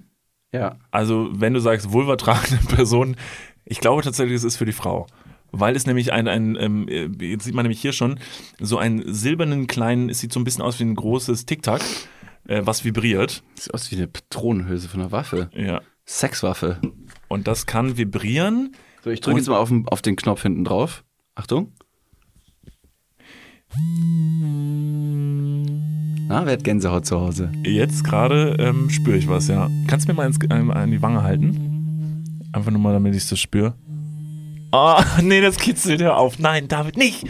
ja. Also wenn du sagst vulvatragende Person, ich glaube tatsächlich, es ist für die Frau. Weil es nämlich ein, ein ähm, äh, jetzt sieht man nämlich hier schon, so einen silbernen kleinen, es sieht so ein bisschen aus wie ein großes Tic-Tac, äh, was vibriert. Sieht aus wie eine Patronenhülse von einer Waffe. Ja. Sexwaffe. Und das kann vibrieren. So, ich drücke jetzt mal auf den, auf den Knopf hinten drauf. Achtung. Na, wer hat Gänsehaut zu Hause? Jetzt gerade ähm, spüre ich was, ja. Kannst du mir mal ins, ähm, an die Wange halten? Einfach nur mal, damit ich das spüre. Oh, nee, das kitzelt ja auf. Nein, David, nicht.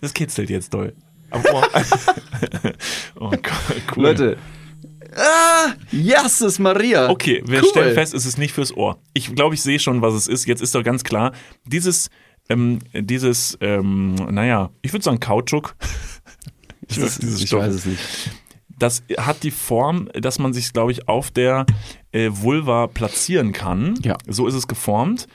Das kitzelt jetzt doll. Ohr. oh Gott, cool. Leute. Ah, Jesus Maria. Okay, wir Cool. stellen fest, es ist nicht fürs Ohr. Ich glaube, ich sehe schon, was es ist. Jetzt ist doch ganz klar, dieses, ähm, dieses, ähm, naja, ich würde sagen Kautschuk. Das würd ist- ich weiß es nicht. Das hat die Form, dass man sich, glaube ich, auf der äh, Vulva platzieren kann. Ja. So ist es geformt.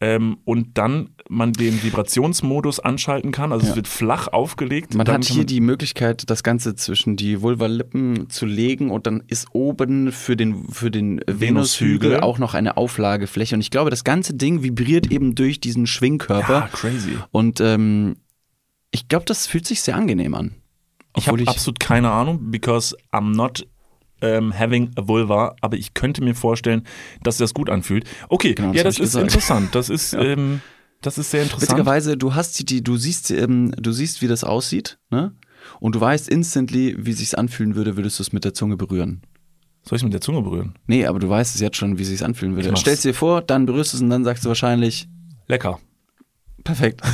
Ähm, und dann man den Vibrationsmodus anschalten kann. Also Ja. es wird flach aufgelegt. Man hat hier die Möglichkeit, das Ganze zwischen die Vulvalippen zu legen und dann ist oben für den, für den Venushügel Venushügel. auch noch eine Auflagefläche. Und ich glaube, das ganze Ding vibriert eben durch diesen Schwingkörper. Ja, crazy. Und ähm, ich glaube, das fühlt sich sehr angenehm an. Ich habe absolut keine Ahnung, because I'm not ähm, having a vulva, aber ich könnte mir vorstellen, dass das gut anfühlt. Okay, Genau, das ja, das ist gesagt. interessant. Das ist, Ja. ähm, das ist sehr interessant. Witzigerweise, du hast die, du siehst, ähm, du siehst, wie das aussieht, ne? Und du weißt instantly, wie sich's anfühlen würde, würdest du es mit der Zunge berühren. Soll ich mit der Zunge berühren? Nee, aber du weißt es jetzt schon, wie sich's anfühlen würde. Stellst dir vor, dann berührst du es und dann sagst du wahrscheinlich Lecker. Perfekt.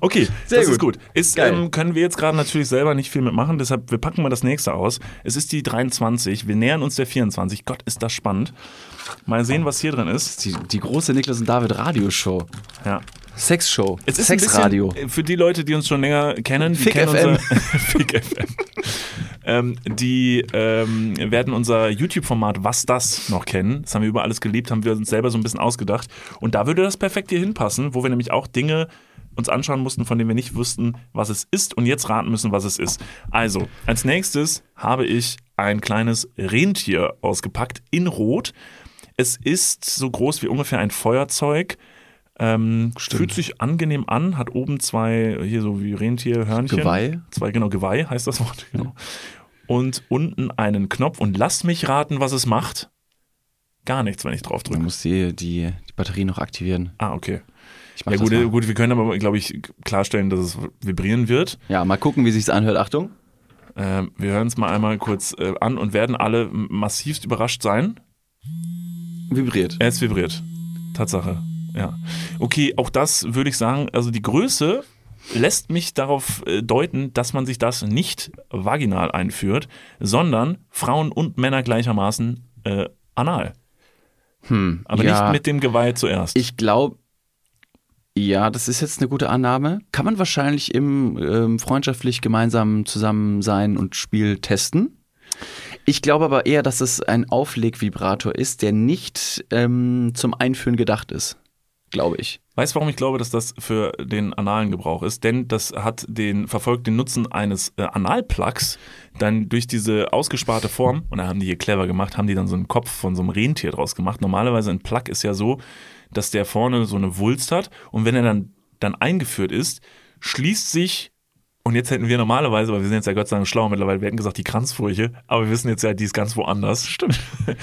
Okay, Sehr das gut. ist gut. Ist, ähm, können wir jetzt gerade natürlich selber nicht viel mitmachen, deshalb wir packen mal das nächste aus. Es ist die 23, wir nähern uns der 24. Gott, ist das spannend. Mal sehen, was hier drin ist. Die, die große Niklas und David Radioshow. Ja. Sexshow. Es ist Sexradio. bisschen, für die Leute, die uns schon länger kennen, die Fick kennen FM. unser Fick FM. ähm, die ähm, werden unser YouTube-Format Was das noch kennen. Das haben wir über alles geliebt, haben wir uns selber so ein bisschen ausgedacht. Und da würde das perfekt hier hinpassen, wo wir nämlich auch Dinge uns anschauen mussten, von denen wir nicht wussten, was es ist und jetzt raten müssen, was es ist. Also, als nächstes habe ich ein kleines Rentier ausgepackt in Rot. Es ist so groß wie ungefähr ein Feuerzeug. Ähm, fühlt sich angenehm an, hat oben zwei, hier so wie Rentierhörnchen. Geweih. Zwei, genau, Geweih heißt das Wort, genau. Und unten einen Knopf und lasst mich raten, was es macht. Gar nichts, wenn ich drauf Du drücke. musst die, die, die Batterie noch aktivieren. Ah, okay. Ja gut, gut, wir können aber, glaube ich, klarstellen, dass es vibrieren wird. Ja, mal gucken, wie sich's anhört. Achtung. Ähm, wir hören es mal einmal kurz äh, an und werden alle massivst überrascht sein. Vibriert. Es vibriert. Tatsache. Ja. Okay, auch das würde ich sagen, also die Größe lässt mich darauf äh, deuten, dass man sich das nicht vaginal einführt, sondern Frauen und Männer gleichermaßen äh, anal. Hm, Aber ja, nicht mit dem Geweih zuerst. Ich glaube, ja, das ist jetzt eine gute Annahme. Kann man wahrscheinlich im ähm, freundschaftlich gemeinsamen Zusammensein und Spiel testen. Ich glaube aber eher, dass es ein Auflegvibrator ist, der nicht ähm, zum Einführen gedacht ist. Glaube ich. Weißt du, warum ich glaube, dass das für den analen Gebrauch ist? Denn das hat den, verfolgt den Nutzen eines äh, Analplugs dann durch diese ausgesparte Form, und da haben die hier clever gemacht, haben die dann so einen Kopf von so einem Rentier draus gemacht. Normalerweise ein Plug ist ja so, dass der vorne so eine Wulst hat und wenn er dann, dann eingeführt ist, schließt sich und jetzt hätten wir normalerweise, weil wir sind jetzt ja Gott sei Dank schlau mittlerweile, wir hätten gesagt die Kranzfurche, aber wir wissen jetzt ja, die ist ganz woanders. Stimmt.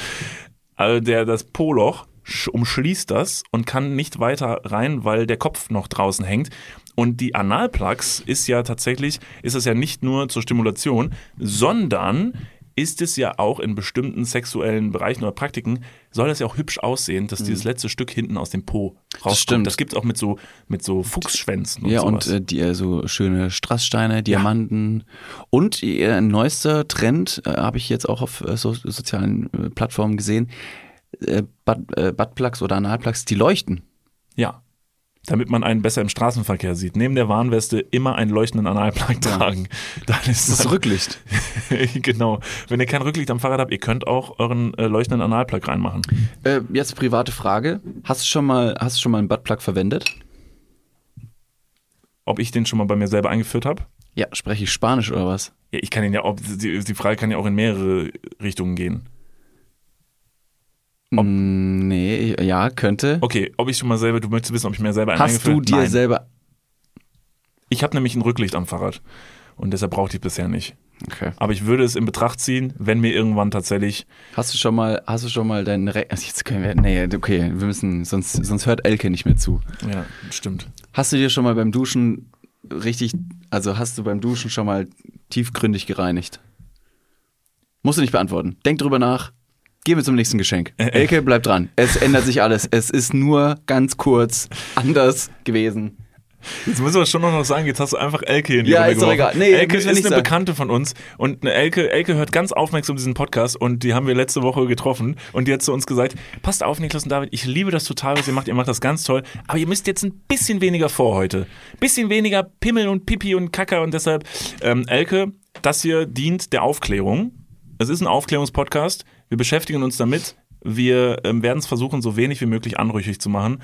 Also der, das Poloch umschließt das und kann nicht weiter rein, weil der Kopf noch draußen hängt. Und die Analplugs ist ja tatsächlich, ist es ja nicht nur zur Stimulation, sondern ist es ja auch in bestimmten sexuellen Bereichen oder Praktiken, soll das ja auch hübsch aussehen, dass dieses letzte Stück hinten aus dem Po rauskommt. stimmt. Das gibt es auch mit so, mit so Fuchsschwänzen und ja, sowas. und äh, die, äh, so schöne Strasssteine, Diamanten. Und ihr neuester Trend, äh, habe ich jetzt auch auf äh, so, sozialen äh, Plattformen gesehen, äh, Butt, äh, Buttplugs oder Analplugs, die leuchten. Ja. Damit man einen besser im Straßenverkehr sieht. Neben der Warnweste immer einen leuchtenden Analplug tragen. Dann ist Das dann- Rücklicht. genau. Wenn ihr kein Rücklicht am Fahrrad habt, ihr könnt auch euren äh, leuchtenden Analplug reinmachen. Äh, jetzt private Frage. Hast du schon mal, hast du schon mal einen Buttplug verwendet? Ob ich den schon mal bei mir selber eingeführt habe? Ja, spreche ich Spanisch oder was? Ja, ich kann ihn ja, ob, die, die Frage kann ja auch in mehrere Richtungen gehen. Mm, nee, ja, könnte. Okay, ob ich schon mal selber, du möchtest wissen, ob ich mir selber einen Hast du dir Nein. selber. Ich habe nämlich ein Rücklicht am Fahrrad und deshalb brauchte ich bisher nicht. Okay. Aber ich würde es in Betracht ziehen, wenn mir irgendwann tatsächlich. Hast du schon mal, hast du schon mal deinen Re also Jetzt können wir. Nee, okay, wir müssen, sonst, sonst hört Elke nicht mehr zu. Ja, stimmt. Hast du dir schon mal beim Duschen richtig, also hast du beim Duschen schon mal tiefgründig gereinigt? Musst du nicht beantworten. Denk drüber nach. Gehen wir zum nächsten Geschenk. Elke, bleib dran. Es ändert sich alles. Es ist nur ganz kurz anders gewesen. Jetzt müssen wir schon noch sagen, jetzt hast du einfach Elke in die Ja, Runde ist doch egal. Nee, Elke ist nicht eine sagen. Bekannte von uns und eine Elke, Elke hört ganz aufmerksam diesen Podcast und die haben wir letzte Woche getroffen und die hat zu uns gesagt, passt auf Niklas und David, ich liebe das total, was ihr macht, ihr macht das ganz toll, aber ihr müsst jetzt ein bisschen weniger vor heute. Bisschen weniger Pimmel und Pipi und Kacker und deshalb, ähm, Elke, das hier dient der Aufklärung. Es ist ein Aufklärungspodcast, wir beschäftigen uns damit, wir ähm, werden es versuchen, so wenig wie möglich anrüchig zu machen.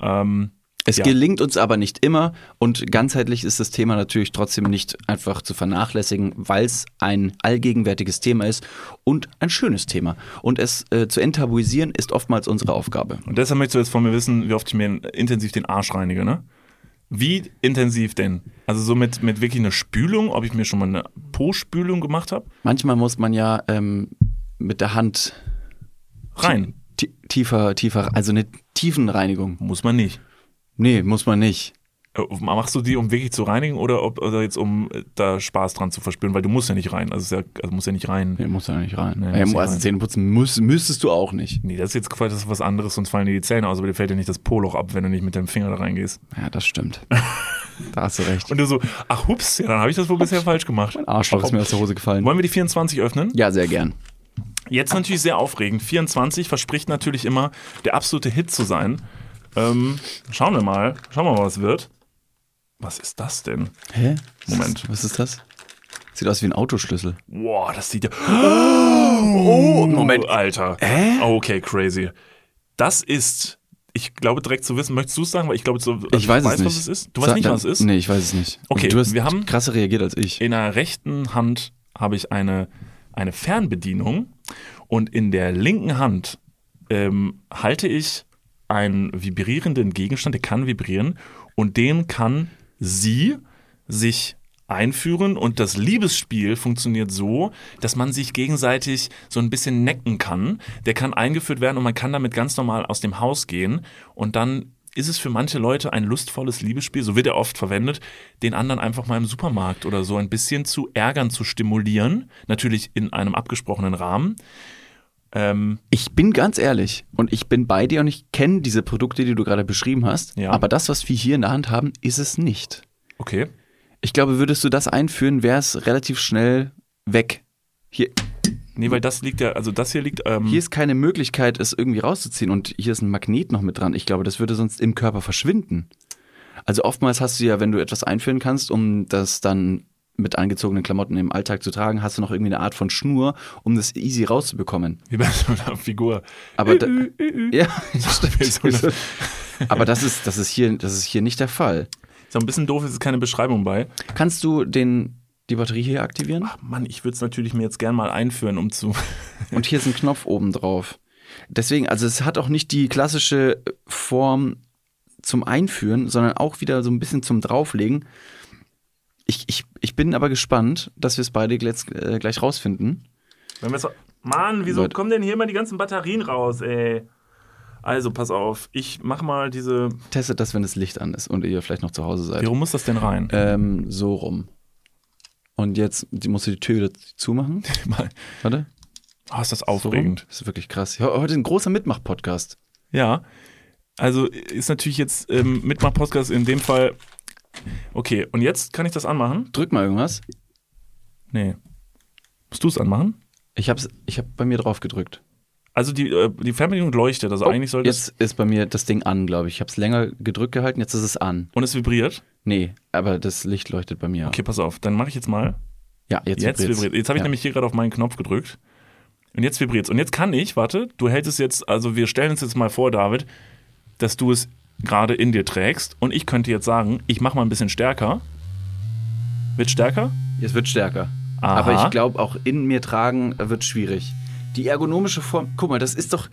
Ähm, Es ja. gelingt uns aber nicht immer und ganzheitlich ist das Thema natürlich trotzdem nicht einfach zu vernachlässigen, weil es ein allgegenwärtiges Thema ist und ein schönes Thema. Und es äh, zu enttabuisieren ist oftmals unsere Aufgabe. Und deshalb möchtest du jetzt von mir wissen, wie oft ich mir intensiv den Arsch reinige, ne? Wie intensiv denn? Also so mit, mit wirklich einer Spülung, ob ich mir schon mal eine Po-Spülung gemacht habe? Manchmal muss man ja ähm, mit der Hand Rein. tie- tiefer, tiefer, also eine Tiefenreinigung. Muss man nicht. Nee, muss man nicht. Äh, Machst du die, um wirklich zu reinigen oder, ob, oder jetzt um äh, da Spaß dran zu verspüren? Weil du musst ja nicht rein. Also, ja, also muss ja nicht rein. Nee, muss ja nicht rein. Nee, ja, also rein. Zähne putzen muss, müsstest du auch nicht. Nee, das ist jetzt quasi das ist was anderes, sonst fallen dir die Zähne aus, aber dir fällt ja nicht das Poloch ab, wenn du nicht mit deinem Finger da reingehst. Ja, das stimmt. da hast du recht. Und du so, ach hups, ja, dann habe ich das wohl bisher falsch gemacht. Mein Arschloch ist mir aus der Hose gefallen. Wollen wir die 24 öffnen? Ja, sehr gern. Jetzt natürlich sehr aufregend. 24 verspricht natürlich immer der absolute Hit zu sein. Ähm, schauen wir mal. Schauen wir mal, was wird. Was ist das denn? Hä? Moment. Was ist das? Sieht aus wie ein Autoschlüssel. Boah, das sieht ja. Oh, Moment. Alter. Hä? Okay, crazy. Das ist. Ich glaube direkt zu wissen, möchtest du es sagen? Weil ich glaube, so, also ich weiß es weiß, nicht. was es ist. Du weißt Sag nicht, dann- was es ist? Nee, ich weiß es nicht. Okay, du hast wir haben- krasser reagiert als ich. In der rechten Hand habe ich eine, eine Fernbedienung und in der linken Hand ähm, halte ich einen vibrierenden Gegenstand, der kann vibrieren. Und den kann sie sich einführen. Und das Liebesspiel funktioniert so, dass man sich gegenseitig so ein bisschen necken kann. Der kann eingeführt werden und man kann damit ganz normal aus dem Haus gehen. Und dann ist es für manche Leute ein lustvolles Liebesspiel, so wird er oft verwendet, den anderen einfach mal im Supermarkt oder so ein bisschen zu ärgern, zu stimulieren, natürlich in einem abgesprochenen Rahmen. Ähm, Ich bin ganz ehrlich und ich bin bei dir und ich kenne diese Produkte, die du gerade beschrieben hast. Ja. Aber das, was wir hier in der Hand haben, ist es nicht. okay. Ich glaube, würdest du das einführen, wäre es relativ schnell weg. Hier, Nee, weil das liegt ja, also das hier liegt, ähm, hier ist keine Möglichkeit, es irgendwie rauszuziehen und hier ist ein Magnet noch mit dran. Ich glaube, das würde sonst im Körper verschwinden. Also oftmals hast du ja, wenn du etwas einführen kannst, um das dann mit angezogenen Klamotten im Alltag zu tragen, hast du noch irgendwie eine Art von Schnur, um das easy rauszubekommen. wie bei so einer Figur. Aber da, ja, eine- aber das ist, das ist hier, das ist hier nicht der Fall. So ein bisschen doof ist keine Beschreibung bei. Kannst du den, die Batterie hier aktivieren? Ach Mann, ich würde es natürlich mir jetzt gern mal einführen, um zu. Und hier ist ein Knopf oben drauf. Deswegen, also es hat auch nicht die klassische Form zum Einführen, sondern auch wieder so ein bisschen zum Drauflegen. Ich, ich, ich bin aber gespannt, dass wir es beide jetzt, äh, gleich rausfinden. Wenn wir so, Mann, wieso Leute. kommen denn hier immer die ganzen Batterien raus, ey? Also, pass auf, ich mach mal diese. Testet das, wenn das Licht an ist und ihr vielleicht noch zu Hause seid. Wie rum muss das denn rein? Ähm, so rum. Und jetzt musst du die Tür wieder zumachen. Mal. Warte. Oh, ist das So aufregend. Das ist wirklich krass. Heute ein großer Mitmach-Podcast. Ja. Also ist natürlich jetzt ähm, Mitmach-Podcast in dem Fall. Okay, und jetzt kann ich das anmachen? Drück mal irgendwas. Nee. Musst du es anmachen? Ich hab's, ich hab bei mir drauf gedrückt. Also die, äh, die Fernbedienung leuchtet, also eigentlich sollte es. Jetzt ist bei mir das Ding an, glaube ich. Ich habe es länger gedrückt gehalten, jetzt ist es an. Und es vibriert? Nee, aber das Licht leuchtet bei mir. Okay, pass auf, dann mache ich jetzt mal. Ja, jetzt, Jetzt vibriert's. vibriert. Jetzt habe ich Ja. nämlich hier gerade auf meinen Knopf gedrückt. Und jetzt vibriert Und jetzt kann ich, warte, du hältst es jetzt, also wir stellen uns jetzt mal vor, David, dass du es gerade in dir trägst. Und ich könnte jetzt sagen, ich mache mal ein bisschen stärker. Wird stärker? Es wird stärker. Aha. Aber ich glaube, auch in mir tragen äh, wird schwierig. Die ergonomische Form, guck mal, das ist doch,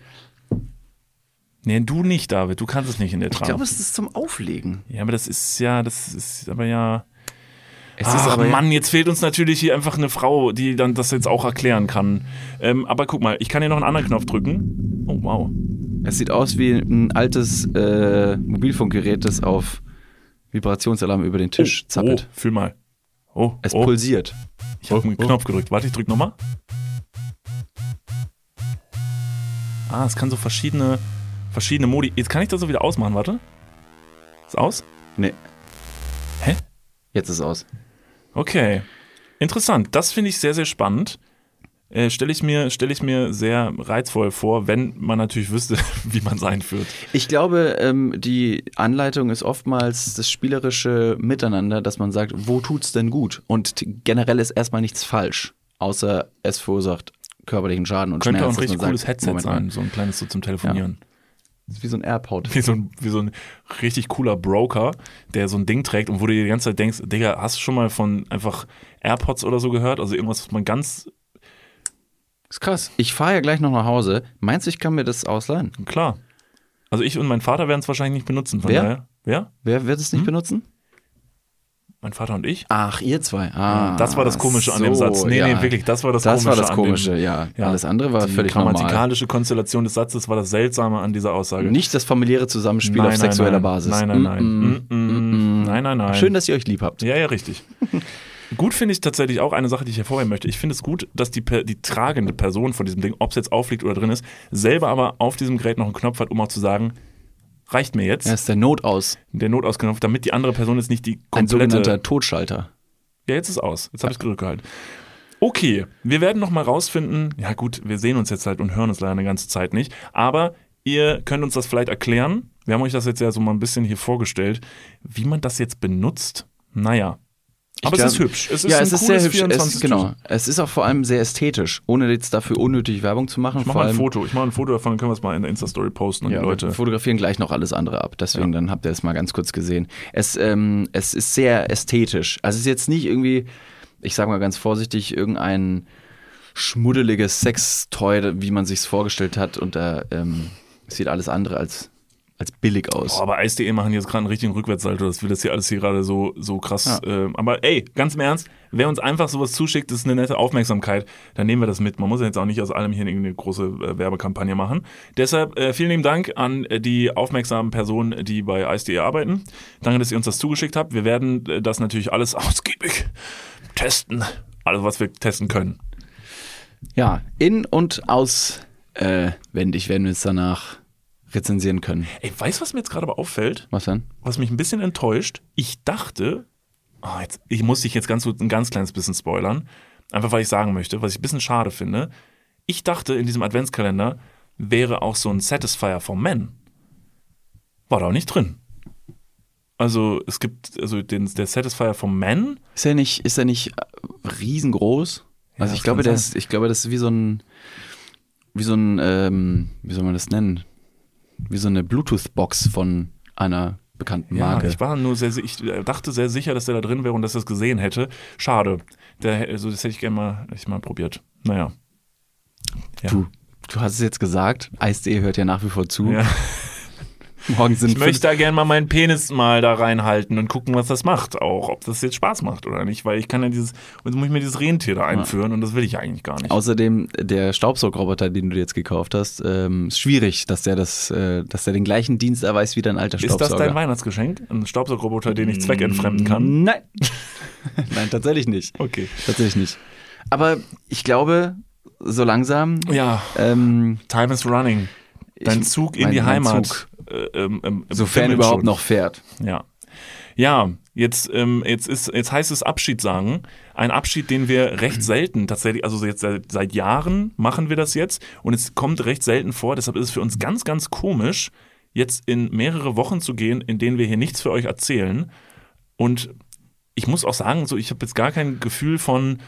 Nee, du nicht, David. Du kannst es nicht in dir ich tragen. glaube, es ist zum Auflegen. ja, aber das ist ja, das ist aber ja. Es Ach, ist aber Mann, jetzt fehlt uns natürlich hier einfach eine Frau, die dann das jetzt auch erklären kann. Ähm, aber guck mal, ich kann hier noch einen anderen Knopf drücken. Oh, wow. es sieht aus wie ein altes äh, Mobilfunkgerät, das auf Vibrationsalarm über den Tisch zappelt. Oh, fühl mal. Oh, Es oh. pulsiert. Ich habe einen Knopf gedrückt. Warte, ich drück nochmal. Ah, es kann so verschiedene, verschiedene Modi. Jetzt kann ich das so wieder ausmachen, warte. Ist aus? Nee. Hä? Jetzt ist es aus. Okay. Interessant. Das finde ich sehr, sehr spannend. Äh, Stelle ich, mir- stell ich mir sehr reizvoll vor, wenn man natürlich wüsste, wie man es einführt. Ich glaube, ähm, die Anleitung ist oftmals das spielerische Miteinander, dass man sagt, wo tut's denn gut? Und generell ist erstmal nichts falsch, außer es verursacht körperlichen Schaden und Könnte auch ein Schmerz. dass richtig cooles sagt, Headset Moment mal. sein, so ein kleines so zum Telefonieren. Das ist wie so ein AirPod. Wie so, ein, wie so ein richtig cooler Broker, der so ein Ding trägt und wo du dir die ganze Zeit denkst, Digga, hast du schon mal von einfach AirPods oder so gehört? Also irgendwas, was man ganz ist krass. Ich fahre ja gleich noch nach Hause. Meinst du, ich kann mir das ausleihen? Klar. Also ich und mein Vater werden es wahrscheinlich nicht benutzen. Von Wer? daher. Wer? Wer wird es nicht Hm? benutzen? Mein Vater und ich? Ach, ihr zwei. Ah, das war das Komische an dem so, Satz. Nee, ja. nee, wirklich, das war das, Das Komische. war das an dem- Komische, ja. Alles andere war die völlig normal. grammatikalische Konstellation des Satzes war das Seltsame an dieser Aussage. Nicht das familiäre Zusammenspiel Nein, auf nein, sexueller nein. Basis. Nein, nein, nein. Mm, Mm, mm. Nein, nein, nein. Schön, dass ihr euch lieb habt. Ja, ja, richtig. Gut finde ich tatsächlich auch eine Sache, die ich hervorheben möchte. Ich finde es gut, dass die, die tragende Person von diesem Ding, ob es jetzt aufliegt oder drin ist, selber aber auf diesem Gerät noch einen Knopf hat, um auch zu sagen, reicht mir jetzt. Er ist der Notaus. Der Notausknopf, damit die andere Person jetzt nicht die Ein komplette... sogenannter Totschalter. Ja, jetzt ist aus. Jetzt habe ich es zurückgehalten. Okay, wir werden noch mal rausfinden. Ja gut, wir sehen uns jetzt halt und hören uns leider eine ganze Zeit nicht. Aber ihr könnt uns das vielleicht erklären. Wir haben euch das jetzt ja so mal ein bisschen hier vorgestellt, wie man das jetzt benutzt. Naja. Ich Aber glaub- es ist hübsch. Es ist ja, ein es ist sehr hübsch. 24 Es, genau. Es ist auch vor allem sehr ästhetisch, ohne jetzt dafür unnötig Werbung zu machen. Ich mach vor mal ein Foto. Ich mache ein Foto davon, dann können wir es mal in der Insta-Story posten und Ja, die Leute. wir fotografieren gleich noch alles andere ab. Deswegen, dann habt ihr es mal ganz kurz gesehen. Es, ähm, es ist sehr ästhetisch. Also es ist jetzt nicht irgendwie, ich sag mal ganz vorsichtig, irgendein schmuddeliges Sextoy, wie man sich's vorgestellt hat. Und da ähm, sieht alles andere als, als billig aus. Boah, aber Eis.de machen jetzt gerade einen richtigen Rückwärtssalto, dass wir das hier alles hier gerade so, so krass. Ja. Äh, aber ey, ganz im Ernst, wer uns einfach sowas zuschickt, ist eine nette Aufmerksamkeit, dann nehmen wir das mit. Man muss ja jetzt auch nicht aus allem hier irgendeine große äh, Werbekampagne machen. Deshalb äh, vielen lieben Dank an äh, die aufmerksamen Personen, die bei Eis.de arbeiten. Danke, dass ihr uns das zugeschickt habt. Wir werden äh, das natürlich alles ausgiebig testen. Alles, was wir testen können. Ja, in- und auswendig werden wir es danach rezensieren können. Ey, weißt du, was mir jetzt gerade aber auffällt? Was denn? was mich ein bisschen enttäuscht. Ich dachte, ah, jetzt, ich muss dich jetzt ganz, ein ganz kleines bisschen spoilern, einfach weil ich sagen möchte, was ich ein bisschen schade finde. Ich dachte, in diesem Adventskalender wäre auch so ein Satisfier for Men. War da auch nicht drin. Also es gibt also den, der Satisfier for Men. Ist er nicht, ist er nicht äh, riesengroß? Also das ich glaube, der ist, ich glaube, das ist wie so ein, wie so ein, ähm, wie soll man das nennen? Wie so eine Bluetooth-Box von einer bekannten Ja, Marke. ich war nur sehr, ich dachte sehr sicher, dass der da drin wäre und dass er es gesehen hätte. Schade. Der, also das hätte ich gerne mal, ich mal probiert. Naja. Ja. Du, du hast es jetzt gesagt, Eis.de hört ja nach wie vor zu. Ja. Morgen sind Ich möchte da gerne mal meinen Penis mal da reinhalten und gucken, was das macht. Auch, ob das jetzt Spaß macht oder nicht. Weil ich kann ja dieses, jetzt muss ich mir dieses Rentier da einführen und das will ich eigentlich gar nicht. Außerdem, der Staubsaugroboter, den du jetzt gekauft hast, ähm, ist schwierig, dass der das, äh, dass der den gleichen Dienst erweist wie dein alter Ist Staubsauger. das dein Weihnachtsgeschenk? Ein Staubsaugerroboter, den ich zweckentfremden kann? Nein. Nein, tatsächlich nicht. Okay. Tatsächlich nicht. Aber ich glaube, so langsam. Ja. Ähm, Time is running. Dein Ich- Zug in mein- die Heimat. Zug. Äh, ähm, Sofern überhaupt noch fährt. Ja. Ja, Jetzt, ähm, jetzt, ist, jetzt heißt es Abschied sagen. Ein Abschied, den wir recht selten tatsächlich, also jetzt seit, seit Jahren machen wir das jetzt und es kommt recht selten vor. Deshalb ist es für uns ganz, ganz komisch, jetzt in mehrere Wochen zu gehen, in denen wir hier nichts für euch erzählen. Und ich muss auch sagen, so ich habe jetzt gar kein Gefühl von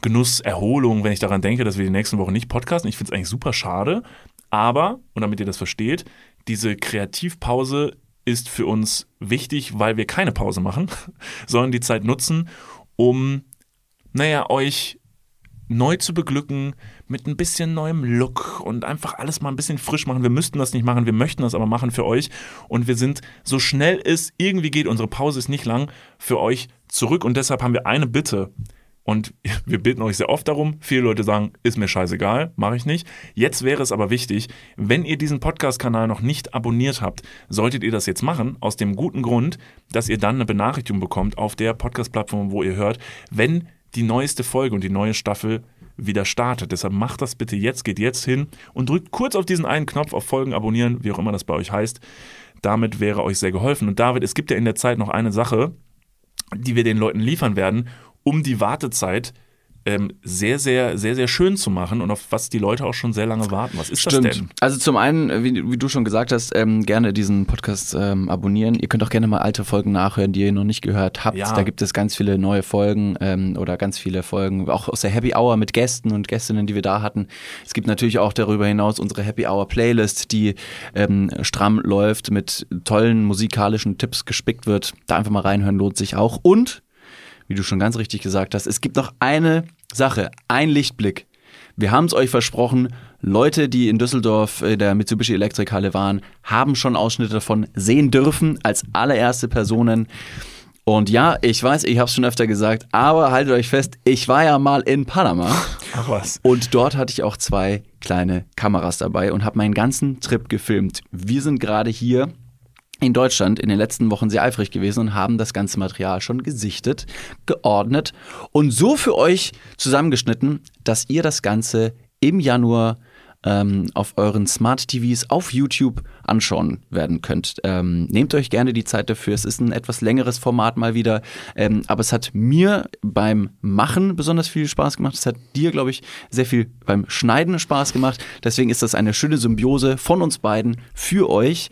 Genuss, Erholung, wenn ich daran denke, dass wir die nächsten Wochen nicht podcasten. Ich finde es eigentlich super schade. Aber, und damit ihr das versteht, diese Kreativpause ist für uns wichtig, weil wir keine Pause machen, sondern die Zeit nutzen, um, naja, euch neu zu beglücken mit ein bisschen neuem Look und einfach alles mal ein bisschen frisch machen. Wir müssten das nicht machen, wir möchten das aber machen für euch und wir sind so schnell es irgendwie geht, unsere Pause ist nicht lang, für euch zurück und deshalb haben wir eine Bitte. Und wir bitten euch sehr oft darum. Viele Leute sagen, ist mir scheißegal, mache ich nicht. Jetzt wäre es aber wichtig, wenn ihr diesen Podcast-Kanal noch nicht abonniert habt, solltet ihr das jetzt machen, aus dem guten Grund, dass ihr dann eine Benachrichtigung bekommt auf der Podcast-Plattform, wo ihr hört, wenn die neueste Folge und die neue Staffel wieder startet. Deshalb macht das bitte jetzt, geht jetzt hin und drückt kurz auf diesen einen Knopf auf Folgen abonnieren, wie auch immer das bei euch heißt. Damit wäre euch sehr geholfen. Und David, es gibt ja in der Zeit noch eine Sache, die wir den Leuten liefern werden um die Wartezeit ähm, sehr, sehr, sehr, sehr schön zu machen und auf was die Leute auch schon sehr lange warten. Was ist Stimmt. das denn? Also zum einen, wie, wie du schon gesagt hast, ähm, gerne diesen Podcast ähm, abonnieren. Ihr könnt auch gerne mal alte Folgen nachhören, die ihr noch nicht gehört habt. Ja. Da gibt es ganz viele neue Folgen ähm, oder ganz viele Folgen, auch aus der Happy Hour mit Gästen und Gästinnen, die wir da hatten. Es gibt natürlich auch darüber hinaus unsere Happy Hour Playlist, die ähm, stramm läuft, mit tollen musikalischen Tipps gespickt wird. Da einfach mal reinhören, lohnt sich auch. Und wie du schon ganz richtig gesagt hast, es gibt noch eine Sache, ein Lichtblick. Wir haben es euch versprochen, Leute, die in Düsseldorf in der Mitsubishi Elektrikhalle waren, haben schon Ausschnitte davon sehen dürfen als allererste Personen. Und ja, ich weiß, ich habe es schon öfter gesagt, aber haltet euch fest, ich war ja mal in Panama. Ach was. Und dort hatte ich auch zwei kleine Kameras dabei und habe meinen ganzen Trip gefilmt. Wir sind gerade hier in Deutschland in den letzten Wochen sehr eifrig gewesen und haben das ganze Material schon gesichtet, geordnet und so für euch zusammengeschnitten, dass ihr das Ganze im Januar ähm, auf euren Smart TVs auf YouTube anschauen werden könnt. Ähm, nehmt euch gerne die Zeit dafür. Es ist ein etwas längeres Format mal wieder, ähm, aber es hat mir beim Machen besonders viel Spaß gemacht. Es hat dir, glaube ich, sehr viel beim Schneiden Spaß gemacht. Deswegen ist das eine schöne Symbiose von uns beiden für euch.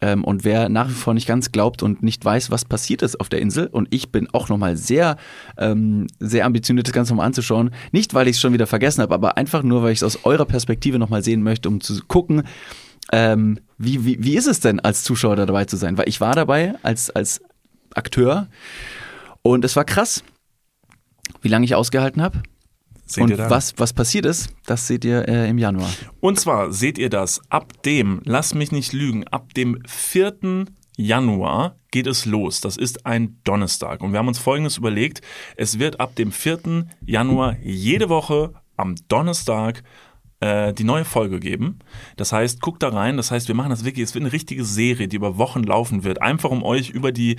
Ähm, und wer nach wie vor nicht ganz glaubt und nicht weiß, was passiert ist auf der Insel, und ich bin auch nochmal sehr, ähm, sehr ambitioniert, das Ganze nochmal anzuschauen. Nicht, weil ich es schon wieder vergessen habe, aber einfach nur, weil ich es aus eurer Perspektive nochmal sehen möchte, um zu gucken, ähm, wie, wie, wie ist es denn, als Zuschauer da dabei zu sein? Weil ich war dabei als, als Akteur und es war krass, wie lange ich ausgehalten habe. Seht und ihr dann. was, was passiert ist, das seht ihr äh, im Januar. Und zwar seht ihr das ab dem, lass mich nicht lügen, ab dem 4. Januar geht es los. Das ist ein Donnerstag. Und wir haben uns Folgendes überlegt. Es wird ab dem 4. Januar jede Woche am Donnerstag äh, die neue Folge geben. Das heißt, guckt da rein. Das heißt, wir machen das wirklich, es wird eine richtige Serie, die über Wochen laufen wird. Einfach um euch über die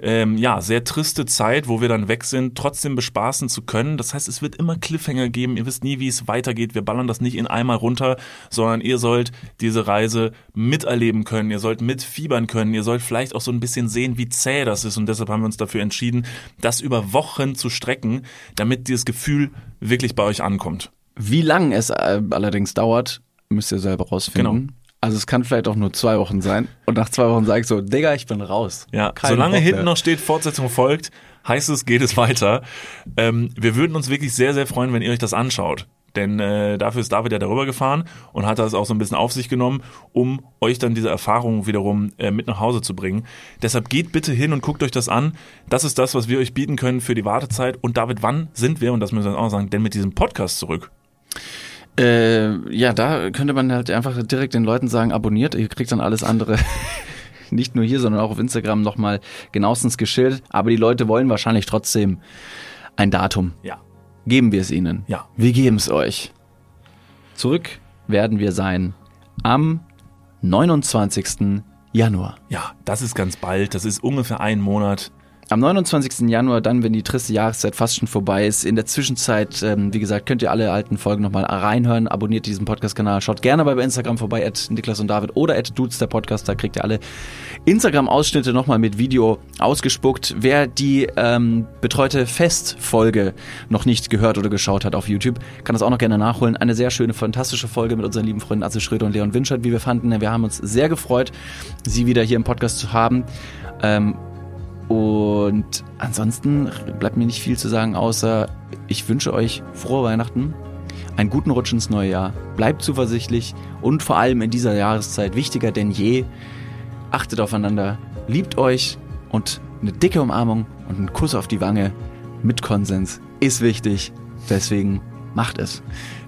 ähm, ja, sehr triste Zeit, wo wir dann weg sind, trotzdem bespaßen zu können. Das heißt, es wird immer Cliffhanger geben. Ihr wisst nie, wie es weitergeht. Wir ballern das nicht in einmal runter, sondern ihr sollt diese Reise miterleben können. Ihr sollt mitfiebern können. Ihr sollt vielleicht auch so ein bisschen sehen, wie zäh das ist. Und deshalb haben wir uns dafür entschieden, das über Wochen zu strecken, damit dieses Gefühl wirklich bei euch ankommt. Wie lang es äh, allerdings dauert, müsst ihr selber rausfinden. Genau. Also es kann vielleicht auch nur zwei Wochen sein. Und nach zwei Wochen sage ich so, Digga, ich bin raus. Ja, Kein solange Bock hinten mehr. noch steht, Fortsetzung folgt, heißt es, geht es weiter. Ähm, wir würden uns wirklich sehr, sehr freuen, wenn ihr euch das anschaut. Denn äh, dafür ist David ja darüber gefahren und hat das auch so ein bisschen auf sich genommen, um euch dann diese Erfahrung wiederum äh, mit nach Hause zu bringen. Deshalb geht bitte hin und guckt euch das an. Das ist das, was wir euch bieten können für die Wartezeit. Und David, wann sind wir, und das müssen wir auch sagen, denn mit diesem Podcast zurück? Äh, ja, da könnte man halt einfach direkt den Leuten sagen, abonniert, ihr kriegt dann alles andere. Nicht nur hier, sondern auch auf Instagram nochmal genauestens geschildert. Aber die Leute wollen wahrscheinlich trotzdem ein Datum. Ja. Geben wir es ihnen. Ja. Wir geben es euch. Zurück werden wir sein am 29. Januar. Ja, das ist ganz bald. Das ist ungefähr ein Monat. Am 29. Januar, dann, wenn die triste Jahreszeit fast schon vorbei ist. In der Zwischenzeit, ähm, wie gesagt, könnt ihr alle alten Folgen nochmal reinhören. Abonniert diesen Podcast-Kanal. Schaut gerne bei Instagram vorbei, at Niklas und David oder at Dudes, der Podcast. Da kriegt ihr alle Instagram-Ausschnitte nochmal mit Video ausgespuckt. Wer die ähm, betreute Festfolge noch nicht gehört oder geschaut hat auf YouTube, kann das auch noch gerne nachholen. Eine sehr schöne, fantastische Folge mit unseren lieben Freunden Atze Schröder und Leon Winscheid, wie wir fanden. Wir haben uns sehr gefreut, sie wieder hier im Podcast zu haben. Ähm, und ansonsten bleibt mir nicht viel zu sagen, außer ich wünsche euch frohe Weihnachten, einen guten Rutsch ins neue Jahr, bleibt zuversichtlich und vor allem in dieser Jahreszeit wichtiger denn je, achtet aufeinander, liebt euch und eine dicke Umarmung und ein Kuss auf die Wange mit Konsens ist wichtig. Deswegen macht es.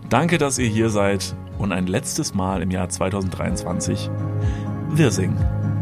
Danke, dass ihr hier seid und ein letztes Mal im Jahr 2023. Wir singen.